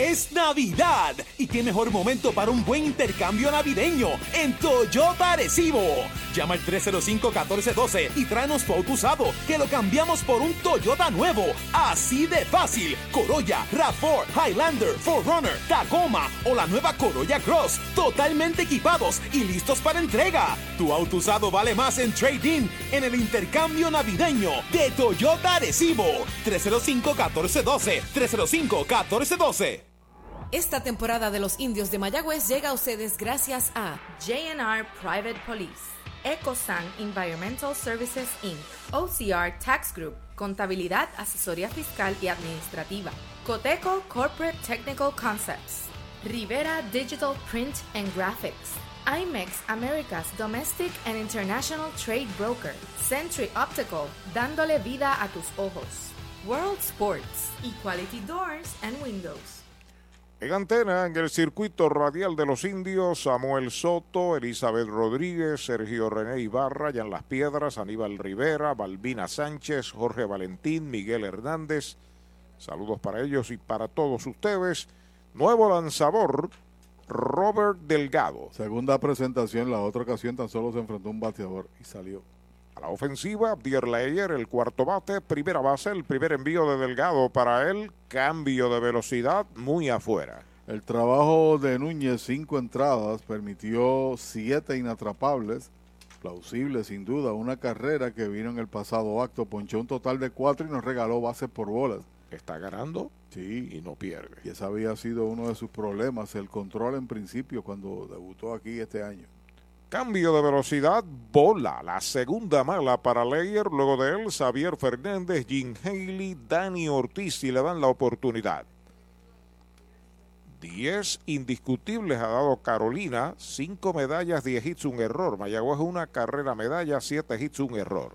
Es Navidad y qué mejor momento para un buen intercambio navideño en Toyota Arecibo. Llama al 305-1412 y tráenos tu auto usado que lo cambiamos por un Toyota nuevo. Así de fácil. Corolla, RAV4, Highlander, 4Runner, Tacoma o la nueva Corolla Cross. Totalmente equipados y listos para entrega. Tu auto usado vale más en trading en el intercambio navideño de Toyota Arecibo. 305-1412. 305-1412. Esta temporada de los indios de Mayagüez llega a ustedes gracias a JNR Private Police, EcoSan Environmental Services Inc., OCR Tax Group, Contabilidad, Asesoría Fiscal y Administrativa, Coteco Corporate Technical Concepts, Rivera Digital Print and Graphics, IMEX America's Domestic and International Trade Broker, Century Optical, dándole vida a tus ojos, World Sports, Equality Doors and Windows. En antena, en el circuito radial de los indios, Samuel Soto, Elizabeth Rodríguez, Sergio René Ibarra, Yan Las Piedras, Aníbal Rivera, Balbina Sánchez, Jorge Valentín, Miguel Hernández. Saludos para ellos y para todos ustedes. Nuevo lanzador, Robert Delgado. Segunda presentación, la otra ocasión tan solo se enfrentó a un bateador y salió. A la ofensiva, Dierleyer, el cuarto bate, primera base, el primer envío de Delgado para él, cambio de velocidad muy afuera. El trabajo de Núñez, cinco entradas, permitió siete inatrapables, plausible sin duda, una carrera que vino en el pasado acto, ponchó un total de cuatro y nos regaló bases por bolas. Está ganando sí. y no pierde. Y ese había sido uno de sus problemas, el control en principio cuando debutó aquí este año. Cambio de velocidad, bola. La segunda mala para Leyer. Luego de él, Xavier Fernández, Jim Haley, Dani Ortiz y le dan la oportunidad. Diez indiscutibles ha dado Carolina. Cinco medallas, diez hits, un error. Mayagüez una carrera medalla, siete hits, un error.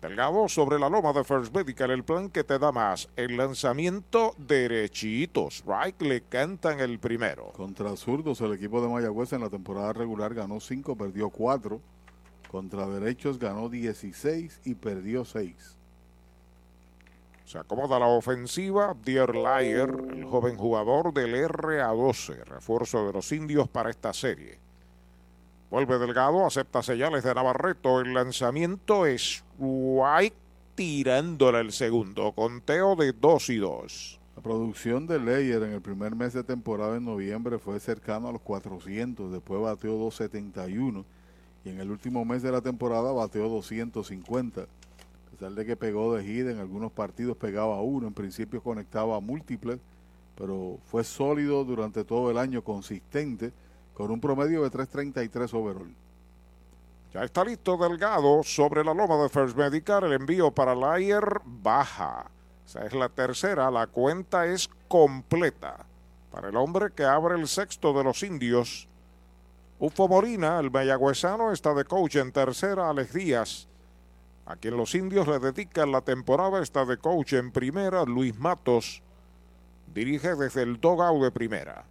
Delgado sobre la loma de First Medical, el plan que te da más. El lanzamiento derechito. Strike le cantan el primero. Contra zurdos, el equipo de Mayagüez en la temporada regular ganó 5, perdió 4. Contra derechos ganó 16 y perdió 6. Se acomoda la ofensiva. Dear Liar, el joven jugador del RA12, refuerzo de los indios para esta serie. Vuelve Delgado, acepta señales de Navarreto. El lanzamiento es White tirándole el segundo. Conteo de 2 y 2. La producción de Leyer en el primer mes de temporada en noviembre fue cercano a los 400. Después bateó 271. Y en el último mes de la temporada bateó 250. A pesar de que pegó de gira, en algunos partidos pegaba uno. En principio conectaba múltiples. Pero fue sólido durante todo el año, consistente con un promedio de 3.33 overall. Ya está listo Delgado sobre la loma de First Medical. El envío para Layer baja. Esa es la tercera. La cuenta es completa. Para el hombre que abre el sexto de los indios. Ufo Morina, el mayagüezano, está de coach en tercera. Alex Díaz, a quien los indios le dedican la temporada, está de coach en primera. Luis Matos dirige desde el dogout de primera.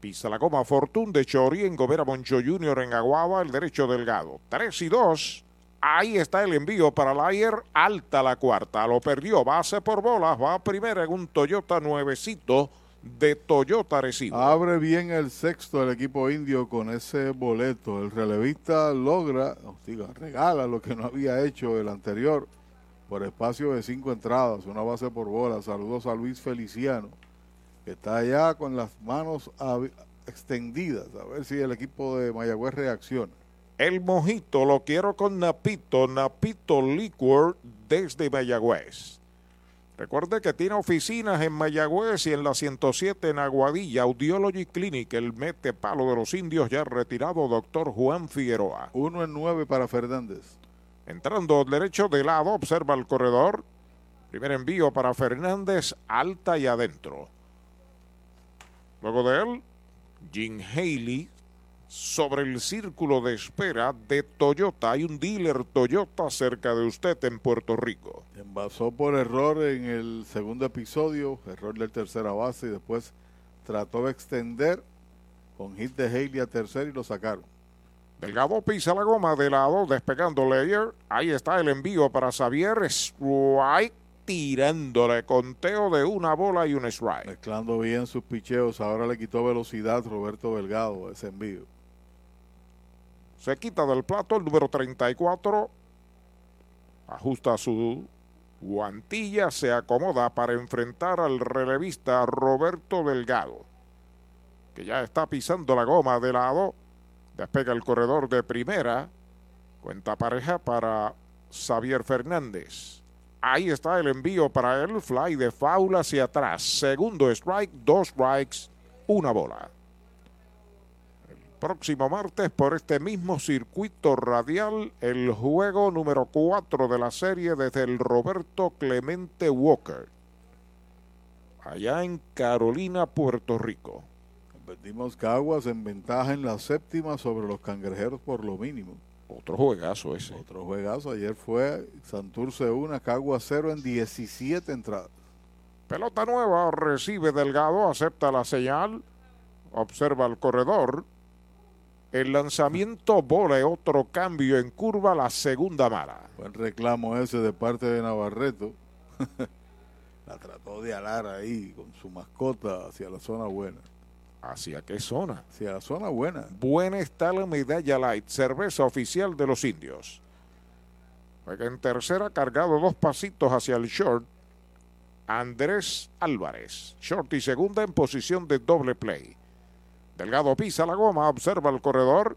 Pisa la goma Fortune de Chori en Gobera Moncho Jr. en Aguaba, el derecho delgado. 3 y 2. Ahí está el envío para Layer. Alta la cuarta. Lo perdió. Base por bolas. Va primera en un Toyota nuevecito de Toyota Recibo. Abre bien el sexto el equipo indio con ese boleto. El relevista logra, diga, regala lo que no había hecho el anterior por espacio de cinco entradas. Una base por bola. Saludos a Luis Feliciano está allá con las manos extendidas, a ver si el equipo de Mayagüez reacciona. El mojito lo quiero con Napito, Napito Liquor desde Mayagüez. Recuerde que tiene oficinas en Mayagüez y en la 107 en Aguadilla, Audiology Clinic, el mete palo de los indios ya retirado, doctor Juan Figueroa. Uno en nueve para Fernández. Entrando derecho de lado, observa el corredor. Primer envío para Fernández, alta y adentro. Luego de él, Jim Haley sobre el círculo de espera de Toyota. Hay un dealer Toyota cerca de usted en Puerto Rico. Envasó por error en el segundo episodio, error del tercera base y después trató de extender con hit de Haley a tercero y lo sacaron. Delgado pisa la goma de lado, despegando Layer. Ahí está el envío para Xavier Strike, tirándole conteo de una bola y un strike. Mezclando bien sus picheos, ahora le quitó velocidad Roberto Delgado ese envío. Se quita del plato el número 34. Ajusta su guantilla, se acomoda para enfrentar al relevista Roberto Delgado, que ya está pisando la goma de lado. Despega el corredor de primera. Cuenta pareja para Xavier Fernández. Ahí está el envío para él. Fly de foul hacia atrás. Segundo strike, dos strikes, una bola próximo martes por este mismo circuito radial el juego número 4 de la serie desde el Roberto Clemente Walker, allá en Carolina, Puerto Rico. Convertimos Caguas en ventaja en la séptima sobre los cangrejeros por lo mínimo. Otro juegazo ese. Otro juegazo. Ayer fue Santurce 1, Caguas 0 en 17 entradas. Pelota nueva, recibe Delgado, acepta la señal, observa el corredor, el lanzamiento bola otro cambio en curva, la segunda mala. Buen reclamo ese de parte de Navarreto. la trató de alar ahí con su mascota hacia la zona buena. ¿Hacia qué zona? Hacia la zona buena. Buena está la medalla light, cerveza oficial de los indios. Juega en tercera, cargado dos pasitos hacia el short. Andrés Álvarez. Short y segunda en posición de doble play. Delgado pisa la goma, observa el corredor.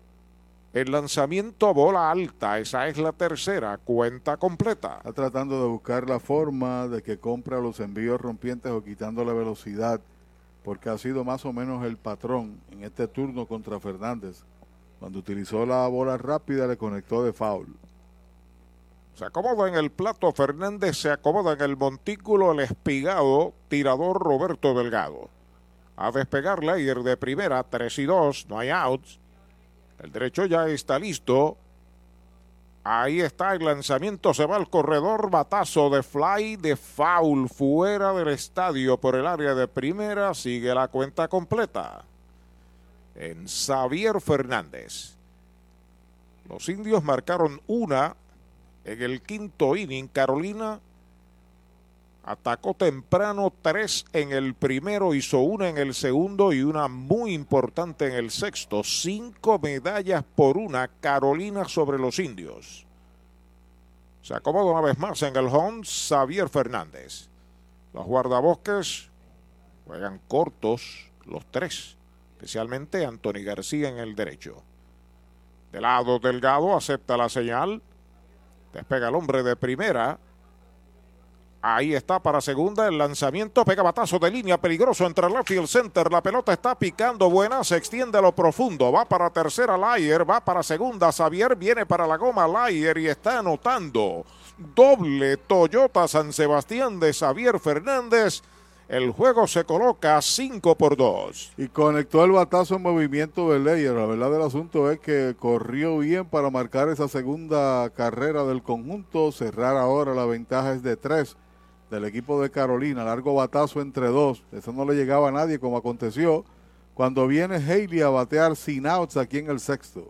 El lanzamiento bola alta, esa es la tercera, cuenta completa. Está tratando de buscar la forma de que compra los envíos rompientes o quitando la velocidad, porque ha sido más o menos el patrón en este turno contra Fernández. Cuando utilizó la bola rápida le conectó de foul. Se acomoda en el plato Fernández, se acomoda en el montículo el espigado tirador Roberto Delgado a despegar Layer de primera, 3 y 2, no hay outs. El derecho ya está listo. Ahí está el lanzamiento, se va al corredor, batazo de fly, de foul, fuera del estadio por el área de primera, sigue la cuenta completa. En Xavier Fernández. Los indios marcaron una en el quinto inning. Carolina Atacó temprano tres en el primero, hizo una en el segundo y una muy importante en el sexto. Cinco medallas por una, Carolina sobre los indios. Se acomoda una vez más en el home Xavier Fernández. Los guardabosques juegan cortos los tres, especialmente Anthony García en el derecho. De lado Delgado acepta la señal. Despega el hombre de primera. Ahí está para segunda el lanzamiento, pega batazo de línea peligroso entre el left center. La pelota está picando buena, se extiende a lo profundo. Va para tercera Layer, va para segunda Xavier, viene para la goma Layer y está anotando. Doble Toyota San Sebastián de Xavier Fernández. El juego se coloca 5 por 2. Y conectó el batazo en movimiento de Layer. La verdad del asunto es que corrió bien para marcar esa segunda carrera del conjunto. Cerrar ahora la ventaja es de 3 del equipo de Carolina, largo batazo entre dos, eso no le llegaba a nadie como aconteció cuando viene Haley a batear sin outs aquí en el sexto.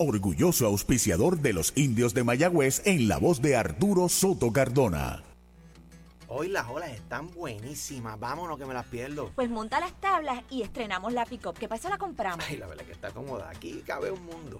orgulloso auspiciador de los indios de Mayagüez en la voz de Arturo Soto Cardona. Hoy las olas están buenísimas. Vámonos que me las pierdo. Pues monta las tablas y estrenamos la pick-up. ¿Qué pasa? La compramos. Ay, la verdad que está cómoda. Aquí cabe un mundo.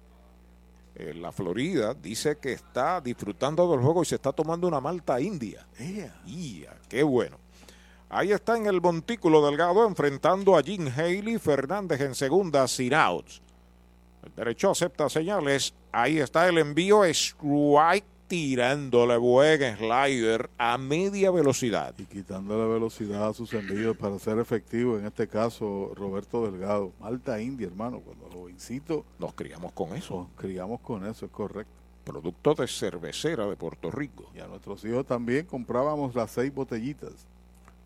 eh, la Florida, dice que está disfrutando del juego y se está tomando una malta india. ¡Ia! ¡Qué bueno! Ahí está en el montículo delgado enfrentando a Jim Haley, Fernández en segunda, sin outs. El derecho acepta señales. Ahí está el envío, strike tirándole buen slider a media velocidad. Y quitándole velocidad a sus envíos para ser efectivo, en este caso Roberto Delgado. Malta India, hermano, cuando jovencito. Nos criamos con eso. Nos criamos con eso, es correcto. Producto de cervecera de Puerto Rico. Y a nuestros hijos también comprábamos las seis botellitas.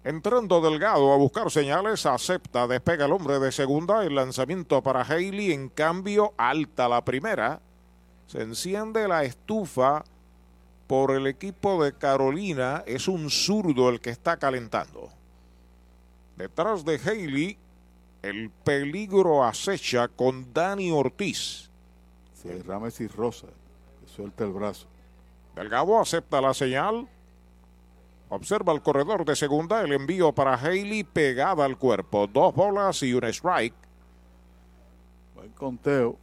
Entrando Delgado a buscar señales, acepta, despega el hombre de segunda, el lanzamiento para Haley, en cambio alta la primera. Se enciende la estufa por el equipo de Carolina, es un zurdo el que está calentando. Detrás de Haley, el peligro acecha con Dani Ortiz. Se Rames y Rosa, que suelta el brazo. Delgado acepta la señal. Observa el corredor de segunda, el envío para Haley pegada al cuerpo. Dos bolas y un strike. Buen conteo.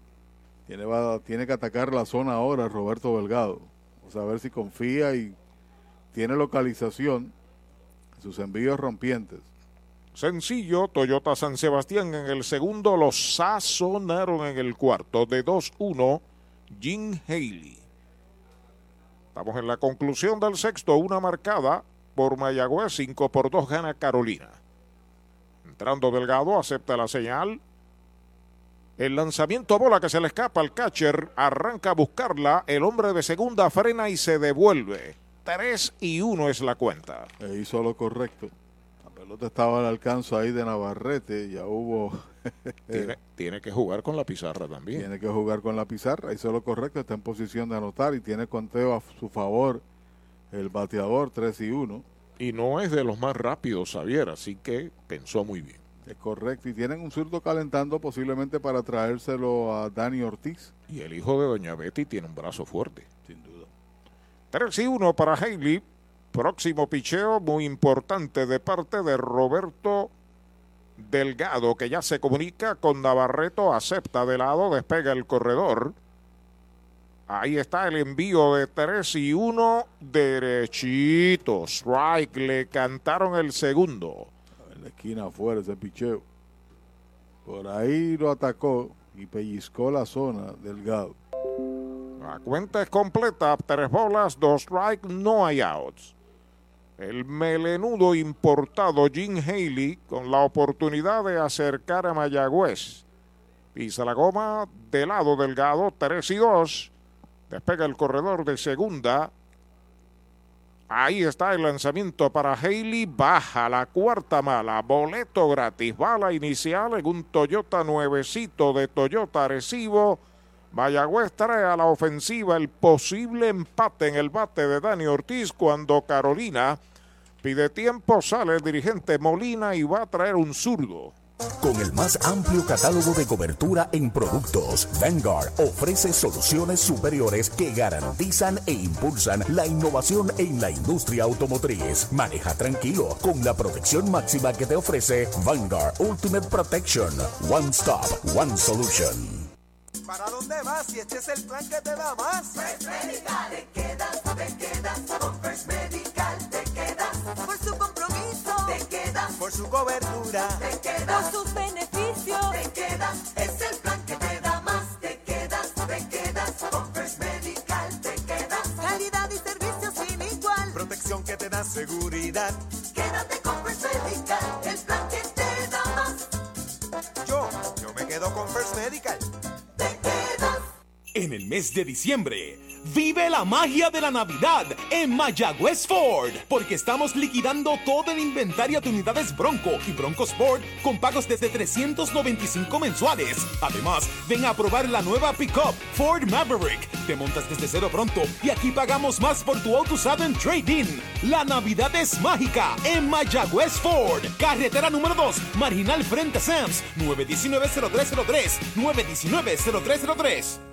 Tiene, va, tiene que atacar la zona ahora Roberto Delgado. A ver si confía y tiene localización sus envíos rompientes. Sencillo, Toyota San Sebastián en el segundo, los sazonaron en el cuarto. De 2-1, Jim Haley. Estamos en la conclusión del sexto, una marcada por Mayagüez, 5 por 2 gana Carolina. Entrando Delgado, acepta la señal. El lanzamiento bola que se le escapa al catcher, arranca a buscarla, el hombre de segunda frena y se devuelve. 3 y 1 es la cuenta. E hizo lo correcto. La pelota estaba al alcance ahí de Navarrete, ya hubo... tiene, tiene, que jugar con la pizarra también. Tiene que jugar con la pizarra, hizo lo correcto, está en posición de anotar y tiene conteo a su favor el bateador 3 y 1. Y no es de los más rápidos, Xavier, así que pensó muy bien. Es correcto, y tienen un zurdo calentando posiblemente para traérselo a Dani Ortiz. Y el hijo de Doña Betty tiene un brazo fuerte. Sin duda. 3 y 1 para Haley. Próximo picheo muy importante de parte de Roberto Delgado, que ya se comunica con Navarreto, acepta de lado, despega el corredor. Ahí está el envío de 3 y 1 derechito. Strike, le cantaron el segundo. La esquina afuera ese picheo. Por ahí lo atacó y pellizcó la zona delgado. La cuenta es completa, tres bolas, dos strikes, no hay outs. El melenudo importado Jim Haley con la oportunidad de acercar a Mayagüez. Pisa la goma de lado delgado, 3 y 2. Despega el corredor de segunda. Ahí está el lanzamiento para Haley. Baja la cuarta mala. Boleto gratis. Bala inicial en un Toyota nuevecito de Toyota Arecibo. Mayagüez trae a la ofensiva el posible empate en el bate de Dani Ortiz cuando Carolina pide tiempo. Sale el dirigente Molina y va a traer un zurdo. Con el más amplio catálogo de cobertura en productos, Vanguard ofrece soluciones superiores que garantizan e impulsan la innovación en la industria automotriz. Maneja tranquilo con la protección máxima que te ofrece Vanguard Ultimate Protection. One Stop, One Solution. ¿Para dónde vas si este es el plan que te da más? First Medical, te quedas, te quedas con First Medical, te quedas por su te quedas por su cobertura, te quedas por sus beneficios, te quedas, es el plan que te da más, te quedas, te quedas con First Medical, te quedas, calidad y servicio sin igual, protección que te da seguridad. Quédate con First Medical, el plan que te da más. Yo, yo me quedo con First Medical. En el mes de diciembre, Vive la magia de la Navidad en Mayagüez Ford, porque estamos liquidando todo el inventario de unidades Bronco y Bronco Sport con pagos desde 395 mensuales. Además, ven a probar la nueva pickup Ford Maverick. Te montas desde cero pronto y aquí pagamos más por tu auto usado en trading. La Navidad es mágica en Mayagüez Ford, carretera número 2, marginal frente Sams, 919-0303, 919-0303.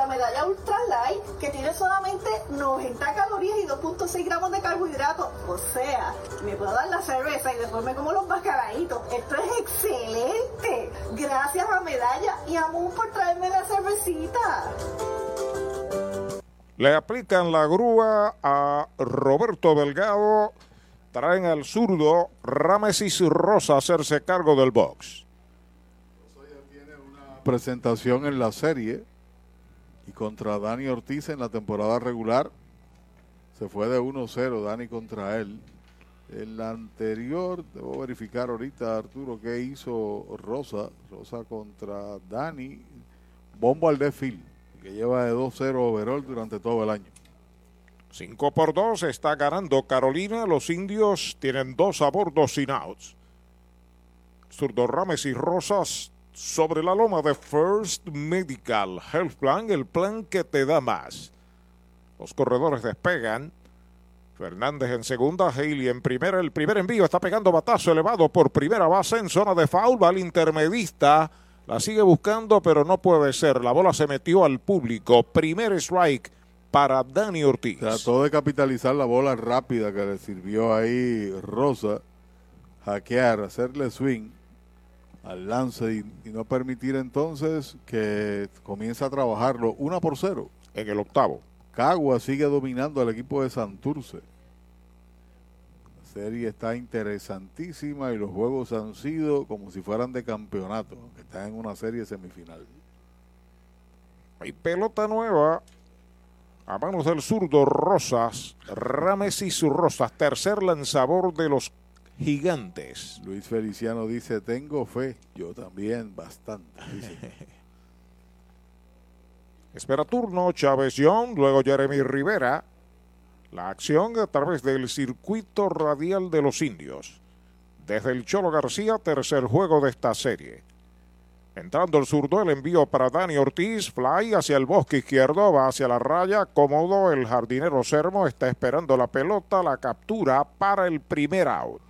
La medalla ultra light, que tiene solamente 90 calorías y 2.6 gramos de carbohidratos. O sea, me puedo dar la cerveza y después me como los mascaraditos. Esto es excelente. Gracias a Medalla y a Moon por traerme la cervecita. Le aplican la grúa a Roberto Delgado. Traen al zurdo Ramesis Rosa a hacerse cargo del box. presentación en la serie y contra Dani Ortiz en la temporada regular. Se fue de 1-0 Dani contra él. En la anterior, debo verificar ahorita, Arturo, qué hizo Rosa. Rosa contra Dani. Bombo al desfile, que lleva de 2-0 overall durante todo el año. 5 por 2 está ganando Carolina. Los indios tienen dos a bordo sin outs. Zurdo Rames y Rosas sobre la loma de First Medical Health Plan, el plan que te da más. Los corredores despegan. Fernández en segunda, Haley en primera. El primer envío está pegando batazo elevado por primera base en zona de foul. Va al intermedista. La sigue buscando, pero no puede ser. La bola se metió al público. Primer strike para Dani Ortiz. Trató de capitalizar la bola rápida que le sirvió ahí Rosa. Hackear, hacerle swing al lance y, y no permitir entonces que comience a trabajarlo una por cero. En el octavo. Cagua sigue dominando al equipo de Santurce. La serie está interesantísima y los juegos han sido como si fueran de campeonato, aunque están en una serie semifinal. Hay pelota nueva a manos del zurdo Rosas, Ramesis Rosas, tercer lanzador de los gigantes. Luis Feliciano dice, tengo fe, yo también, bastante. Espera turno Chávez Young, luego Jeremy Rivera. La acción a través del circuito radial de los indios. Desde el Cholo García, tercer juego de esta serie. Entrando el zurdo, el envío para Dani Ortiz, fly hacia el bosque izquierdo, va hacia la raya, cómodo, el jardinero Sermo está esperando la pelota, la captura para el primer out.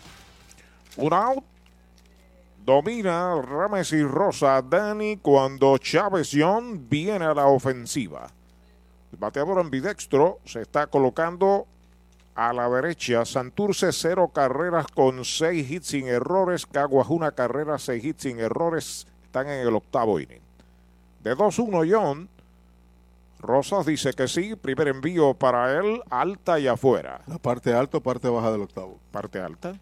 Un out. Domina Rames y Rosa Dani cuando Chávez Young viene a la ofensiva. El bateador ambidextro se está colocando a la derecha. Santurce cero carreras con seis hits sin errores. Caguas una carrera, seis hits sin errores. Están en el octavo inning. De 2-1 Young. Rosas dice que sí. Primer envío para él. Alta y afuera. La parte alta o parte baja del octavo. Parte alta.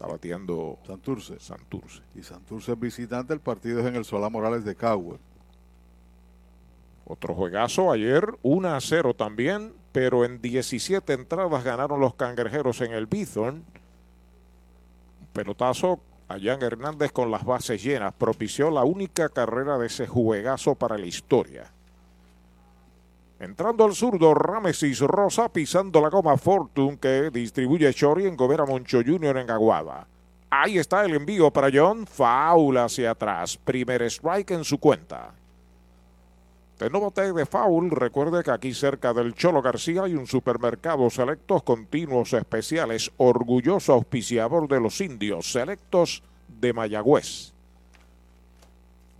Está bateando Santurce. Santurce. Y Santurce es visitante, el partido es en el Solá Morales de Cagua. Otro juegazo ayer, 1 a 0 también, pero en 17 entradas ganaron los cangrejeros en el Bithorn. Un pelotazo a Jan Hernández con las bases llenas propició la única carrera de ese juegazo para la historia. Entrando al zurdo, Ramesis Rosa pisando la goma Fortune que distribuye Chori en Gobera Moncho Jr. en Aguada. Ahí está el envío para John. Foul hacia atrás. Primer strike en su cuenta. De nuevo té de foul, recuerde que aquí cerca del Cholo García hay un supermercado selectos continuos especiales, orgulloso auspiciador de los indios selectos de Mayagüez.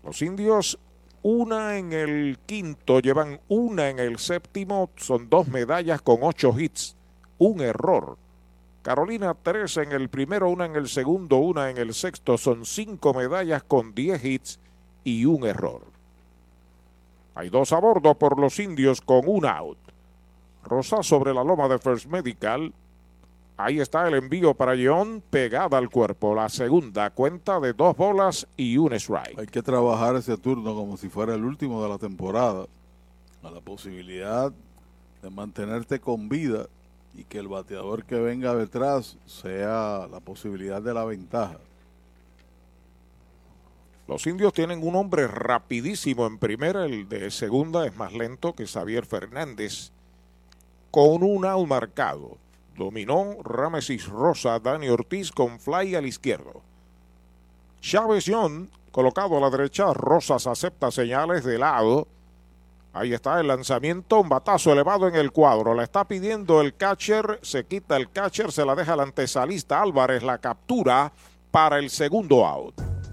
Los indios, una en el quinto, llevan una en el séptimo, son dos medallas con ocho hits, un error. Carolina, tres en el primero, una en el segundo, una en el sexto, son cinco medallas con diez hits y un error. Hay dos a bordo por los indios con un out. Rosa sobre la loma de First Medical. Ahí está el envío para León pegada al cuerpo. La segunda cuenta de dos bolas y un strike. Hay que trabajar ese turno como si fuera el último de la temporada. A la posibilidad de mantenerte con vida y que el bateador que venga detrás sea la posibilidad de la ventaja. Los indios tienen un hombre rapidísimo en primera, el de segunda es más lento que Xavier Fernández, con un out marcado. Dominó Ramesis Rosa, Dani Ortiz con fly al izquierdo. Chávez John, colocado a la derecha, Rosas acepta señales de lado. Ahí está el lanzamiento, un batazo elevado en el cuadro. La está pidiendo el catcher, se quita el catcher, se la deja el antesalista Álvarez, la captura para el segundo out.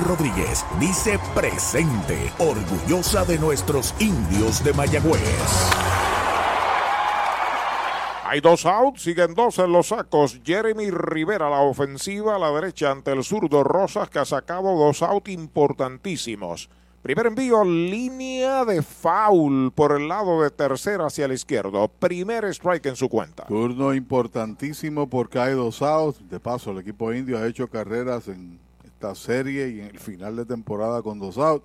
Rodríguez dice presente, orgullosa de nuestros indios de Mayagüez. Hay dos outs, siguen dos en los sacos. Jeremy Rivera, la ofensiva a la derecha ante el zurdo Rosas, que ha sacado dos outs importantísimos. Primer envío, línea de foul por el lado de tercera hacia el izquierdo. Primer strike en su cuenta. Turno importantísimo porque hay dos outs. De paso, el equipo indio ha hecho carreras en esta serie y en el final de temporada con dos outs.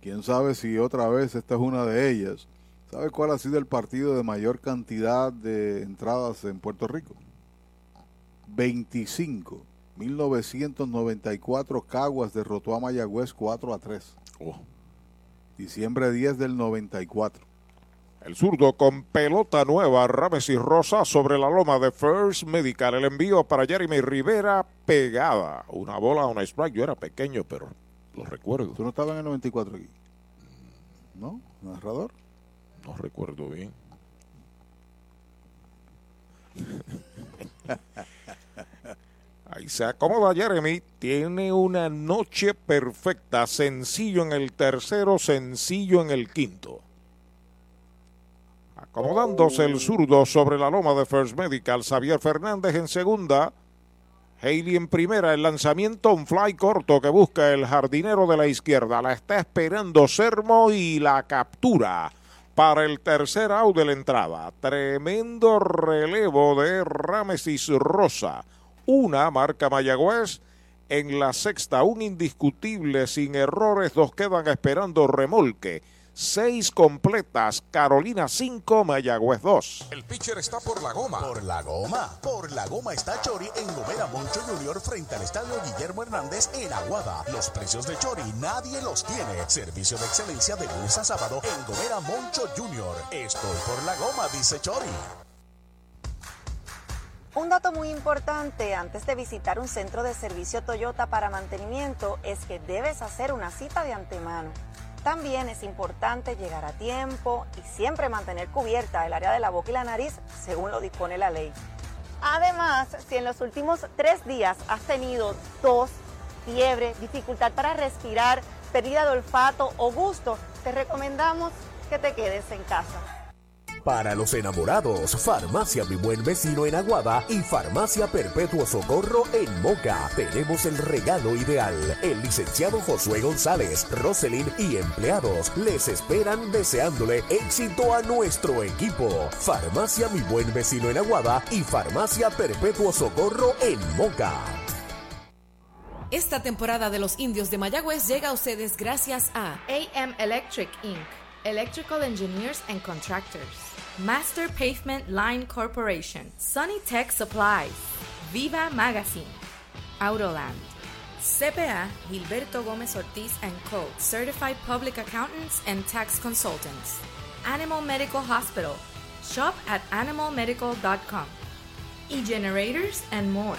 Quién sabe si otra vez esta es una de ellas. ¿Sabe cuál ha sido el partido de mayor cantidad de entradas en Puerto Rico? 25. 1994 Caguas derrotó a Mayagüez 4 a 3. Diciembre 10 del 94. El zurdo con pelota nueva, Rames y Rosa sobre la loma de First Medical. El envío para Jeremy Rivera pegada. Una bola, una strike. Yo era pequeño, pero lo recuerdo. ¿Tú no estabas en el 94 aquí? ¿No? ¿Narrador? No recuerdo bien. Ahí se acomoda Jeremy. Tiene una noche perfecta. Sencillo en el tercero, sencillo en el quinto. Acomodándose el zurdo sobre la loma de First Medical. Xavier Fernández en segunda. Haley en primera, el lanzamiento, un fly corto que busca el jardinero de la izquierda. La está esperando Sermo y la captura para el tercer out de la entrada. Tremendo relevo de Ramesis Rosa. Una marca Mayagüez. En la sexta, un indiscutible sin errores. Dos quedan esperando remolque. Seis completas, Carolina 5, Mayagüez 2. El pitcher está por la goma. Por la goma. Por la goma está Chori en Gomera Moncho Junior frente al estadio Guillermo Hernández en Aguada. Los precios de Chori nadie los tiene. Servicio de excelencia de lunes a sábado en Gomera Moncho Junior. Estoy por la goma, dice Chori. Un dato muy importante antes de visitar un centro de servicio Toyota para mantenimiento es que debes hacer una cita de antemano. También es importante llegar a tiempo y siempre mantener cubierta el área de la boca y la nariz según lo dispone la ley. Además, si en los últimos tres días has tenido tos, fiebre, dificultad para respirar, pérdida de olfato o gusto, te recomendamos que te quedes en casa. Para los enamorados, Farmacia Mi Buen Vecino en Aguada y Farmacia Perpetuo Socorro en Moca. Tenemos el regalo ideal. El licenciado Josué González, Roselyn y empleados les esperan deseándole éxito a nuestro equipo. Farmacia Mi Buen Vecino en Aguada y Farmacia Perpetuo Socorro en Moca. Esta temporada de los indios de Mayagüez llega a ustedes gracias a AM Electric Inc., Electrical Engineers and Contractors, Master Pavement Line Corporation, Sunny Tech Supplies, Viva Magazine, Autoland, CPA Gilberto Gómez Ortiz and Co., Certified Public Accountants and Tax Consultants, Animal Medical Hospital, shop at animalmedical.com, e-generators and more.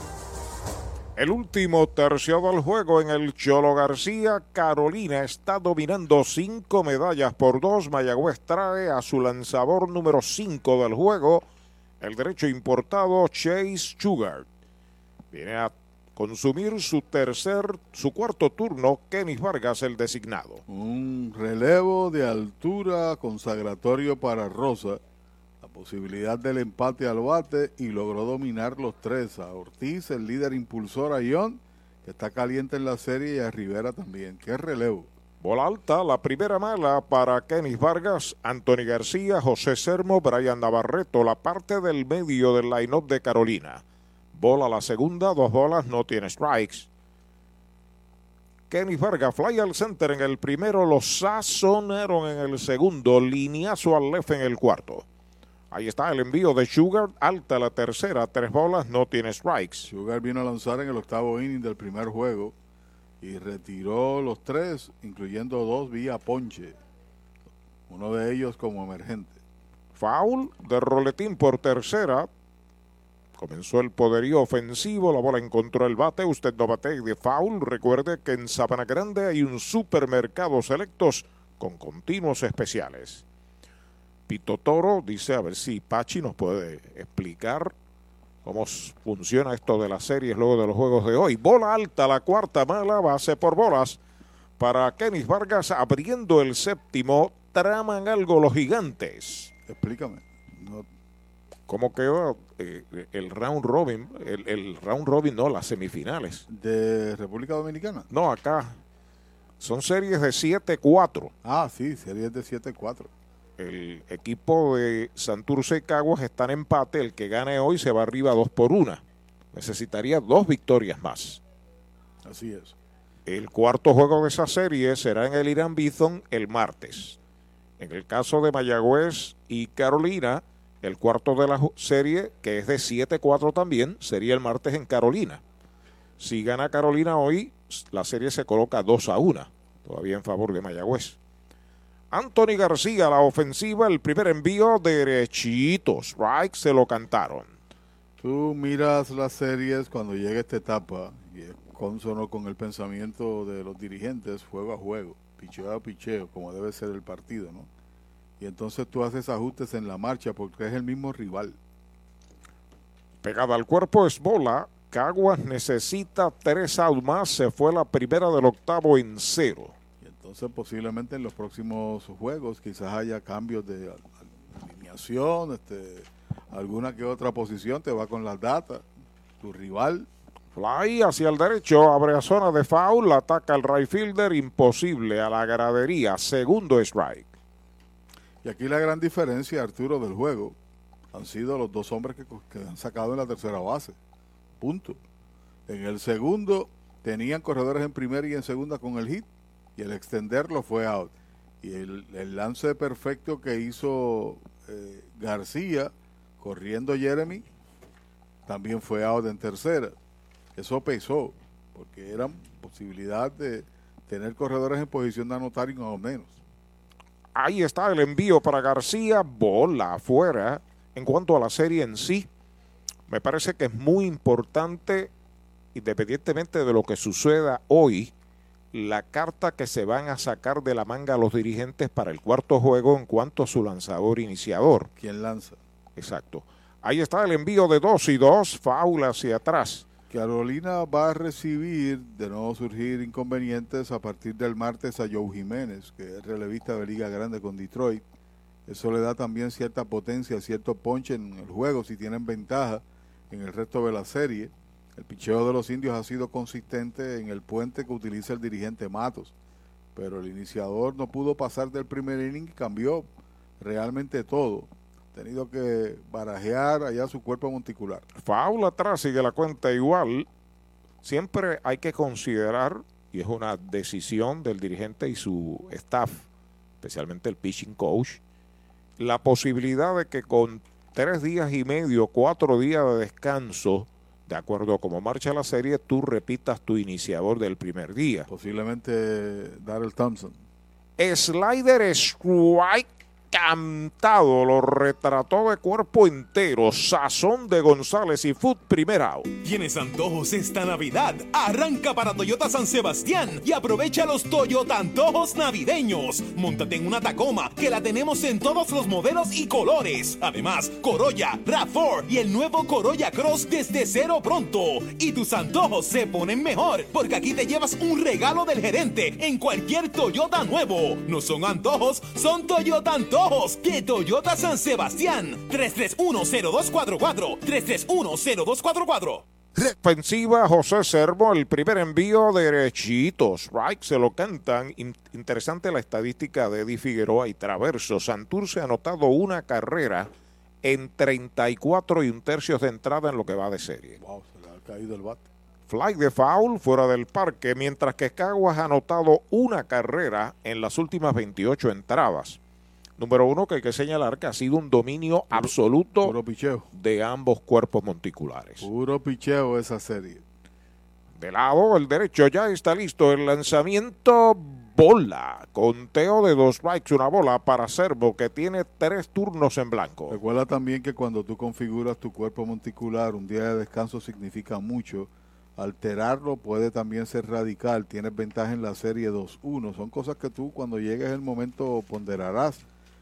El último tercio del juego en el Cholo García, Carolina está dominando cinco medallas por dos. Mayagüez trae a su lanzador número 5 del juego, el derecho importado Chase Sugar. Viene a consumir su tercer, su cuarto turno, Kenny Vargas, el designado. Un relevo de altura consagratorio para Rosa posibilidad del empate al bate y logró dominar los tres. A Ortiz, el líder impulsor, a Ion, que está caliente en la serie, y a Rivera también. Qué relevo. Bola alta, la primera mala para Kenis Vargas, Anthony García, José Sermo, Brian Navarreto, la parte del medio del line-up de Carolina. Bola la segunda, dos bolas, no tiene strikes. Kenny Vargas, fly al center en el primero, los sazonaron en el segundo, lineazo al left en el cuarto. Ahí está el envío de Sugar, alta la tercera, tres bolas, no tiene strikes. Sugar vino a lanzar en el octavo inning del primer juego y retiró los tres, incluyendo dos vía ponche, uno de ellos como emergente. Foul de Roletín por tercera. Comenzó el poderío ofensivo, la bola encontró el bate, usted no bate de foul. Recuerde que en Sabana Grande hay un supermercado selectos con continuos especiales. Pito Toro dice a ver si Pachi nos puede explicar cómo funciona esto de las series luego de los juegos de hoy. Bola alta, la cuarta mala, base por bolas para Kenis Vargas abriendo el séptimo. Traman algo los gigantes. Explícame. ¿Cómo quedó eh, el round robin? El, el, round robin, no, las semifinales. ¿De República Dominicana? No, acá. Son series de 7-4. Ah, sí, series de 7-4 el equipo de Santurce y Caguas está en empate. El que gane hoy se va arriba dos por una. Necesitaría dos victorias más. Así es. El cuarto juego de esa serie será en el Irán Bithon el martes. En el caso de Mayagüez y Carolina, el cuarto de la serie, que es de 7-4 también, sería el martes en Carolina. Si gana Carolina hoy, la serie se coloca 2 a 1, todavía en favor de Mayagüez. Anthony García, la ofensiva, el primer envío derechito. Strike se lo cantaron. Tú miras las series cuando llega esta etapa y es consono con el pensamiento de los dirigentes, juego a juego, picheo a picheo, como debe ser el partido, ¿no? Y entonces tú haces ajustes en la marcha porque es el mismo rival. Pegada al cuerpo es bola. Caguas necesita tres out más. Se fue la primera del octavo en cero. Entonces posiblemente en los próximos juegos quizás haya cambios de alineación, este, alguna que otra posición te va con las datas, tu rival. Fly hacia el derecho, abre a zona de foul, ataca al right fielder, imposible a la gradería, segundo strike. Y aquí la gran diferencia, Arturo, del juego han sido los dos hombres que, que han sacado en la tercera base. Punto. En el segundo tenían corredores en primera y en segunda con el hit y el extenderlo fue out. Y el, lance perfecto que hizo eh, García corriendo Jeremy también fue out en tercera. Eso pesó, porque eran posibilidad de tener corredores en posición de anotar y no menos. Ahí está el envío para García, bola afuera. En cuanto a la serie en sí, Me parece que es muy importante, independientemente de lo que suceda hoy, la carta que se van a sacar de la manga a los dirigentes para el cuarto juego en cuanto a su lanzador iniciador. ¿Quién lanza? Exacto. Ahí está el envío de dos y dos, faula hacia atrás. Carolina va a recibir, de nuevo surgir inconvenientes a partir del martes a Joe Jiménez, que es relevista de Liga Grande con Detroit. Eso le da también cierta potencia, cierto ponche en el juego si tienen ventaja en el resto de la serie. El picheo de los indios ha sido consistente en el puente que utiliza el dirigente Matos, pero el iniciador no pudo pasar del primer inning y cambió realmente todo. Ha tenido que barajear allá su cuerpo monticular. Faula atrás sigue la cuenta igual. Siempre hay que considerar, y es una decisión del dirigente y su staff, especialmente el pitching coach, la posibilidad de que con tres días y medio, cuatro días de descanso, de acuerdo a cómo marcha la serie, tú repitas tu iniciador del primer día. Posiblemente Darrell Thompson. Slider strike cantado, lo retrató de cuerpo entero, sazón de González y Food primera. ¿Tienes antojos esta Navidad? Arranca para Toyota San Sebastián y aprovecha los Toyota antojos navideños. Móntate en una Tacoma que la tenemos en todos los modelos y colores. Además, Corolla, RAV4 y el nuevo Corolla Cross desde cero pronto. Y tus antojos se ponen mejor porque aquí te llevas un regalo del gerente en cualquier Toyota nuevo. No son antojos, son Toyota antojos de Toyota San Sebastián. 3310244. 3310244. Defensiva José Servo, el primer envío derechitos. Right, se lo cantan. In- interesante la estadística de Eddie Figueroa y Traverso. Santurce ha anotado una carrera en 34 y un tercio de entrada en lo que va de serie. Wow, se le ha caído el bate. Fly de foul fuera del parque, mientras que Caguas ha anotado una carrera en las últimas 28 entradas. Número uno, que hay que señalar que ha sido un dominio absoluto Puro picheo. de ambos cuerpos monticulares. Puro picheo esa serie. De lado, el derecho ya está listo. El lanzamiento bola. Conteo de dos strikes, una bola para Servo que tiene tres turnos en blanco. Recuerda también que cuando tú configuras tu cuerpo monticular, un día de descanso significa mucho. Alterarlo puede también ser radical. Tienes ventaja en la serie 2-1. Son cosas que tú cuando llegues el momento ponderarás.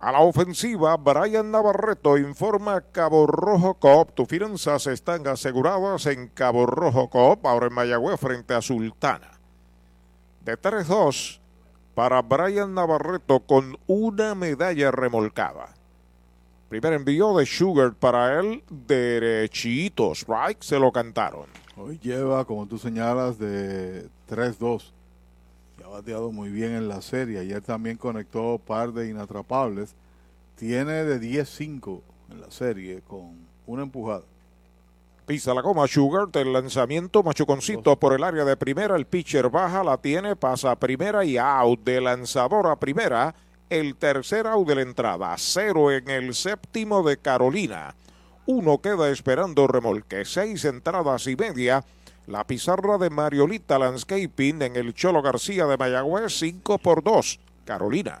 A la ofensiva, Brian Navarreto informa Cabo Rojo Coop. Tus finanzas están aseguradas en Cabo Rojo Coop, ahora en Mayagüez frente a Sultana. De 3-2 para Brian Navarreto con una medalla remolcada. Primer envío de Sugar para él, derechito, strike, se lo cantaron. Hoy lleva, como tú señalas, de 3-2. Ya ha bateado muy bien en la serie. Ayer también conectó par de inatrapables. Tiene de 10-5 en la serie con una empujada. Pisa la goma Sugar del lanzamiento machuconcito por el área de primera. El pitcher baja, la tiene, pasa a primera y out de lanzador a primera. El tercer out de la entrada. Cero en el séptimo de Carolina. Uno queda esperando remolque. Seis entradas y media. La pizarra de Mariolita Landscaping en el Cholo García de Mayagüez. 5 por 2. Carolina.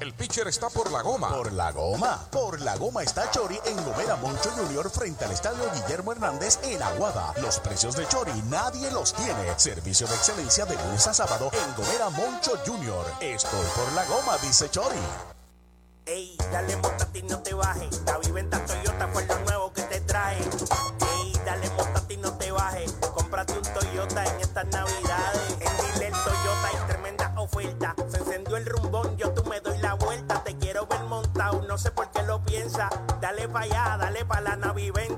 El pitcher está por la goma. Por la goma. Por la goma está Chori en Gomera Moncho Junior frente al estadio Guillermo Hernández en Aguada. Los precios de Chori nadie los tiene. Servicio de excelencia de lunes a sábado en Gomera Moncho Junior. Estoy por la goma, dice Chori. Ey, dale montate y no te bajes. La viventa Toyota fue lo nuevo que te trae. Ey, dale montate no sé por qué lo piensa. Dale pa' allá, dale pa' la naviventa.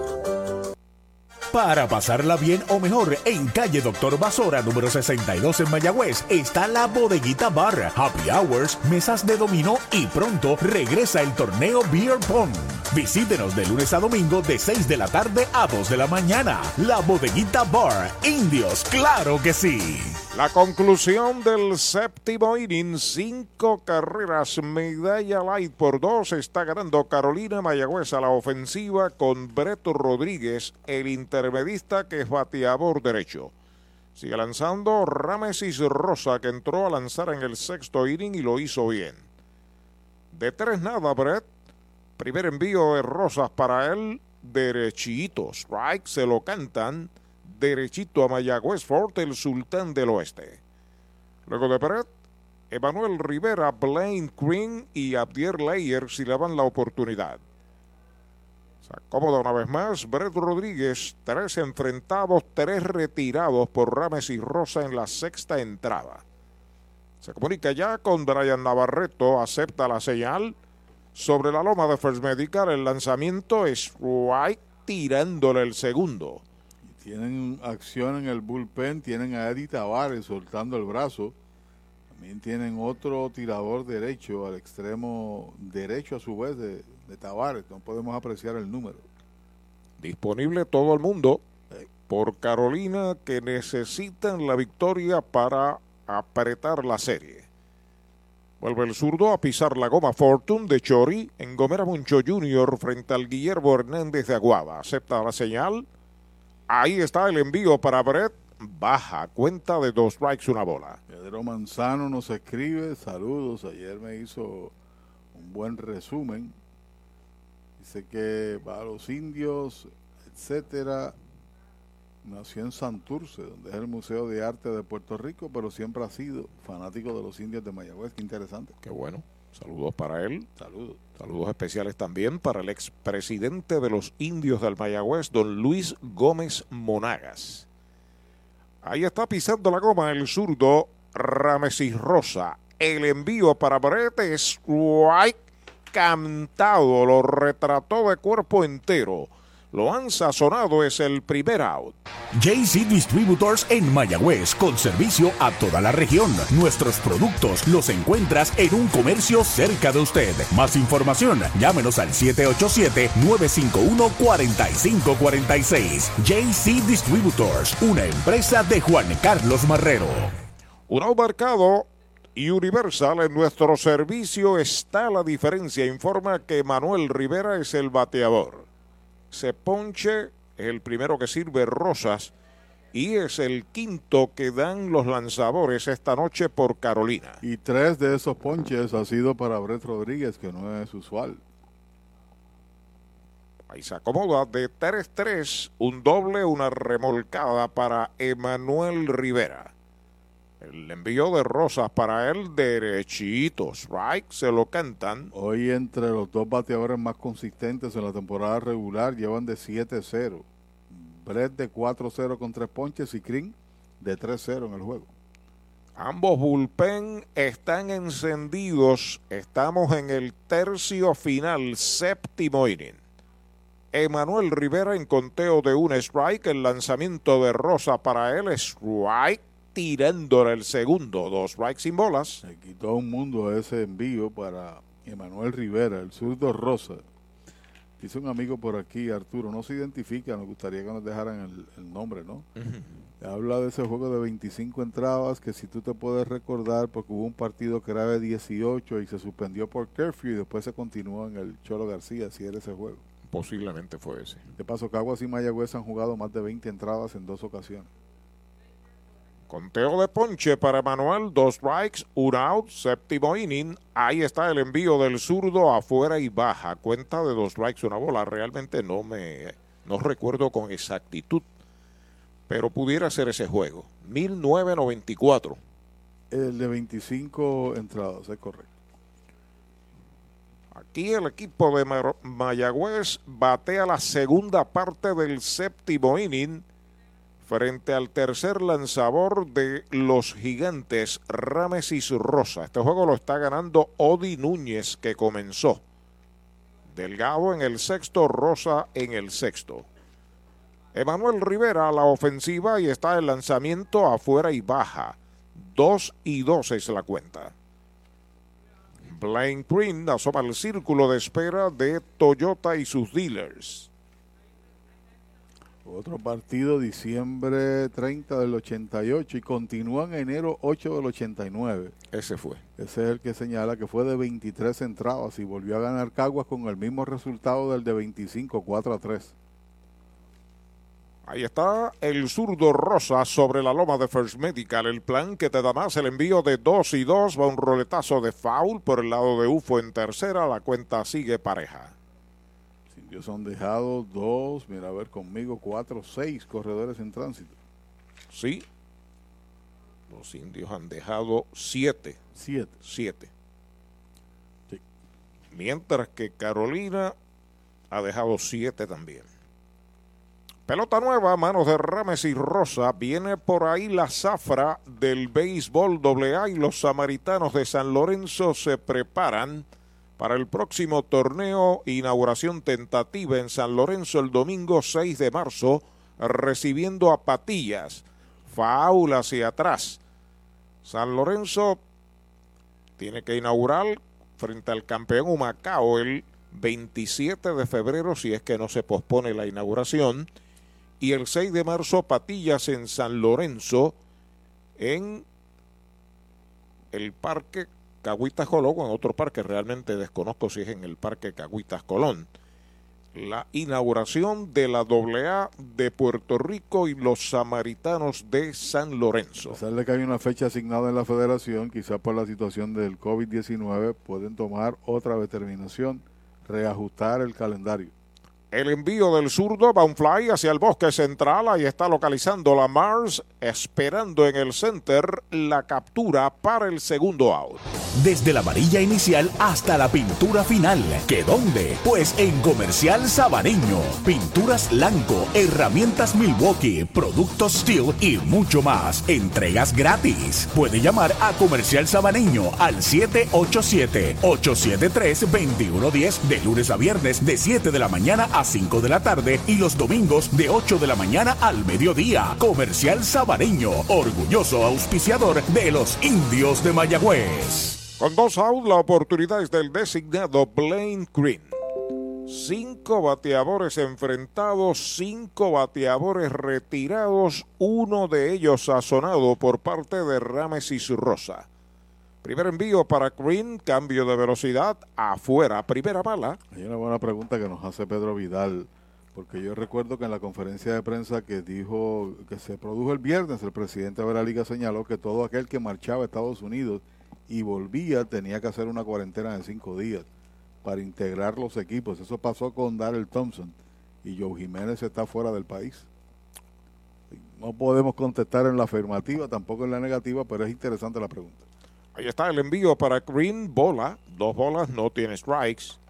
Para pasarla bien o mejor, en calle Doctor Basora, número 62 en Mayagüez, está la Bodeguita Bar, Happy Hours, mesas de dominó y pronto regresa el torneo Beer Pong. Visítenos de lunes a domingo de 6 de la tarde a 2 de la mañana. La Bodeguita Bar, Indios, claro que sí. La conclusión del séptimo inning, cinco carreras, medalla light por dos, está ganando Carolina Mayagüez a la ofensiva con Breto Rodríguez, el intermedista que es bateador derecho. Sigue lanzando Ramesis Rosa, que entró a lanzar en el sexto inning y lo hizo bien. De tres nada, Brett. Primer envío de Rosas para él, derechito. Strike, se lo cantan derechito a Mayagüez Fort, el sultán del oeste. Luego de Brett, Emanuel Rivera, Blaine Green y Abdier Leyer si le dan la oportunidad. Se acomoda una vez más Brett Rodríguez, tres enfrentados, tres retirados por Rames y Rosa en la sexta entrada. Se comunica ya con Brian Navarreto, acepta la señal. Sobre la loma de First Medical, el lanzamiento es White tirándole el segundo. Tienen acción en el bullpen, tienen a Eddie Tavares soltando el brazo. También tienen otro tirador derecho al extremo derecho a su vez de, de Tavares. No podemos apreciar el número. Disponible todo el mundo por Carolina que necesitan la victoria para apretar la serie. Vuelve el zurdo a pisar la goma Fortune de Chori en Gomera Moncho Jr. frente al Guillermo Hernández de Aguada. Acepta la señal. Ahí está el envío para Brett. Baja, cuenta de dos strikes, una bola. Pedro Manzano nos escribe, saludos, ayer me hizo un buen resumen. Dice que va a los indios, etcétera. Nació en Santurce, donde es el Museo de Arte de Puerto Rico, pero siempre ha sido fanático de los indios de Mayagüez. Qué interesante. Qué bueno. Saludos para él. Saludos. Saludos especiales también para el expresidente de los indios del Mayagüez, don Luis Gómez Monagas. Ahí está pisando la goma el zurdo Ramesis Rosa. El envío para Brett es cantado, lo retrató de cuerpo entero. Lo han sazonado, es el primer out. JC Distributors en Mayagüez, con servicio a toda la región. Nuestros productos los encuentras en un comercio cerca de usted. Más información, llámenos al 787-951-4546. JC Distributors, una empresa de Juan Carlos Marrero. Un out marcado y Universal en nuestro servicio está la diferencia. Informa que Manuel Rivera es el bateador. Se ponche el primero que sirve Rosas y es el quinto que dan los lanzadores esta noche por Carolina. Y tres de esos ponches ha sido para Brett Rodríguez, que no es usual. Ahí se acomoda de 3-3, un doble, una remolcada para Emanuel Rivera. El envío de Rosas para él derechito, strike, se lo cantan. Hoy entre los dos bateadores más consistentes en la temporada regular llevan de 7-0. Brett de 4-0 con tres ponches y Green de 3-0 en el juego. Ambos bullpen están encendidos. Estamos en el tercio final, séptimo inning. Emanuel Rivera en conteo de un strike. El lanzamiento de Rosa para él. Strike tirándole el segundo. Dos strikes sin bolas. Se quitó un mundo ese envío para Emanuel Rivera, el zurdo Rosa. Dice un amigo por aquí, Arturo, no se identifica, nos gustaría que nos dejaran el, el nombre, ¿no? Habla de ese juego de 25 entradas que si tú te puedes recordar, porque hubo un partido que era de 18 y se suspendió por curfew y después se continuó en el Cholo García, si era ese juego. Posiblemente fue ese. De paso, Caguas y Mayagüez han jugado más de 20 entradas en dos ocasiones. Conteo de ponche para Manuel, dos strikes, un out, séptimo inning. Ahí está el envío del zurdo afuera y baja. Cuenta de dos strikes, una bola. Realmente no me no recuerdo con exactitud, pero pudiera ser ese juego. 1994. El de 25 entradas, es correcto. Aquí el equipo de Mayagüez batea la segunda parte del séptimo inning frente al tercer lanzador de los gigantes, Ramesis Rosa. Este juego lo está ganando Odi Núñez, que comenzó. Delgado en el sexto, Rosa en el sexto. Emanuel Rivera a la ofensiva y está el lanzamiento afuera y baja. Dos y dos es la cuenta. Blaine Green asoma el círculo de espera de Toyota y sus dealers. Otro partido, diciembre 30 del 88 y continúa en enero 8 del 89. Ese fue. Ese es el que señala que fue de 23 entradas y volvió a ganar Caguas con el mismo resultado del de 25, 4 a 3. Ahí está el zurdo Rosa sobre la loma de First Medical. El plan que te da más el envío de 2 y 2 va un roletazo de foul por el lado de UFO en tercera. La cuenta sigue pareja. Ellos han dejado dos, mira a ver conmigo, cuatro, seis corredores en tránsito. Sí. Los indios han dejado siete. Siete. Siete. Sí. Mientras que Carolina ha dejado siete también. Pelota nueva, manos de Rames y Rosa. Viene por ahí la zafra del béisbol AA y los samaritanos de San Lorenzo se preparan para el próximo torneo, inauguración tentativa en San Lorenzo el domingo 6 de marzo, recibiendo a Patillas, faula hacia atrás. San Lorenzo tiene que inaugurar frente al campeón Humacao el 27 de febrero, si es que no se pospone la inauguración, y el 6 de marzo Patillas en San Lorenzo en el Parque Cagüitas Colón o en otro parque, realmente desconozco si es en el Parque Cagüitas Colón. La inauguración de la AA de Puerto Rico y los samaritanos de San Lorenzo. A pesar de que hay una fecha asignada en la federación, quizás por la situación del COVID-19 pueden tomar otra determinación, reajustar el calendario. El envío del zurdo va un fly hacia el bosque central. Ahí está localizando la Mars, esperando en el center la captura para el segundo out. Desde la varilla inicial hasta la pintura final. ¿Qué dónde? Pues en Comercial Sabaneño. Pinturas Blanco, herramientas Milwaukee, productos Steel y mucho más. Entregas gratis. Puede llamar a Comercial Sabaneño al 787-873-2110 de lunes a viernes de 7 de la mañana a 5 de la tarde y los domingos de 8 de la mañana al mediodía. Comercial Sabareño, orgulloso auspiciador de los indios de Mayagüez. Con dos out, la oportunidad es del designado Blaine Green. Cinco bateadores enfrentados, cinco bateadores retirados, uno de ellos sazonado por parte de Ramesis Rosa. Primer envío para Green, cambio de velocidad, afuera, primera bala. Hay una buena pregunta que nos hace Pedro Vidal, porque yo recuerdo que en la conferencia de prensa que dijo, que se produjo el viernes, el presidente de la liga señaló que todo aquel que marchaba a Estados Unidos y volvía tenía que hacer una cuarentena de cinco días para integrar los equipos. Eso pasó con Darrell Thompson y Joe Jiménez está fuera del país. No podemos contestar en la afirmativa, tampoco en la negativa, pero es interesante la pregunta. Ahí está el envío para Green, bola, dos bolas, no tiene strikes.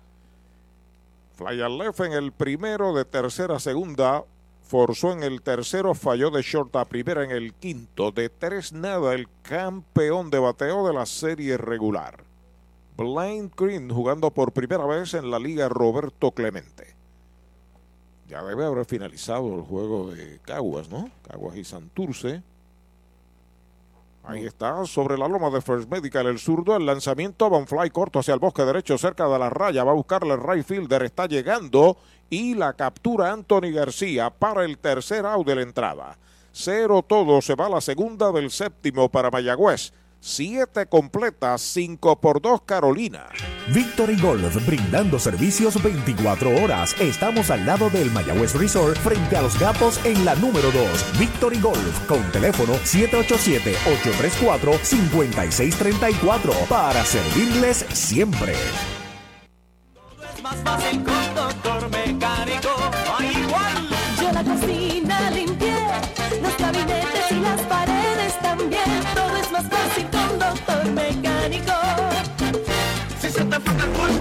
Al left en el primero, de tercera a segunda, forzó en el tercero, falló de short a primera en el quinto, de tres nada, el campeón de bateo de la serie regular. Blaine Green jugando por primera vez en la liga Roberto Clemente. Ya debe haber finalizado el juego de Caguas, ¿no? Caguas y Santurce. Ahí está, sobre la loma de First Medical, el zurdo, el lanzamiento, va un fly corto hacia el bosque derecho, cerca de la raya, va a buscarle el right fielder, está llegando y la captura Anthony García para el tercer out de la entrada. Cero todo, se va la segunda del séptimo para Mayagüez. Siete completas, cinco por dos Carolina. Victory Golf, brindando servicios 24 horas. Estamos al lado del Mayagüez Resort, frente a los gatos en la número 2. Victory Golf, con teléfono 787-834-5634, para servirles siempre. Es más fácil con doctor mecánico, no hay igual. Yo la cocina mecánico. Si se te que no te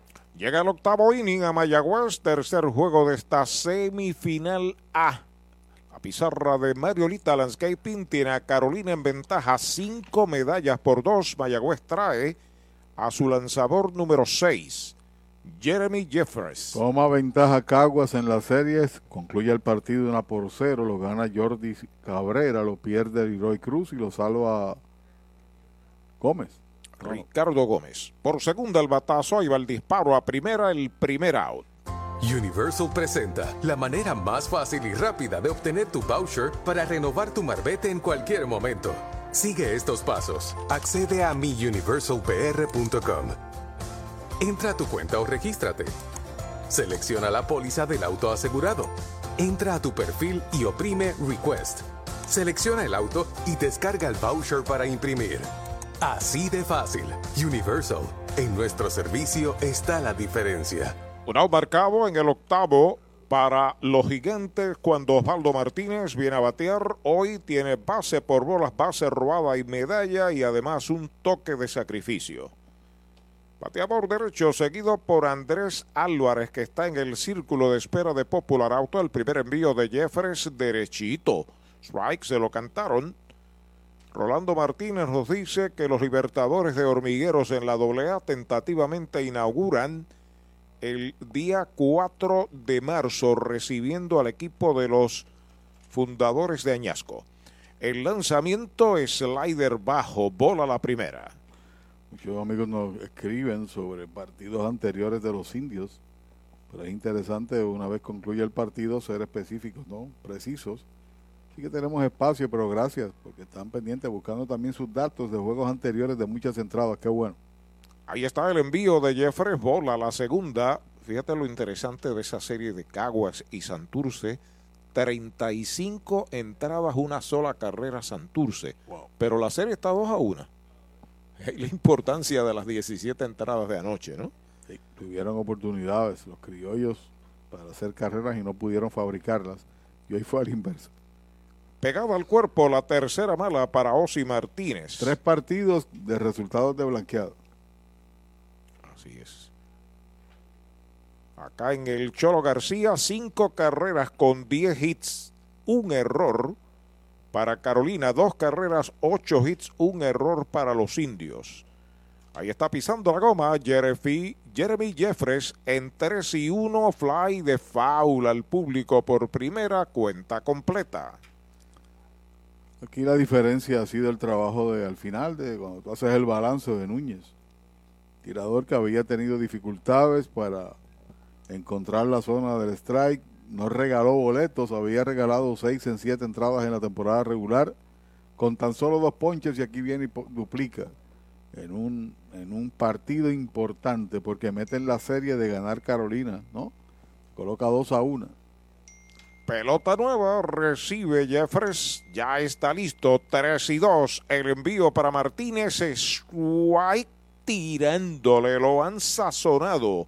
Llega el octavo inning a Mayagüez, tercer juego de esta semifinal A. La pizarra de Mariolita Landscaping tiene a Carolina en ventaja, cinco medallas por dos. Mayagüez trae a su lanzador número 6, Jeremy Jeffers. Toma ventaja Caguas en las series, concluye el partido una por cero, lo gana Jordi Cabrera, lo pierde Leroy Cruz y lo salva Gómez. Ricardo Gómez. Por segunda el batazo, ahí va el disparo a primera, el primer out. Universal presenta la manera más fácil y rápida de obtener tu voucher para renovar tu marbete en cualquier momento. Sigue estos pasos. Accede a miuniversalpr.com. Entra a tu cuenta o regístrate. Selecciona la póliza del auto asegurado. Entra a tu perfil y oprime Request. Selecciona el auto y descarga el voucher para imprimir. Así de fácil. Universal. En nuestro servicio está la diferencia. Un out marcado en el octavo para los gigantes cuando Osvaldo Martínez viene a batear. Hoy tiene base por bolas, base robada y medalla y además un toque de sacrificio. Bateador derecho seguido por Andrés Álvarez que está en el círculo de espera de Popular Auto. El primer envío de Jeffers derechito. Strike se lo cantaron. Rolando Martínez nos dice que los Libertadores de Hormigueros en la AA tentativamente inauguran el día 4 de marzo recibiendo al equipo de los fundadores de Añasco. El lanzamiento es slider bajo, bola la primera. Muchos amigos nos escriben sobre partidos anteriores de los indios, pero es interesante una vez concluye el partido ser específicos, ¿no? Precisos. Así que tenemos espacio, pero gracias, porque están pendientes buscando también sus datos de juegos anteriores de muchas entradas. Qué bueno. Ahí está el envío de Jeffrey Bola, la segunda. Fíjate lo interesante de esa serie de Caguas y Santurce. 35 entradas, una sola carrera Santurce. Pero la serie está 2 a 1. Es la importancia de las 17 entradas de anoche, ¿no? Sí, tuvieron oportunidades los criollos para hacer carreras y no pudieron fabricarlas. Y hoy fue al inverso. Pegado al cuerpo, la tercera mala para Osi Martínez. Tres partidos de resultados de blanqueado. Así es. Acá en el Cholo García, cinco carreras con 10 hits, un error para Carolina, dos carreras, ocho hits, un error para los indios. Ahí está pisando la goma Jeremy, Jeremy Jeffres en 3 y 1, fly de foul al público por primera cuenta completa. Aquí la diferencia ha sido el trabajo de al final, de cuando tú haces el balance de Núñez. Tirador que había tenido dificultades para encontrar la zona del strike, no regaló boletos, había regalado seis en siete entradas en la temporada regular, con tan solo dos ponches y aquí viene y duplica en un, en un partido importante porque mete en la serie de ganar Carolina, ¿no? Coloca dos a una. Pelota nueva, recibe Jeffres, ya está listo, 3 y 2. El envío para Martínez, White tirándole, lo han sazonado.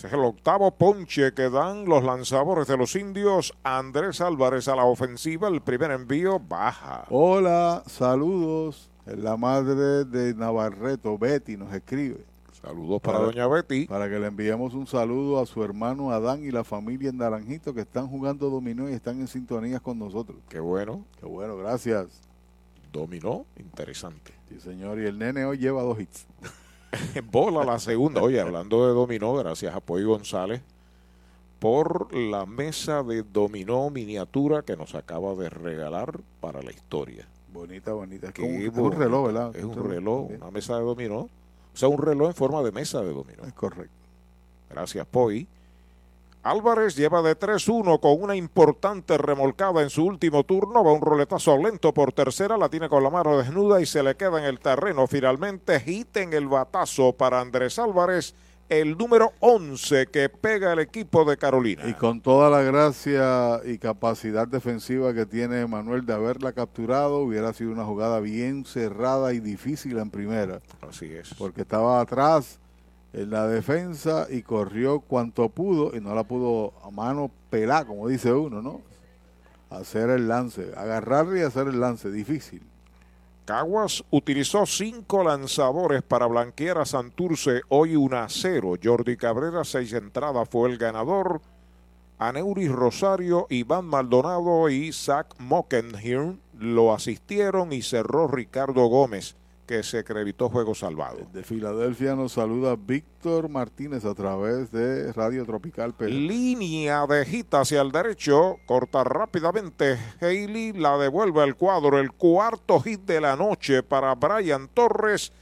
Ese es el octavo ponche que dan los lanzadores de los indios. Andrés Álvarez a la ofensiva. El primer envío baja. Hola, saludos. La madre de Navarreto, Betty, nos escribe. Saludos para, doña Betty. Para que le enviemos un saludo a su hermano Adán y la familia en Naranjito que están jugando dominó y están en sintonías con nosotros. Qué bueno. Qué bueno, gracias. Dominó, interesante. Sí, señor. Y el nene hoy lleva dos hits. Bola la segunda. Oye, hablando de dominó, gracias a Poy González por la mesa de dominó miniatura que nos acaba de regalar para la historia. Bonita, bonita. Es, un, es un, reloj, ¿verdad? Es un reloj, una mesa de dominó. O sea, un reloj en forma de mesa de dominó. Es correcto. Gracias, Poi. Álvarez lleva de 3-1 con una importante remolcada en su último turno. Va un roletazo lento por tercera, la tiene con la mano desnuda y se le queda en el terreno. Finalmente, hit en el batazo para Andrés Álvarez, el número 11 que pega el equipo de Carolina. Y con toda la gracia y capacidad defensiva que tiene Manuel de haberla capturado, hubiera sido una jugada bien cerrada y difícil en primera. Así es. Porque estaba atrás en la defensa y corrió cuanto pudo y no la pudo a mano pelar, como dice uno, ¿no? Hacer el lance, agarrarle y hacer el lance, difícil. Caguas utilizó cinco lanzadores para blanquear a Santurce hoy 1 a 0. Jordi Cabrera, seis entradas, fue el ganador. Aneuris Rosario, Iván Maldonado y Zach Mockenhirn lo asistieron y cerró Ricardo Gómez que se acreditó juego salvado. De Filadelfia nos saluda Víctor Martínez a través de Radio Tropical Perú. Línea de hit hacia el derecho, corta rápidamente. Haley la devuelve al cuadro. El cuarto hit de la noche para Brian Torres.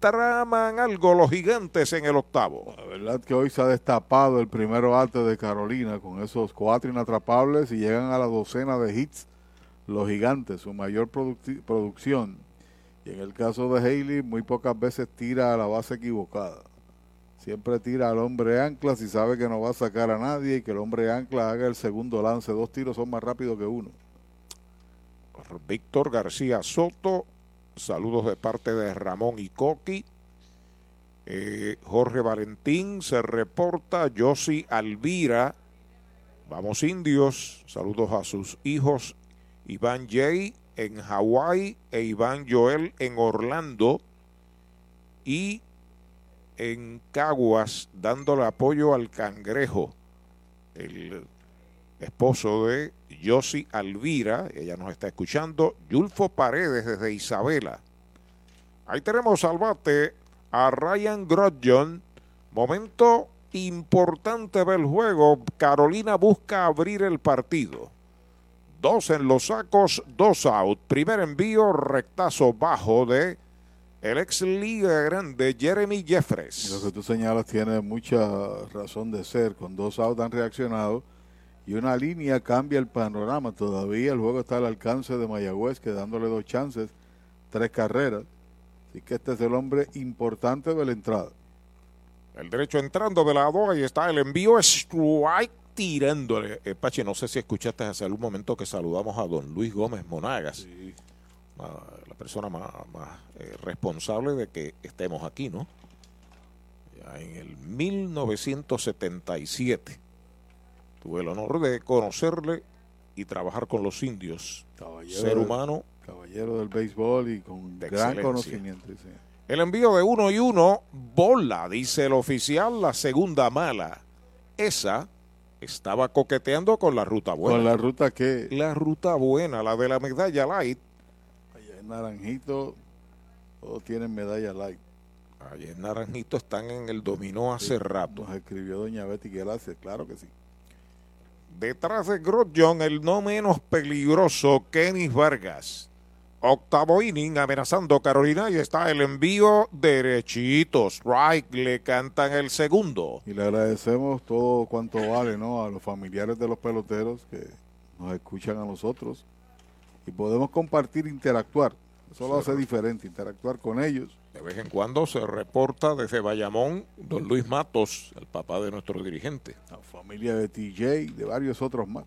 Traman algo los gigantes en el octavo. La verdad que hoy se ha destapado el primero arte de Carolina con esos cuatro inatrapables y llegan a la docena de hits los gigantes, su mayor producción y en el caso de Haley, muy pocas veces tira a la base equivocada. Siempre tira al hombre ancla si sabe que no va a sacar a nadie y que el hombre ancla haga el segundo lance. Dos tiros son más rápidos que uno. Víctor García Soto, saludos de parte de Ramón y Coqui. Eh, Jorge Valentín se reporta, Josi Alvira, vamos indios, saludos a sus hijos Iván Jay, en Hawái e Iván Joel en Orlando y en Caguas dándole apoyo al cangrejo, el esposo de Yossi Alvira, ella nos está escuchando, Yulfo Paredes desde Isabela. Ahí tenemos al bate a Ryan Grodjon, momento importante del juego, Carolina busca abrir el partido. Dos en los sacos, dos out. Primer envío, rectazo bajo de el ex liga grande Jeremy Jeffres. Lo que tú señalas tiene mucha razón de ser. Con dos outs han reaccionado y una línea cambia el panorama. Todavía el juego está al alcance de Mayagüez, quedándole dos chances, tres carreras. Así que este es el hombre importante de la entrada. El derecho entrando de lado, ahí está el envío, strike tirándole. Eh, Pache, no sé si escuchaste hace algún momento que saludamos a don Luis Gómez Monagas, la persona más, más, eh, responsable de que estemos aquí, ¿no? Ya en el 1977 tuve el honor de conocerle y trabajar con los indios. Caballero ser del- humano Caballero del béisbol y con gran excelencia. conocimiento. sí. El envío de uno y uno, bola, dice el oficial, la segunda mala. Esa estaba coqueteando con la ruta buena. Con la ruta que La ruta buena, la de la medalla light. allá en Naranjito todos tienen medalla light. Allá en Naranjito están en el dominó hace rato. Nos escribió doña Betty Gelase, claro que sí. Detrás de Grosjean, el no menos peligroso, Kenis Vargas. Octavo inning amenazando Carolina y está el envío derechito. Strike, le cantan el segundo. Y le agradecemos todo cuanto vale, ¿no? A los familiares de los peloteros que nos escuchan a nosotros y podemos compartir, interactuar. Eso lo hace diferente, interactuar con ellos. De vez en cuando se reporta desde Bayamón don Luis Matos, el papá de nuestro dirigente. La familia de TJ, de varios otros más.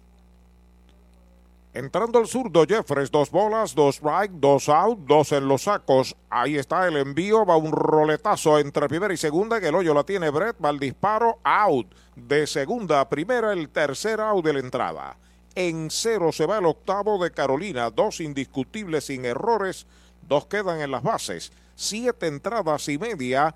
Entrando el zurdo Jeffres, dos bolas, dos strike, dos out, dos en los sacos. Ahí está el envío, va un roletazo entre primera y segunda, en el hoyo la tiene Brett, va el disparo, out. De segunda a primera, el tercer out de la entrada. En cero se va el octavo de Carolina, dos indiscutibles sin errores, dos quedan en las bases. Siete entradas y media,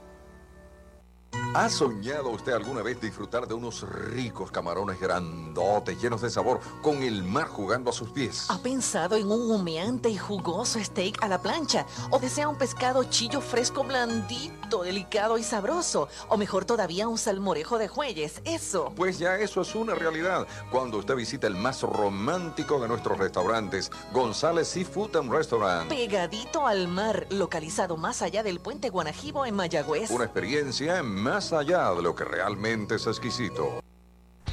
¿Ha soñado usted alguna vez disfrutar de unos ricos camarones grandotes, llenos de sabor, con el mar jugando a sus pies? ¿Ha pensado en un humeante y jugoso steak a la plancha? ¿O desea un pescado chillo fresco, blandito, delicado y sabroso? ¿O mejor todavía un salmorejo de jueyes? Eso. Pues ya eso es una realidad cuando usted visita el más romántico de nuestros restaurantes, González Seafood and Restaurant. Pegadito al mar, localizado más allá del puente Guanajibo en Mayagüez. Una experiencia más allá de lo que realmente es exquisito.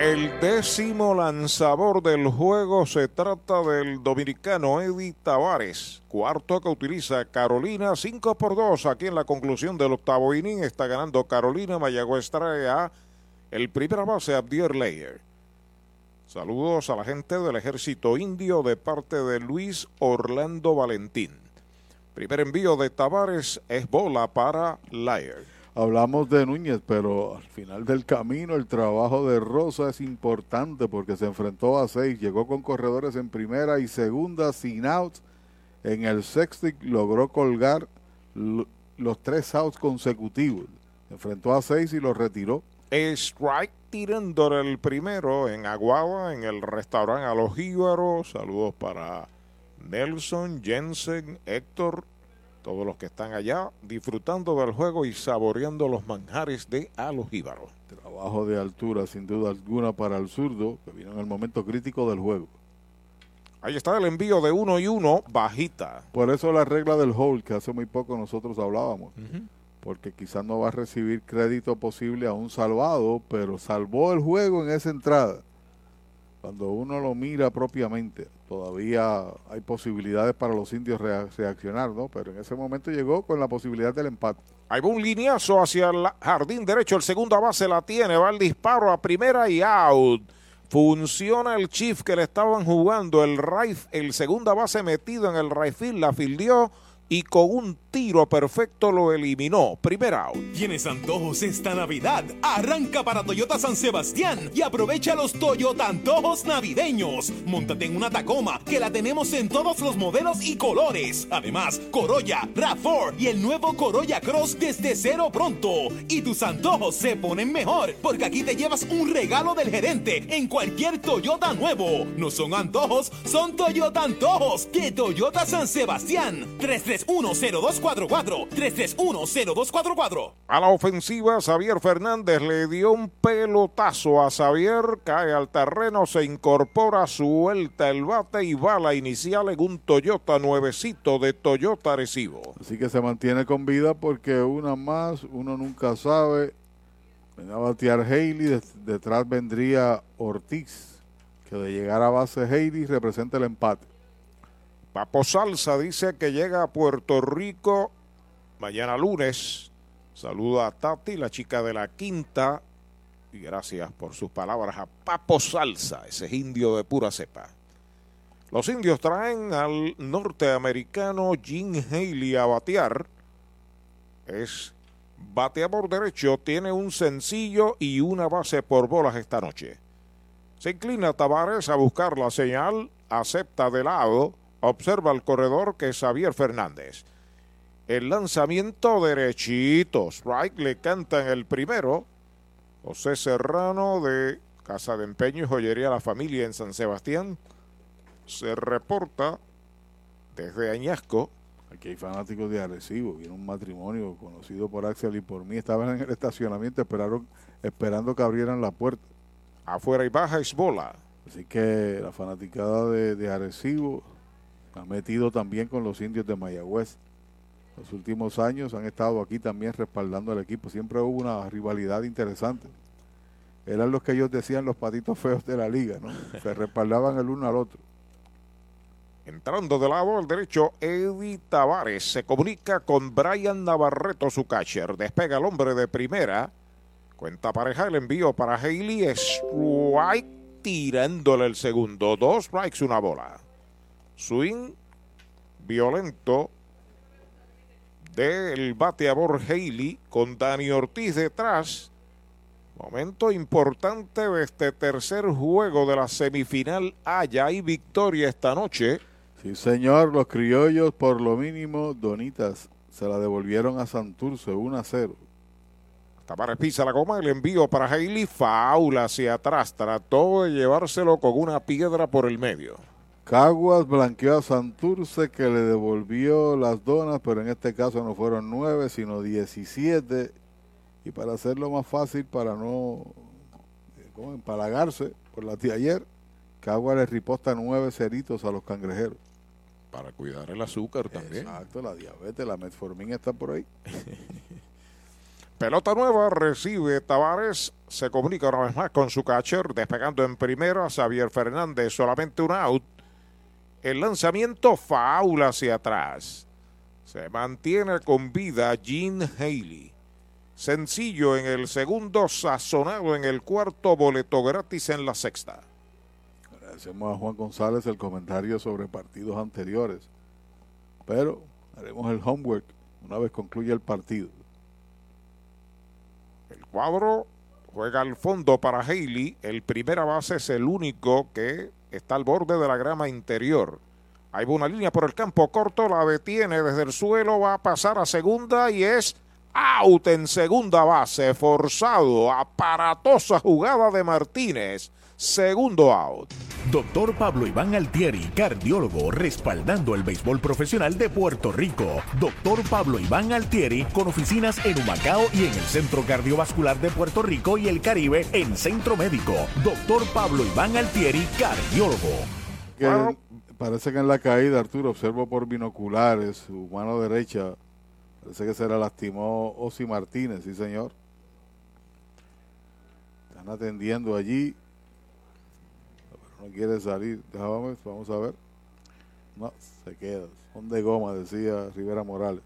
El décimo lanzador del juego se trata del dominicano Eddie Tavares. Cuarto que utiliza Carolina, 5 por 2. Aquí en la conclusión del octavo inning está ganando Carolina. Mayagüez trae a el primera base Abdier Leyer. Saludos a la gente del ejército indio de parte de Luis Orlando Valentín. Primer envío de Tavares es bola para Leyer. Hablamos de Núñez, pero al final del camino el trabajo de Rosa es importante porque se enfrentó a seis, llegó con corredores en primera y segunda sin outs. En el sexto logró colgar los tres outs consecutivos. Enfrentó a seis y los retiró. Strike tirando el primero en Aguaba, en el restaurante A. Saludos para Nelson, Jensen, Héctor, todos los que están allá disfrutando del juego y saboreando los manjares de Alojíbaro. Trabajo de altura, sin duda alguna, para el zurdo, que vino en el momento crítico del juego. Ahí está el envío de uno y uno, bajita. Por eso la regla del hold, que hace muy poco nosotros hablábamos. Porque quizás no va a recibir crédito posible a un salvado, pero salvó el juego en esa entrada cuando uno lo mira propiamente, todavía hay posibilidades para los indios reaccionar, ¿no? Pero en ese momento llegó con la posibilidad del empate. Hay un lineazo hacia el jardín derecho, el segunda base la tiene, va el disparo a primera y out. Funciona el chief que le estaban jugando, el right, el segunda base metido en el right la fildió y con un tiro perfecto lo eliminó. Primer out. ¿Tienes antojos esta Navidad? Arranca para Toyota San Sebastián y aprovecha los Toyota antojos navideños. Móntate en una Tacoma que la tenemos en todos los modelos y colores. Además, Corolla, RAV4 y el nuevo Corolla Cross desde cero pronto. Y tus antojos se ponen mejor porque aquí te llevas un regalo del gerente en cualquier Toyota nuevo. No son antojos, son Toyota antojos de Toyota San Sebastián. 3310244 3310244 A la ofensiva, Xavier Fernández le dio un pelotazo a Xavier, cae al terreno, se incorpora, suelta el bate y bala inicial en un Toyota nuevecito de Toyota Recibo. Así que se mantiene con vida porque una más, uno nunca sabe. Venga a batear Haley, detrás vendría Ortiz, que de llegar a base Haley representa el empate. Papo Salsa dice que llega a Puerto Rico mañana lunes. Saluda a Tati, la chica de la quinta. Y gracias por sus palabras a Papo Salsa, ese indio de pura cepa. Los indios traen al norteamericano Jim Haley a batear. Es bateador derecho, tiene un sencillo y una base por bolas esta noche. Se inclina Tavares a buscar la señal, acepta de lado Observa el corredor que es Xavier Fernández. El lanzamiento derechito. Strike le canta en el primero. José Serrano de Casa de Empeño y Joyería La Familia en San Sebastián. Se reporta desde Añasco. Aquí hay fanáticos de Arecibo. Viene un matrimonio conocido por Axel y por mí. Estaban en el estacionamiento esperaron, esperando que abrieran la puerta. Afuera y baja es bola. Así que la fanaticada de, de Arecibo ha metido también con los indios de Mayagüez. Los últimos años han estado aquí también respaldando al equipo. Siempre hubo una rivalidad interesante. Eran los que ellos decían los patitos feos de la liga, ¿no? Se respaldaban el uno al otro. Entrando de lado al derecho, Eddie Tavares se comunica con Brian Navarreto, su catcher. Despega el hombre de primera. Cuenta pareja el envío para Haley. Strike tirándole el segundo. Dos strikes, una bola swing violento del bateador Haley con Dani Ortiz detrás. Momento importante de este tercer juego de la semifinal. Allá hay victoria esta noche. Sí, señor, los criollos por lo mínimo, Donitas, se la devolvieron a Santurce 1 a 0. Tavares pisa la goma, el envío para Haley, faula hacia atrás, trató de llevárselo con una piedra por el medio. Caguas blanqueó a Santurce que le devolvió las donas, pero en este caso no fueron nueve, sino 17. Y para hacerlo más fácil, para no eh, ¿cómo? empalagarse por la de ayer, Caguas le riposta nueve ceritos a los cangrejeros. Para cuidar el azúcar también. Exacto, la diabetes, la metformina está por ahí. Pelota nueva, recibe Tavares, se comunica una vez más con su catcher, despegando en primera, Xavier Fernández, solamente un out. El lanzamiento faula hacia atrás. Se mantiene con vida Gene Haley. Sencillo en el segundo, sazonado en el cuarto, boleto gratis en la sexta. Agradecemos a Juan González el comentario sobre partidos anteriores. Pero haremos el homework una vez concluya el partido. El cuadro juega al fondo para Haley. El primera base es el único que está al borde de la grama interior. Hay una línea por el campo corto, la detiene desde el suelo, va a pasar a segunda y es out en segunda base, forzado, aparatosa jugada de Martínez. Segundo out. Doctor Pablo Iván Altieri, cardiólogo, respaldando el béisbol profesional de Puerto Rico. Doctor Pablo Iván Altieri, con oficinas en Humacao y en el Centro Cardiovascular de Puerto Rico y el Caribe en Centro Médico. Doctor Pablo Iván Altieri, cardiólogo. Que parece que en la caída, Arturo, observo por binoculares, su mano derecha, parece que se la lastimó Osi Martínez, sí señor. Están atendiendo allí. No quiere salir. Déjame, vamos a ver. No, se queda. Son de goma, decía Rivera Morales.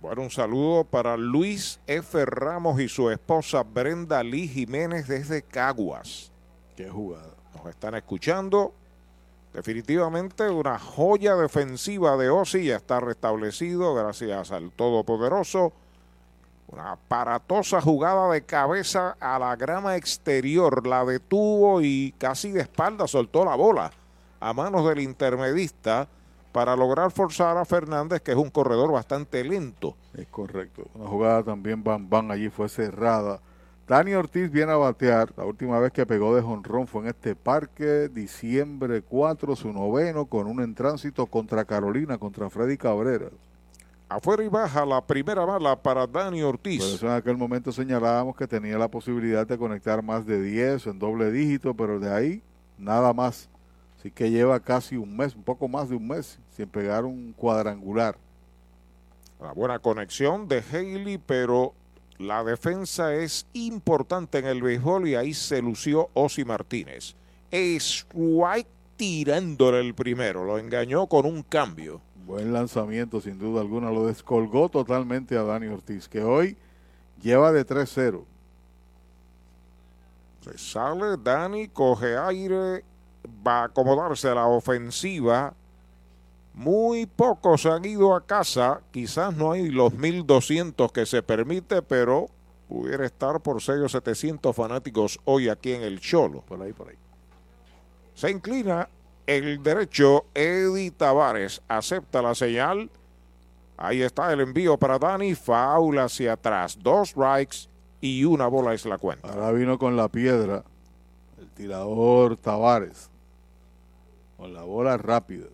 Bueno, un saludo para Luis F. Ramos y su esposa Brenda Lee Jiménez desde Caguas. Qué jugada. Nos están escuchando. Definitivamente una joya defensiva de Osi ya está restablecido gracias al Todopoderoso. Una aparatosa jugada de cabeza a la grama exterior. La detuvo y casi de espalda soltó la bola a manos del intermedista para lograr forzar a Fernández, que es un corredor bastante lento. Es correcto. Una jugada también Bam Bam allí fue cerrada. Dani Ortiz viene a batear. La última vez que pegó de jonrón fue en este parque, diciembre 4, su noveno, con un en tránsito contra Carolina, contra Freddy Cabrera. Afuera y baja la primera bala para Dani Ortiz. Por eso en aquel momento señalábamos que tenía la posibilidad de conectar más de 10 en doble dígito, pero de ahí nada más. Así que lleva casi un mes, un poco más de un mes, sin pegar un cuadrangular. Una buena conexión de Haley, pero la defensa es importante en el béisbol y ahí se lució Osi Martínez. Strike tirándole el primero, lo engañó con un cambio. Buen lanzamiento, sin duda alguna. Lo descolgó totalmente a Dani Ortiz, que hoy lleva de 3-0. Se sale Dani, coge aire, va a acomodarse a la ofensiva. Muy pocos han ido a casa. Quizás no hay los 1200 que se permite, pero pudiera estar por 6 o 700 fanáticos hoy aquí en el Cholo. Por ahí, por ahí. Se inclina el derecho Eddie Tavares. Acepta la señal. Ahí está el envío para Dani. Faula hacia atrás. Dos strikes y una bola es la cuenta. Ahora vino con la piedra el tirador Tavares. Con la bola rápida.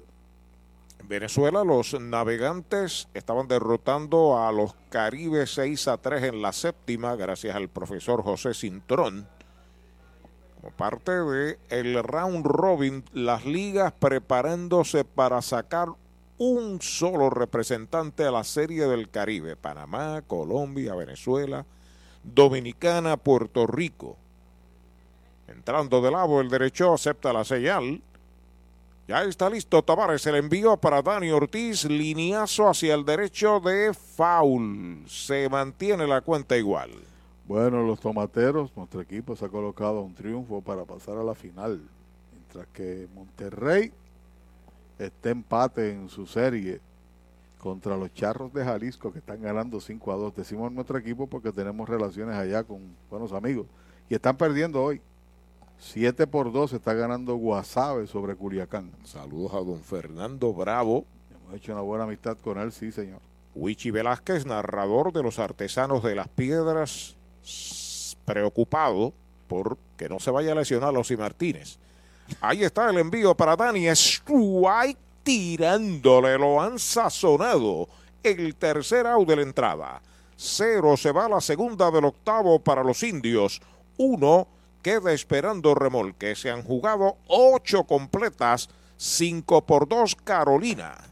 En Venezuela, los navegantes estaban derrotando a los Caribes 6 a 3 en la séptima, gracias al profesor José Cintrón. Como parte de el round robin, las ligas preparándose para sacar un solo representante a la Serie del Caribe. Panamá, Colombia, Venezuela, Dominicana, Puerto Rico. Entrando de lado el derecho, acepta la señal. Ya está listo Tavares, el envío para Dani Ortiz, lineazo hacia el derecho de foul. Se mantiene la cuenta igual. Bueno, los tomateros, nuestro equipo se ha colocado un triunfo para pasar a la final. Mientras que Monterrey está empate en su serie contra los Charros de Jalisco que están ganando 5 a 2. Decimos nuestro equipo porque tenemos relaciones allá con buenos amigos y están perdiendo hoy. 7 por 2 está ganando Guasave sobre Culiacán. Saludos a don Fernando Bravo. Hemos hecho una buena amistad con él, sí, señor. Wichi Velázquez, narrador de los artesanos de las piedras preocupado por que no se vaya a lesionar Osi Martínez. Ahí está el envío para Dani Strike tirándole, lo han sazonado. El tercer out de la entrada. Cero se va a la segunda del octavo para los indios. Uno queda esperando remolque. Se han jugado ocho completas. Cinco por dos Carolina.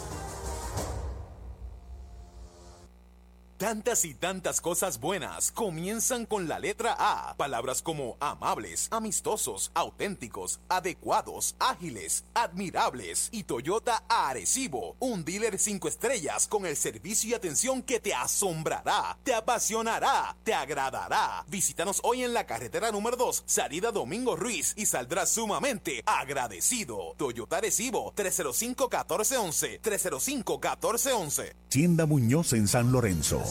Tantas y tantas cosas buenas comienzan con la letra A. Palabras como amables, amistosos, auténticos, adecuados, ágiles, admirables y Toyota Arecibo, un dealer 5 estrellas con el servicio y atención que te asombrará, te apasionará, te agradará. Visítanos hoy en la carretera número 2, salida Domingo Ruiz y saldrás sumamente agradecido. Toyota Arecibo 305-1411, 305-1411. Tienda Muñoz en San Lorenzo.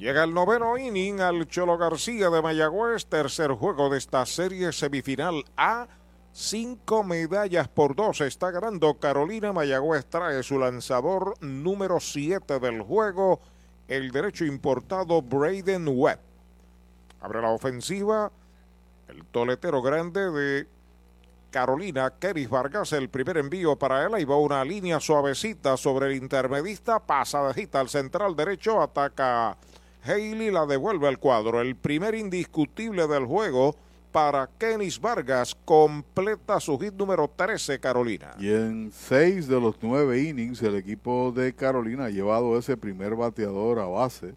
Llega el noveno inning al Cholo García de Mayagüez, tercer juego de esta serie semifinal A. Cinco medallas por dos está ganando Carolina Mayagüez. Trae su lanzador número 7 del juego, el derecho importado Braden Webb. Abre la ofensiva el toletero grande de Carolina, Keris Vargas, el primer envío para él. Ahí va una línea suavecita sobre el intermedista, pasadejita al central derecho, ataca Haley, la devuelve al cuadro. El primer indiscutible del juego para Kenis Vargas, completa su hit número 13, Carolina. Y en seis de los nueve innings, el equipo de Carolina ha llevado ese primer bateador a base.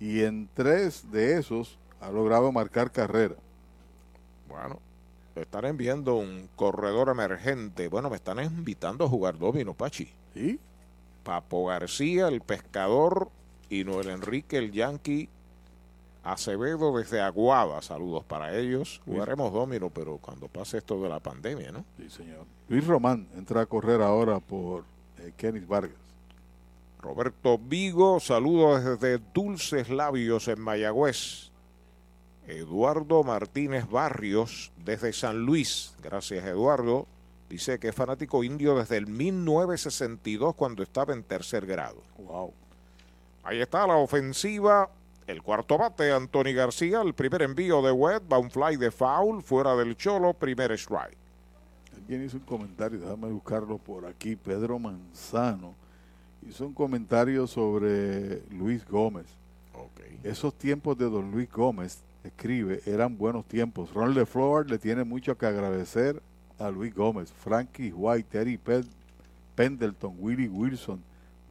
Y en tres de esos ha logrado marcar carrera. Bueno, están enviando un corredor emergente. Bueno, me están invitando a jugar domino, Pachi. ¿Sí? Papo García, el pescador, y Noel Enrique, el yankee. Acevedo desde Aguada, saludos para ellos. Jugaremos domino, pero cuando pase esto de la pandemia, ¿no? Sí, señor. Luis Román entra a correr ahora por eh, Kenis Vargas. Roberto Vigo, saludos desde Dulces Labios en Mayagüez. Eduardo Martínez Barrios desde San Luis. Gracias, Eduardo. Dice que es fanático indio desde el 1962 cuando estaba en tercer grado. Wow. Ahí está la ofensiva. El cuarto bate, Anthony García. El primer envío de Webb. Va un fly de foul. Fuera del cholo. Primer strike. Alguien hizo un comentario, déjame buscarlo por aquí. Pedro Manzano hizo un comentario sobre Luis Gómez. Esos tiempos de don Luis Gómez, escribe, eran buenos tiempos. Ron LeFleur le tiene mucho que agradecer a Luis Gómez. Frankie White, Terry Pen- Pendleton, Willie Wilson,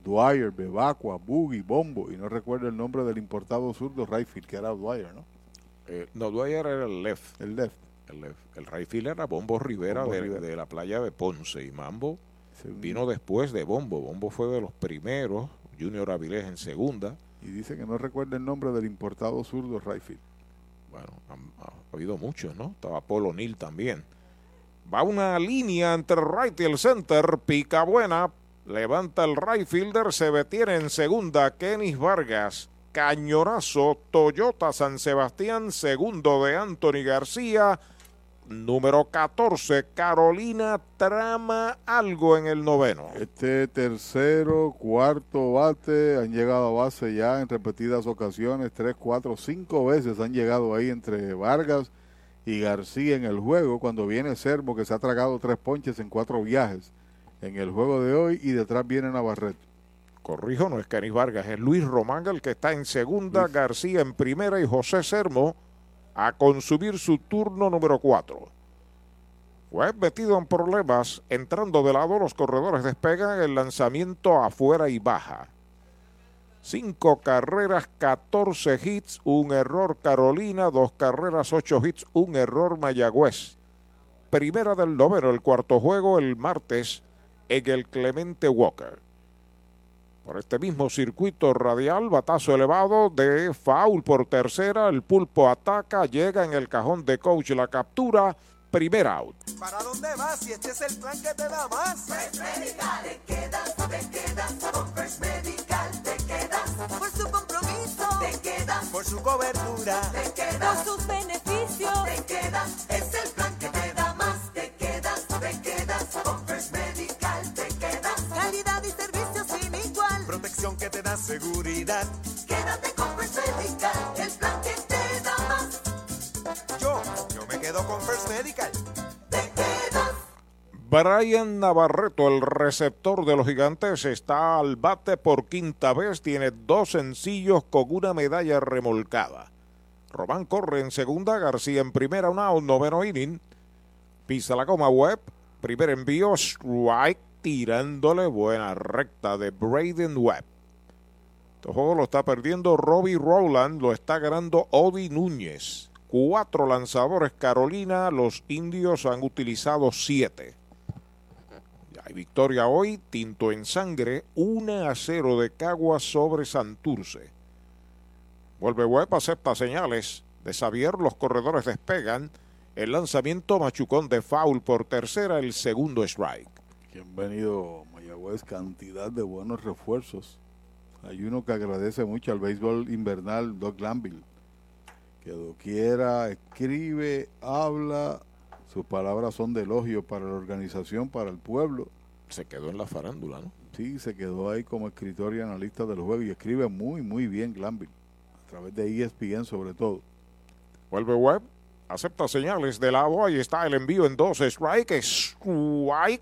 Dwyer, Bebacua, Boogie, Bombo, y no recuerdo el nombre del importado zurdo Rayfield, que era Dwyer, ¿no? Eh, no, Dwyer era el left. El left. El, left. el right fielder era Bombo Rivera, Bombo de, Rivera. de la playa de Ponce. Y Mambo vino después de Bombo. Bombo fue de los primeros. Junior Avilés en segunda. Y dice que no recuerda el nombre del importado zurdo Rayfield. Bueno, ha, ha habido muchos, ¿no? Estaba Paul O'Neill también. Va una línea entre right y el center. Pica buena. Levanta el right fielder. Se detiene en segunda. Kenis Vargas. Cañonazo. Toyota San Sebastián. Segundo de Anthony García. Número 14, Carolina trama algo en el noveno. Este tercero, cuarto bate han llegado a base ya en repetidas ocasiones, tres, cuatro, cinco veces han llegado ahí entre Vargas y García en el juego, cuando viene Servo que se ha tragado tres ponches en cuatro viajes en el juego de hoy y detrás viene Navarrete. Corrijo, no es Canis Vargas, es Luis Román el que está en segunda, Luis. García en primera y José Sermo a consumir su turno número 4. Fue metido en problemas, entrando de lado, los corredores despegan el lanzamiento afuera y baja. Cinco carreras, 14 hits, un error Carolina, dos carreras, ocho hits, un error Mayagüez. Primera del noveno, el cuarto juego el martes en el Clemente Walker. Por este mismo circuito radial, batazo elevado de foul por tercera, el pulpo ataca, llega en el cajón de coach la captura, primer out. ¿Para dónde vas si este es el plan que te da más? First Medical, te quedas, te quedas, con First Medical te quedas, por su compromiso, te quedas, por su cobertura, te quedas, por sus beneficios, te quedas, es el que te da seguridad, quédate con First Medical, el plan que te da más. Yo, yo me quedo con First Medical. Te quedas. Brian Navarreto, el receptor de los gigantes, está al bate por quinta vez. Tiene dos sencillos con una medalla remolcada. Román corre en segunda, García en primera, un out, noveno inning. Pisa la goma web. Primer envío, strike, tirándole buena recta de Braden Webb. Este juego lo está perdiendo Robbie Rowland, lo está ganando Odi Núñez. Cuatro lanzadores Carolina, los indios han utilizado siete. Hay victoria hoy, tinto en sangre, 1 a 0 de Caguas sobre Santurce. Vuelve Webb, acepta señales de Xavier, los corredores despegan. El lanzamiento machucón de foul por tercera, el segundo strike. Que han venido Mayagüez cantidad de buenos refuerzos. Hay uno que agradece mucho al béisbol invernal, Doug Lambill, que doquiera escribe, habla, sus palabras son de elogio para la organización, para el pueblo. Se quedó en la farándula, ¿no? Sí, se quedó ahí como escritor y analista del juego y escribe muy, muy bien Glanville, a través de ESPN sobre todo. Vuelve Webb, acepta señales de lado, ahí está el envío en dos strike, strike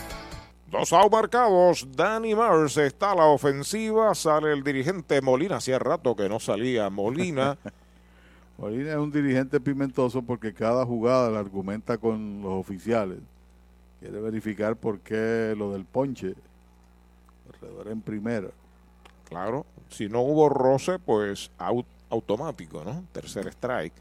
Dos out marcados. Danny Mars está a la ofensiva. Sale el dirigente Molina. Hacía rato que no salía Molina. Molina es un dirigente pimentoso porque cada jugada la argumenta con los oficiales. Quiere verificar por qué lo del ponche. Alrededor en primera. Claro. Si no hubo roce, pues out, automático, ¿no? Tercer strike.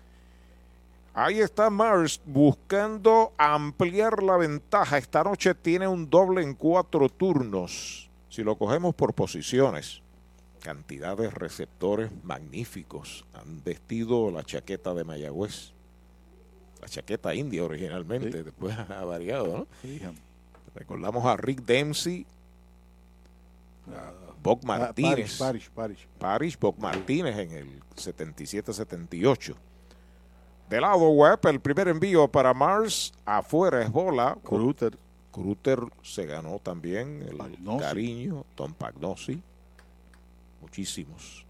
Ahí está Mars buscando ampliar la ventaja. Esta noche tiene un doble en cuatro turnos. Si lo cogemos por posiciones, cantidad de receptores magníficos han vestido la chaqueta de Mayagüez. La chaqueta india originalmente, sí. después ha variado, ¿no? Sí. Recordamos a Rick Dempsey, a Bob Martínez. Parish, Parish, Parish, Bob Martínez en el 77-78. De lado web, el primer envío para Mars, afuera es bola. Cruter. Cruter se ganó también el Pagnosi. cariño, Tom Pagnosi. Muchísimos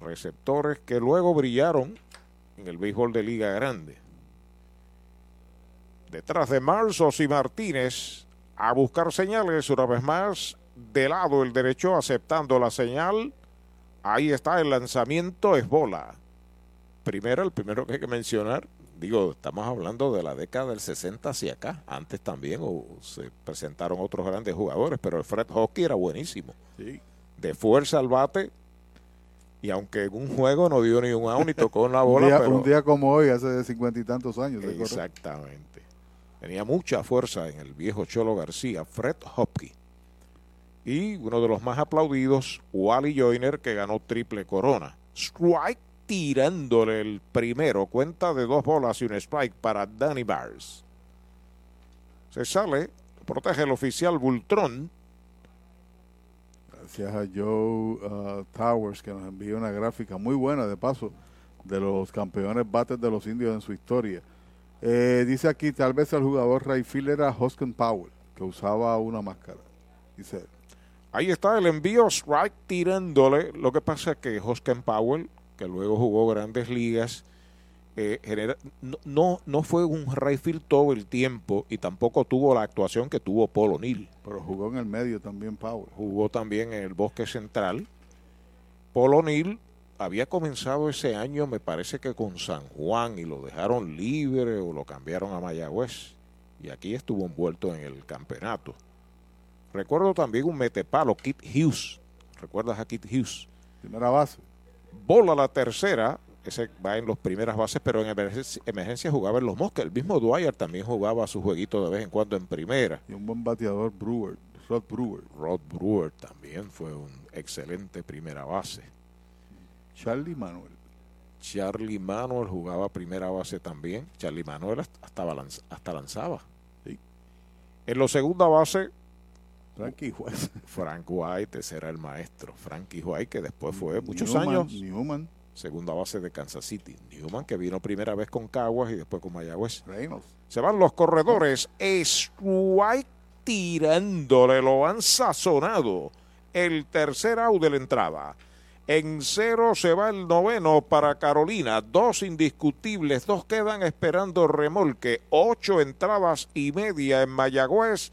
receptores que luego brillaron en el béisbol de Liga Grande. Detrás de Mars, Osi Martínez a buscar señales una vez más. De lado el derecho aceptando la señal. Ahí está el lanzamiento, es bola primero, el primero que hay que mencionar, digo, estamos hablando de la década del 60 hacia acá. Antes también o se presentaron otros grandes jugadores, pero el Fred Hockey era buenísimo. De fuerza al bate. Y aunque en un juego no dio ni un out ni tocó en la bola, un, día, pero un día como hoy, hace cincuenta y tantos años. Exactamente. Tenía mucha fuerza en el viejo Cholo García, Fred Hopkey. Y uno de los más aplaudidos, Wally Joyner, que ganó triple corona. Strike tirándole el primero. Cuenta de dos bolas y un strike para Danny Bars. Se sale, protege el oficial Bultrón. Gracias a Joe uh, Towers, que nos envió una gráfica muy buena, de paso, de los campeones bates de los indios en su historia. Eh, dice aquí, tal vez el jugador Rayfield era Hoskin Powell, que usaba una máscara. Dice Ahí está el envío, strike tirándole. Lo que pasa es que Hosken Powell, que luego jugó grandes ligas, eh, genera- no, no, no fue un Rayfield todo el tiempo y tampoco tuvo la actuación que tuvo Paul O'Neill. Pero jugó en el medio también Powell. Jugó también en el Bosque Central. Paul O'Neill había comenzado ese año, me parece que con San Juan, y lo dejaron libre o lo cambiaron a Mayagüez. Y aquí estuvo envuelto en el campeonato. Recuerdo también un metepalo, Kit Hughes. ¿Recuerdas a Kit Hughes? Primera base. Bola la tercera. Ese va en las primeras bases, pero en emergencia, emergencia jugaba en los mosques. El mismo Dwyer también jugaba su jueguito de vez en cuando en primera. Y un buen bateador Brewer, Rod Brewer. Rod Brewer también fue un excelente primera base. Charlie Manuel. Charlie Manuel jugaba primera base también. Charlie Manuel hasta, balanz- hasta lanzaba. En la segunda base, Frankie White. Frank White, ese era el maestro. Frankie White, que después fue muchos Newman, años Newman. segunda base de Kansas City. Newman, que vino primera vez con Caguas y después con Mayagüez. Reynolds. Se van los corredores. Strike tirándole, lo han sazonado. El tercer out de la entrada. En cero se va el noveno para Carolina. Dos indiscutibles, dos quedan esperando remolque. Ocho entradas y media en Mayagüez.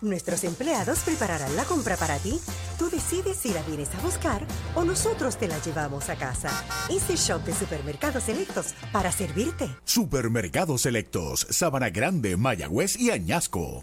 Nuestros empleados prepararán la compra para ti. Tú decides si la vienes a buscar o nosotros te la llevamos a casa. Easy Shop de Supermercados Selectos para servirte. Supermercados Selectos, Sabana Grande, Mayagüez y Añasco.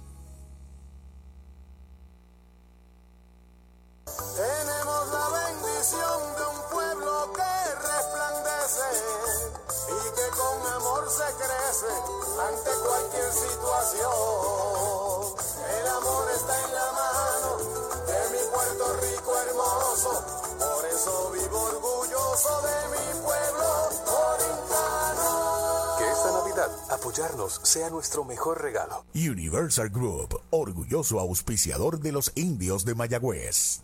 Tenemos la bendición de un pueblo que resplandece y que con amor se crece ante cualquier situación. El amor está en la mano de mi Puerto Rico hermoso, por eso vivo orgulloso de mi pueblo orientano. Que esta Navidad apoyarnos sea nuestro mejor regalo. Universal Group, orgulloso auspiciador de los indios de Mayagüez.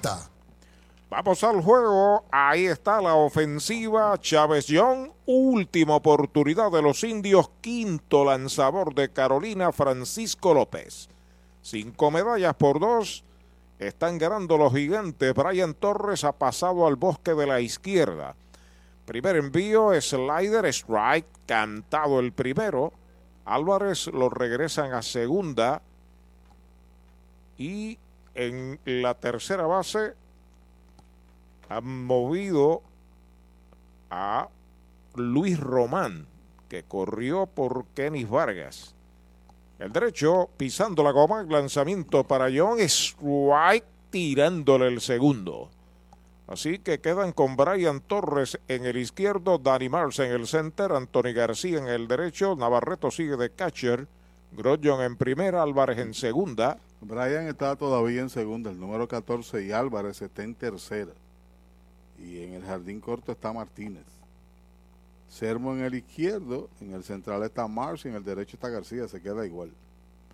Vamos al juego. Ahí está la ofensiva. Chávez Young. Última oportunidad de los indios. Quinto lanzador de Carolina, Francisco López. Cinco medallas por dos. Están ganando los gigantes. Brian Torres ha pasado al bosque de la izquierda. Primer envío, slider, strike, cantado el primero. Álvarez lo regresan a segunda. Y en la tercera base han movido a Luis Román, que corrió por Kenis Vargas. El derecho pisando la goma, lanzamiento para John Strike, tirándole el segundo. Así que quedan con Brian Torres en el izquierdo, Danny Mars en el center, Anthony García en el derecho, Navarreto sigue de catcher, Grosjean en primera, Álvarez en segunda. Brian está todavía en segunda, el número 14, y Álvarez está en tercera. Y en el jardín corto está Martínez. Sermo en el izquierdo, en el central está Mars y en el derecho está García, se queda igual.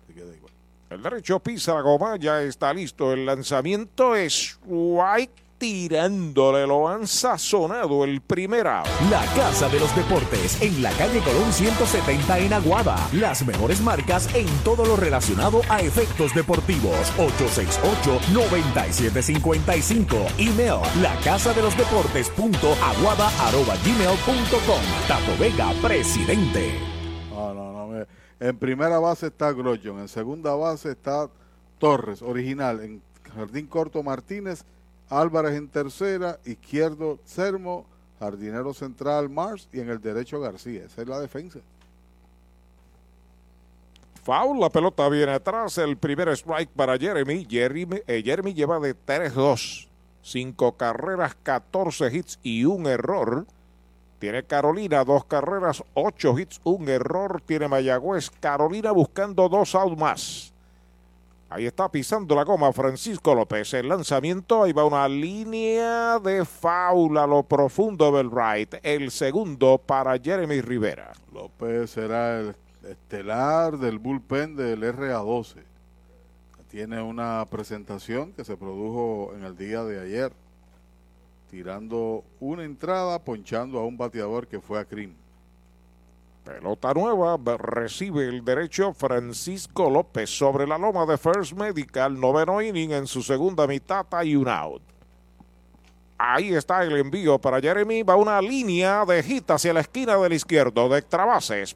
Se queda igual. El derecho pisa la goma, ya está listo. El lanzamiento es White tirándole, lo han sazonado el primer out. La Casa de los Deportes en la calle Colón 170 en Aguada. Las mejores marcas en todo lo relacionado a efectos deportivos. 868-9755. Email la casa de los deportes punto aguada arroba gmail.com. Tato Vega, presidente. No, no, no. me- En primera base está Grosjean, en segunda base está Torres, original, en jardín corto Martínez, Álvarez en tercera, izquierdo Sermo, jardinero central Mars y en el derecho García. Esa es la defensa. Foul, la pelota viene atrás. El primer strike para Jeremy. Jeremy, eh, Jeremy lleva de 3-2. Cinco carreras, 14 hits y un error. Tiene Carolina dos carreras, ocho hits, un error. Tiene Mayagüez. Carolina buscando dos out más. Ahí está pisando la goma Francisco López. El lanzamiento, ahí va una línea de foul a lo profundo del right. El segundo para Jeremy Rivera. López será el estelar del bullpen del RA12. Tiene una presentación que se produjo en el día de ayer, tirando una entrada, ponchando a un bateador que fue a Crim. Pelota nueva, recibe el derecho Francisco López sobre la loma de First Medical, noveno inning en su segunda mitad y un out. Ahí está el envío para Jeremy, va una línea de hit hacia la esquina del izquierdo de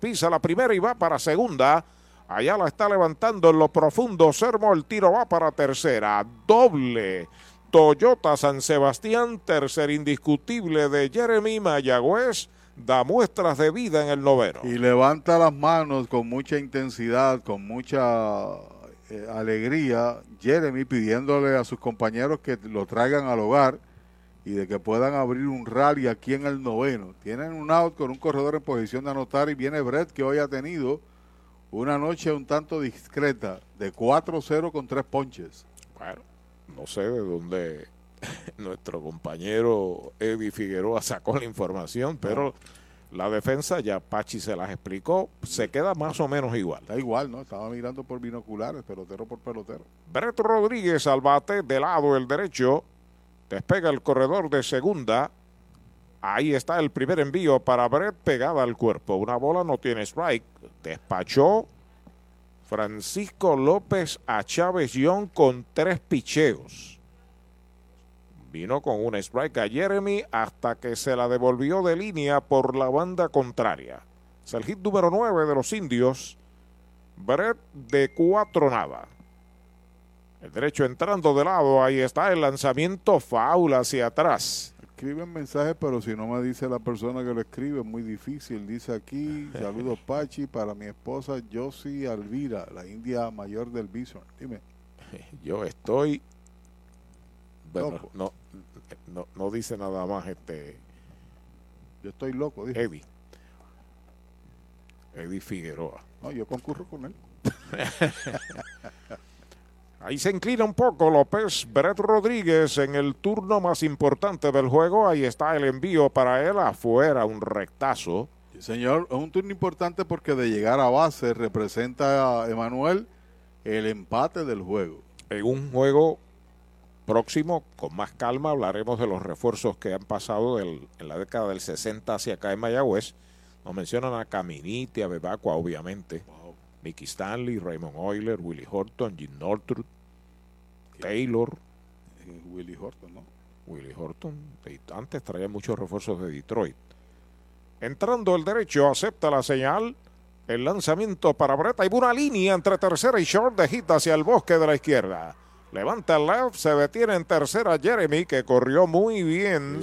pisa la primera y va para segunda. Allá la está levantando en lo profundo Sermo, el tiro va para tercera, doble. Toyota San Sebastián, tercer indiscutible de Jeremy Mayagüez da muestras de vida en el noveno. Y levanta las manos con mucha intensidad, con mucha eh, alegría, Jeremy pidiéndole a sus compañeros que lo traigan al hogar y de que puedan abrir un rally aquí en el noveno. Tienen un out con un corredor en posición de anotar y viene Brett que hoy ha tenido una noche un tanto discreta de 4-0 con tres ponches. Bueno, no sé de dónde nuestro compañero Eddie Figueroa sacó la información, pero la defensa ya Pachi se las explicó, se queda más o menos igual. Está igual, ¿no? Estaba mirando por binoculares, pelotero por pelotero. Brett Rodríguez al bate de lado el derecho, despega el corredor de segunda. Ahí está el primer envío para Brett pegada al cuerpo. Una bola no tiene strike. Despachó Francisco López a Chávez Young con tres picheos. Vino con un strike a Jeremy hasta que se la devolvió de línea por la banda contraria. Es el hit número 9 de los indios. Brett de cuatro nada. El derecho entrando de lado, ahí está el lanzamiento faula hacia atrás. Escriben mensajes, pero si no me dice la persona que lo escribe, es muy difícil. Dice aquí, saludos Pachi para mi esposa Josie Alvira, la india mayor del Bison. Dime. Yo estoy. Bueno, Loco. no, no, no dice nada más este Yo estoy loco, dije. Eddie. Eddie Figueroa. No, yo concurro con él. Ahí se inclina un poco López. Brett Rodríguez en el turno más importante del juego. Ahí está el envío para él afuera, un rectazo. Sí, señor, es un turno importante porque de llegar a base representa a Emanuel el empate del juego. En un juego próximo, con más calma, hablaremos de los refuerzos que han pasado del- en la década del 60 hacia acá en Mayagüez. Nos mencionan a Caminiti, a Bebacua, obviamente. Mickey Stanley, Raymond Euler, Willie Horton, Jim Northrup, Taylor. Willie Horton, ¿no? Willie Horton. y Antes traía muchos refuerzos de Detroit. Entrando el derecho, acepta la señal. El lanzamiento para Brett. Hay una línea entre tercera y short de hit hacia el bosque de la izquierda. Levanta el left, se detiene en tercera Jeremy, que corrió muy bien.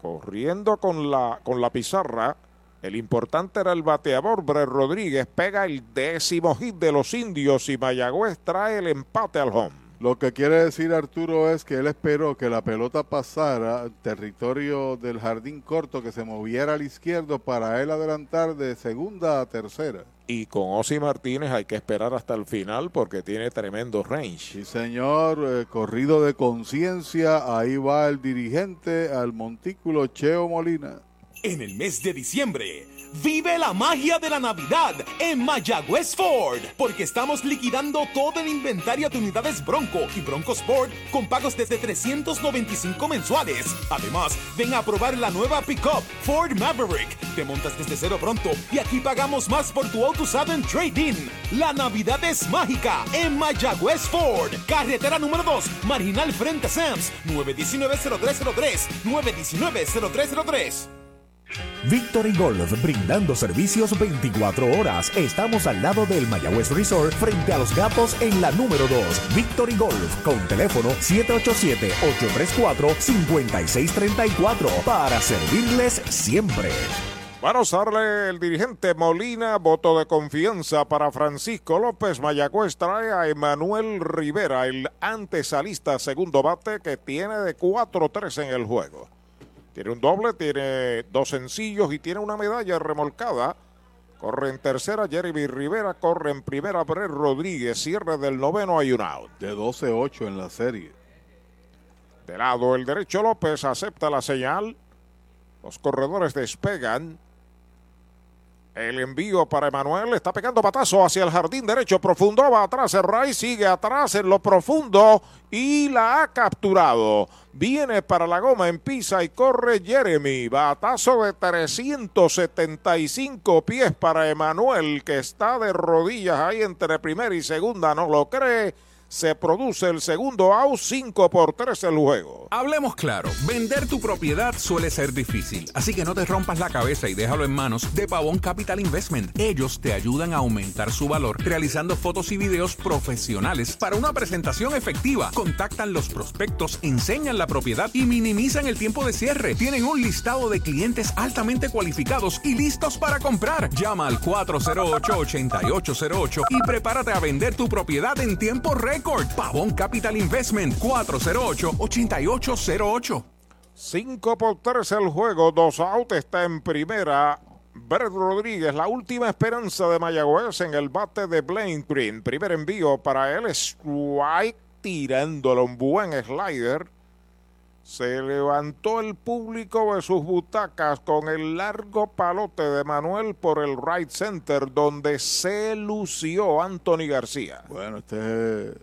Corriendo con la, con la pizarra. El importante era el bateador Brett Rodríguez. Pega el décimo hit de los indios y Mayagüez trae el empate al home. Lo que quiere decir Arturo es que él esperó que la pelota pasara al territorio del jardín corto, que se moviera al izquierdo para él adelantar de segunda a tercera. Y con Osi Martínez hay que esperar hasta el final porque tiene tremendo range. Sí, señor, eh, corrido de conciencia, ahí va el dirigente al montículo Cheo Molina. En el mes de diciembre, vive la magia de la Navidad en Mayagüez Ford, porque estamos liquidando todo el inventario de unidades Bronco y Bronco Sport con pagos desde 395 mensuales. Además, ven a probar la nueva pickup Ford Maverick. Te montas desde cero pronto y aquí pagamos más por tu auto usado en trading. La Navidad es mágica en Mayagüez Ford, carretera número 2, marginal frente a Sams, 919-0303, 919-0303. Victory Golf, brindando servicios 24 horas. Estamos al lado del Mayagüez Resort, frente a los gatos en la número 2. Victory Golf, con teléfono 787-834-5634, para servirles siempre. Vamos a darle el dirigente Molina, voto de confianza para Francisco López. Mayagüez trae a Emanuel Rivera, el antesalista segundo bate que tiene de 4-3 en el juego. Tiene un doble, tiene dos sencillos y tiene una medalla remolcada. Corre en tercera Jeremy Rivera, corre en primera Brett Rodríguez, cierre del noveno hay un out. De 12-8 en la serie. De lado el derecho López acepta la señal. Los corredores despegan. El envío para Emanuel está pegando patazo hacia el jardín derecho profundo. Va atrás el Ray, sigue atrás en lo profundo y la ha capturado. Viene para la goma en pisa y corre Jeremy. Batazo de 375 pies para Emanuel que está de rodillas ahí entre primera y segunda. No lo cree. Se produce el segundo out, 5 por 3 el juego. Hablemos claro, vender tu propiedad suele ser difícil, así que no te rompas la cabeza y déjalo en manos de Pavón Capital Investment. Ellos te ayudan a aumentar su valor realizando fotos y videos profesionales para una presentación efectiva. Contactan los prospectos, enseñan la propiedad y minimizan el tiempo de cierre. Tienen un listado de clientes altamente cualificados y listos para comprar. Llama al 408-8808 y prepárate a vender tu propiedad en tiempo récord. Pavón Capital Investment 408-8808. 5 por 3 el juego, dos out, está en primera. Brett Rodríguez, la última esperanza de Mayagüez en el bate de Blaine Green. Primer envío para él, strike, tirándolo un buen slider. Se levantó el público de sus butacas con el largo palote de Manuel por el right center, donde se lució Anthony García. Bueno, este es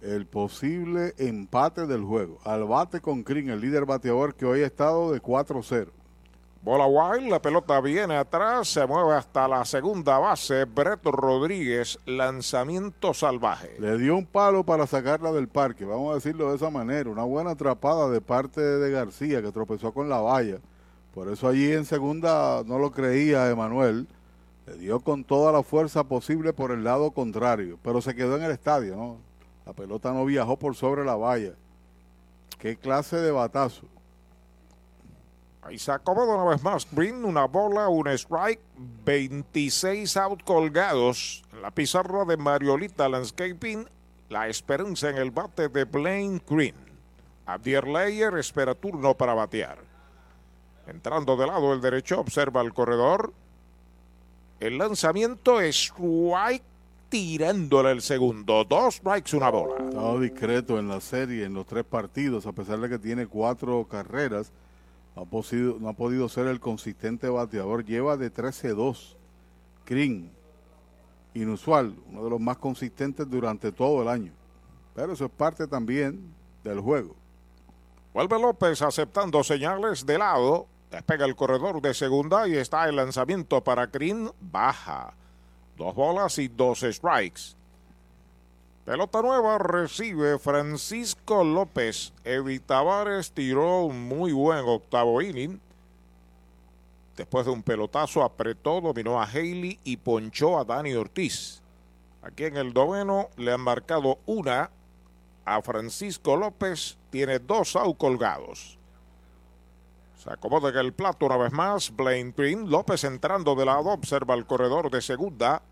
el posible empate del juego. Al bate con Green, el líder bateador que hoy ha estado de 4-0. Bola wild, la pelota viene atrás, se mueve hasta la segunda base. Brett Rodríguez, lanzamiento salvaje. Le dio un palo para sacarla del parque, vamos a decirlo de esa manera. Una buena atrapada de parte de García que tropezó con la valla. Por eso allí en segunda no lo creía Emanuel. Le dio con toda la fuerza posible por el lado contrario, pero se quedó en el estadio, ¿no? La pelota no viajó por sobre la valla. ¿Qué clase de batazo? Ahí se acomoda una vez más Green, una bola, un strike, 26 out colgados. La pizarra de Mariolita Landscaping, la esperanza en el bate de Blaine Green. Abdier Leyer espera turno para batear. Entrando de lado el derecho, observa el corredor. El lanzamiento es strike tirándole el segundo. Dos strikes, una bola. Ha estado discreto en la serie, en los tres partidos, a pesar de que tiene cuatro carreras. No ha, podido, no ha podido ser el consistente bateador. Lleva de 13-2. Green, inusual, uno de los más consistentes durante todo el año. Pero eso es parte también del juego. Vuelve López aceptando señales de lado. Despega el corredor de segunda y está el lanzamiento para Green. Baja. Dos bolas y dos strikes. Pelota nueva recibe Francisco López. Evi Tavares tiró un muy buen octavo inning. Después de un pelotazo apretó, dominó a Haley y ponchó a Dani Ortiz. Aquí en el noveno le han marcado una a Francisco López. Tiene dos out colgados. Se acomoda en el plato una vez más. Blaine Green. López entrando de lado. Observa el corredor de segunda.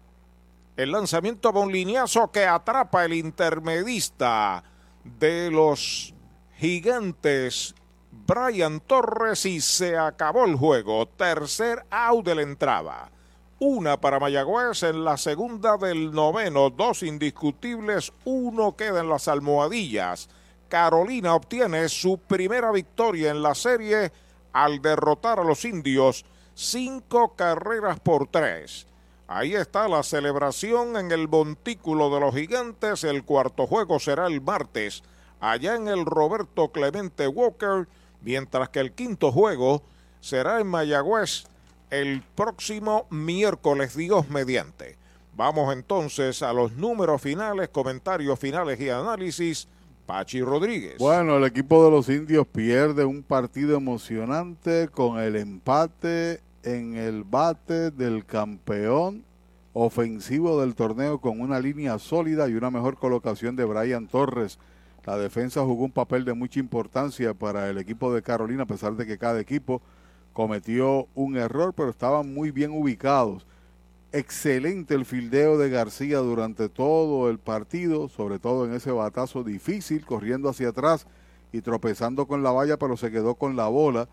El lanzamiento va un lineazo que atrapa el intermedista de los gigantes. Brian Torres y se acabó el juego. Tercer out de la entrada. Una para Mayagüez en la segunda del noveno. Dos indiscutibles. Uno queda en las almohadillas. Carolina obtiene su primera victoria en la serie al derrotar a los indios. Cinco carreras por tres. Ahí está la celebración en el montículo de los gigantes. El cuarto juego será el martes, allá en el Roberto Clemente Walker, mientras que el quinto juego será en Mayagüez el próximo miércoles, Dios mediante. Vamos entonces a los números finales, comentarios finales y análisis. Pachi Rodríguez. Bueno, el equipo de los indios pierde un partido emocionante con el empate en el bate del campeón ofensivo del torneo con una línea sólida y una mejor colocación de Brian Torres. La defensa jugó un papel de mucha importancia para el equipo de Carolina, a pesar de que cada equipo cometió un error, pero estaban muy bien ubicados. Excelente el fildeo de García durante todo el partido, sobre todo en ese batazo difícil, corriendo hacia atrás y tropezando con la valla, pero se quedó con la bola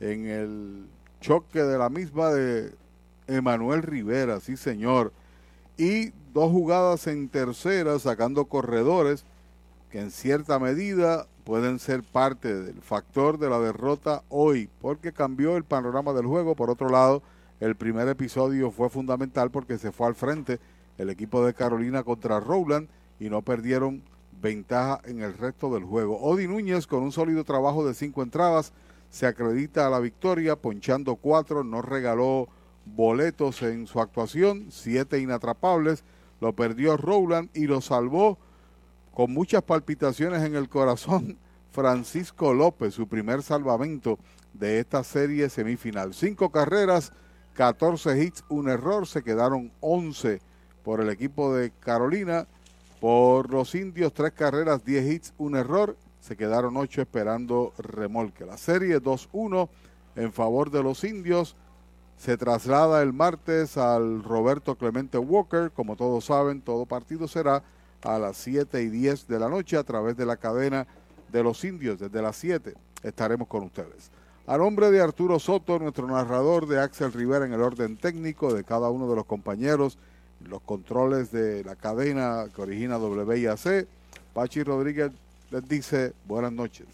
en el choque de la misma de Emanuel Rivera, sí señor. Y dos jugadas en tercera, sacando corredores que en cierta medida pueden ser parte del factor de la derrota hoy, porque cambió el panorama del juego. Por otro lado, el primer episodio fue fundamental porque se fue al frente el equipo de Carolina contra Rowland y no perdieron ventaja en el resto del juego. Odi Núñez con un sólido trabajo de cinco entradas se acredita a la victoria, ponchando cuatro, no regaló boletos en su actuación, siete inatrapables, lo perdió Rowland y lo salvó con muchas palpitaciones en el corazón Francisco López, su primer salvamento de esta serie semifinal. Cinco carreras, 14 hits, un error, se quedaron 11 por el equipo de Carolina. Por los indios, tres carreras, 10 hits, un error, se quedaron ocho esperando remolque. La serie 2-1 en favor de los indios se traslada el martes al Roberto Clemente Walker. Como todos saben, todo partido será a las 7 y 10 de la noche a través de la cadena de los indios. Desde las 7 estaremos con ustedes. A nombre de Arturo Soto, nuestro narrador, de Axel Rivera en el orden técnico, de cada uno de los compañeros, los controles de la cadena que origina WIAC, Pachi Rodríguez les dice buenas noches.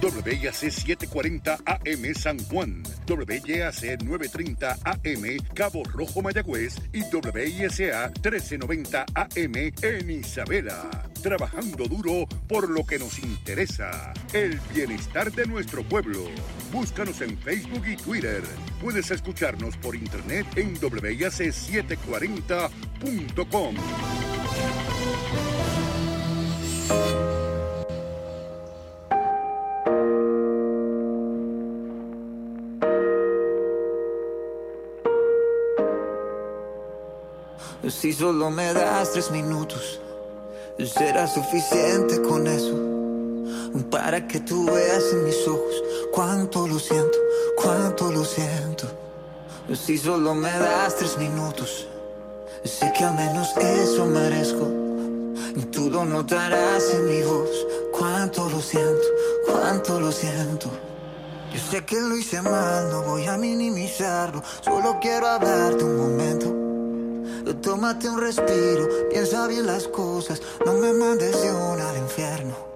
WIAC 740 AM San Juan, WIAC 930 AM Cabo Rojo Mayagüez y WISA 1390 AM en Isabela. Trabajando duro por lo que nos interesa, el bienestar de nuestro pueblo. Búscanos en Facebook y Twitter. Puedes escucharnos por internet en WIAC740.com. Si solo me das tres minutos, será suficiente con eso. Para que tú veas en mis ojos cuánto lo siento, cuánto lo siento. Si solo me das tres minutos, sé que al menos eso merezco. Tú lo notarás en mi voz, cuánto lo siento, cuánto lo siento. Yo sé que lo hice mal, no voy a minimizarlo, solo quiero hablarte un momento. Tómate un respiro, piensa bien las cosas, no me mandes de una al infierno.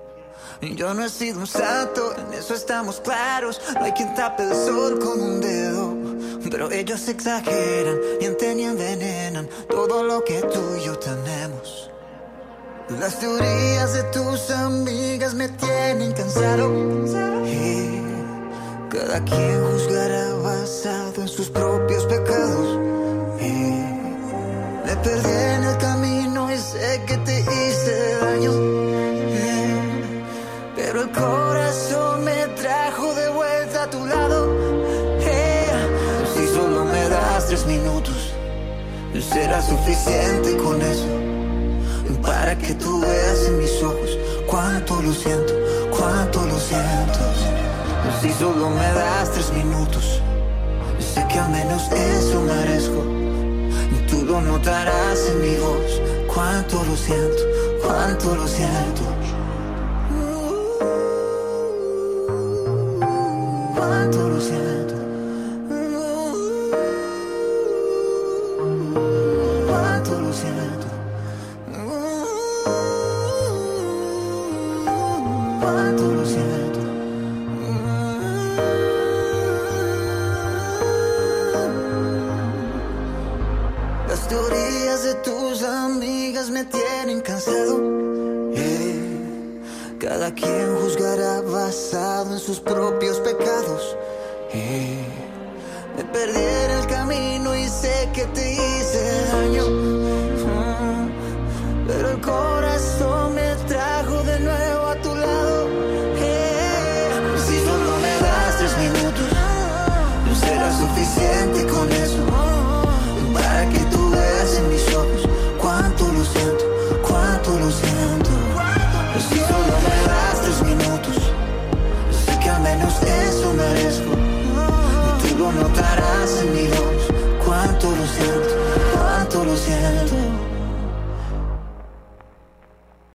Yo no he sido un santo, en eso estamos claros. No hay quien tape el sol con un dedo. Pero ellos exageran, mienten y envenenan todo lo que tú y yo tenemos. Las teorías de tus amigas me tienen cansado. Y cada quien juzgará basado en sus propios pecados. Me perdí en el camino y sé que te hice daño. Pero el corazón me trajo de vuelta a tu lado. Si solo me das tres minutos, será suficiente con eso. Para que tú veas en mis ojos cuánto lo siento, cuánto lo siento. Si solo me das tres minutos, sé que al menos eso merezco. Tú lo notarás en mi voz, cuánto lo siento, cuánto lo siento. Cuánto lo siento.